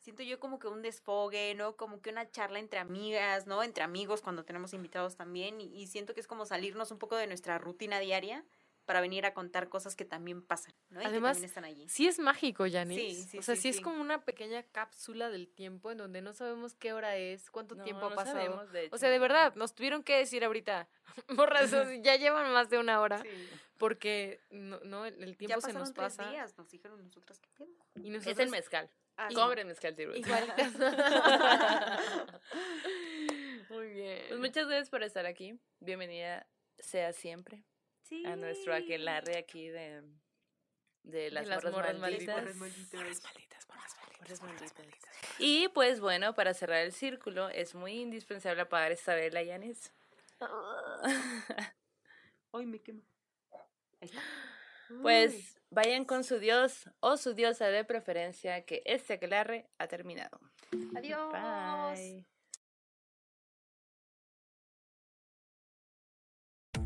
siento yo como que un desfogue, ¿no? Como que una charla entre amigas, ¿no? Entre amigos cuando tenemos invitados también. Y, y siento que es como salirnos un poco de nuestra rutina diaria para venir a contar cosas que también pasan, ¿no? Y Además, que también están allí. Sí es mágico, Yanis. Sí, sí, o sea, sí, sí, es como una pequeña cápsula del tiempo en donde no sabemos qué hora es, cuánto No, tiempo ha no pasado. sabemos, de O sea, de hecho. verdad, nos tuvieron que decir ahorita, morras, ya llevan más de una hora, Sí. porque no, no, el Ya tiempo se pasaron nos tres pasa. días, nos dijeron nosotras que pedo. Y Es nosotros, el mezcal. Ah, sí. Compren mezcal. Igualitas. Muy bien. Pues muchas gracias por estar aquí. Bienvenida sea siempre Sí. a nuestro aquelarre aquí de, de las, las morras, morras malditas. Morras malditas. Morras malditas, morras malditas, Morras morras malditas. Y pues bueno, para cerrar el círculo, es muy indispensable apagar esta vela, Yanis. Ay, me quemo. Ahí está. Pues vayan con su dios o su diosa de preferencia, que este aquelarre ha terminado. Adiós. Bye.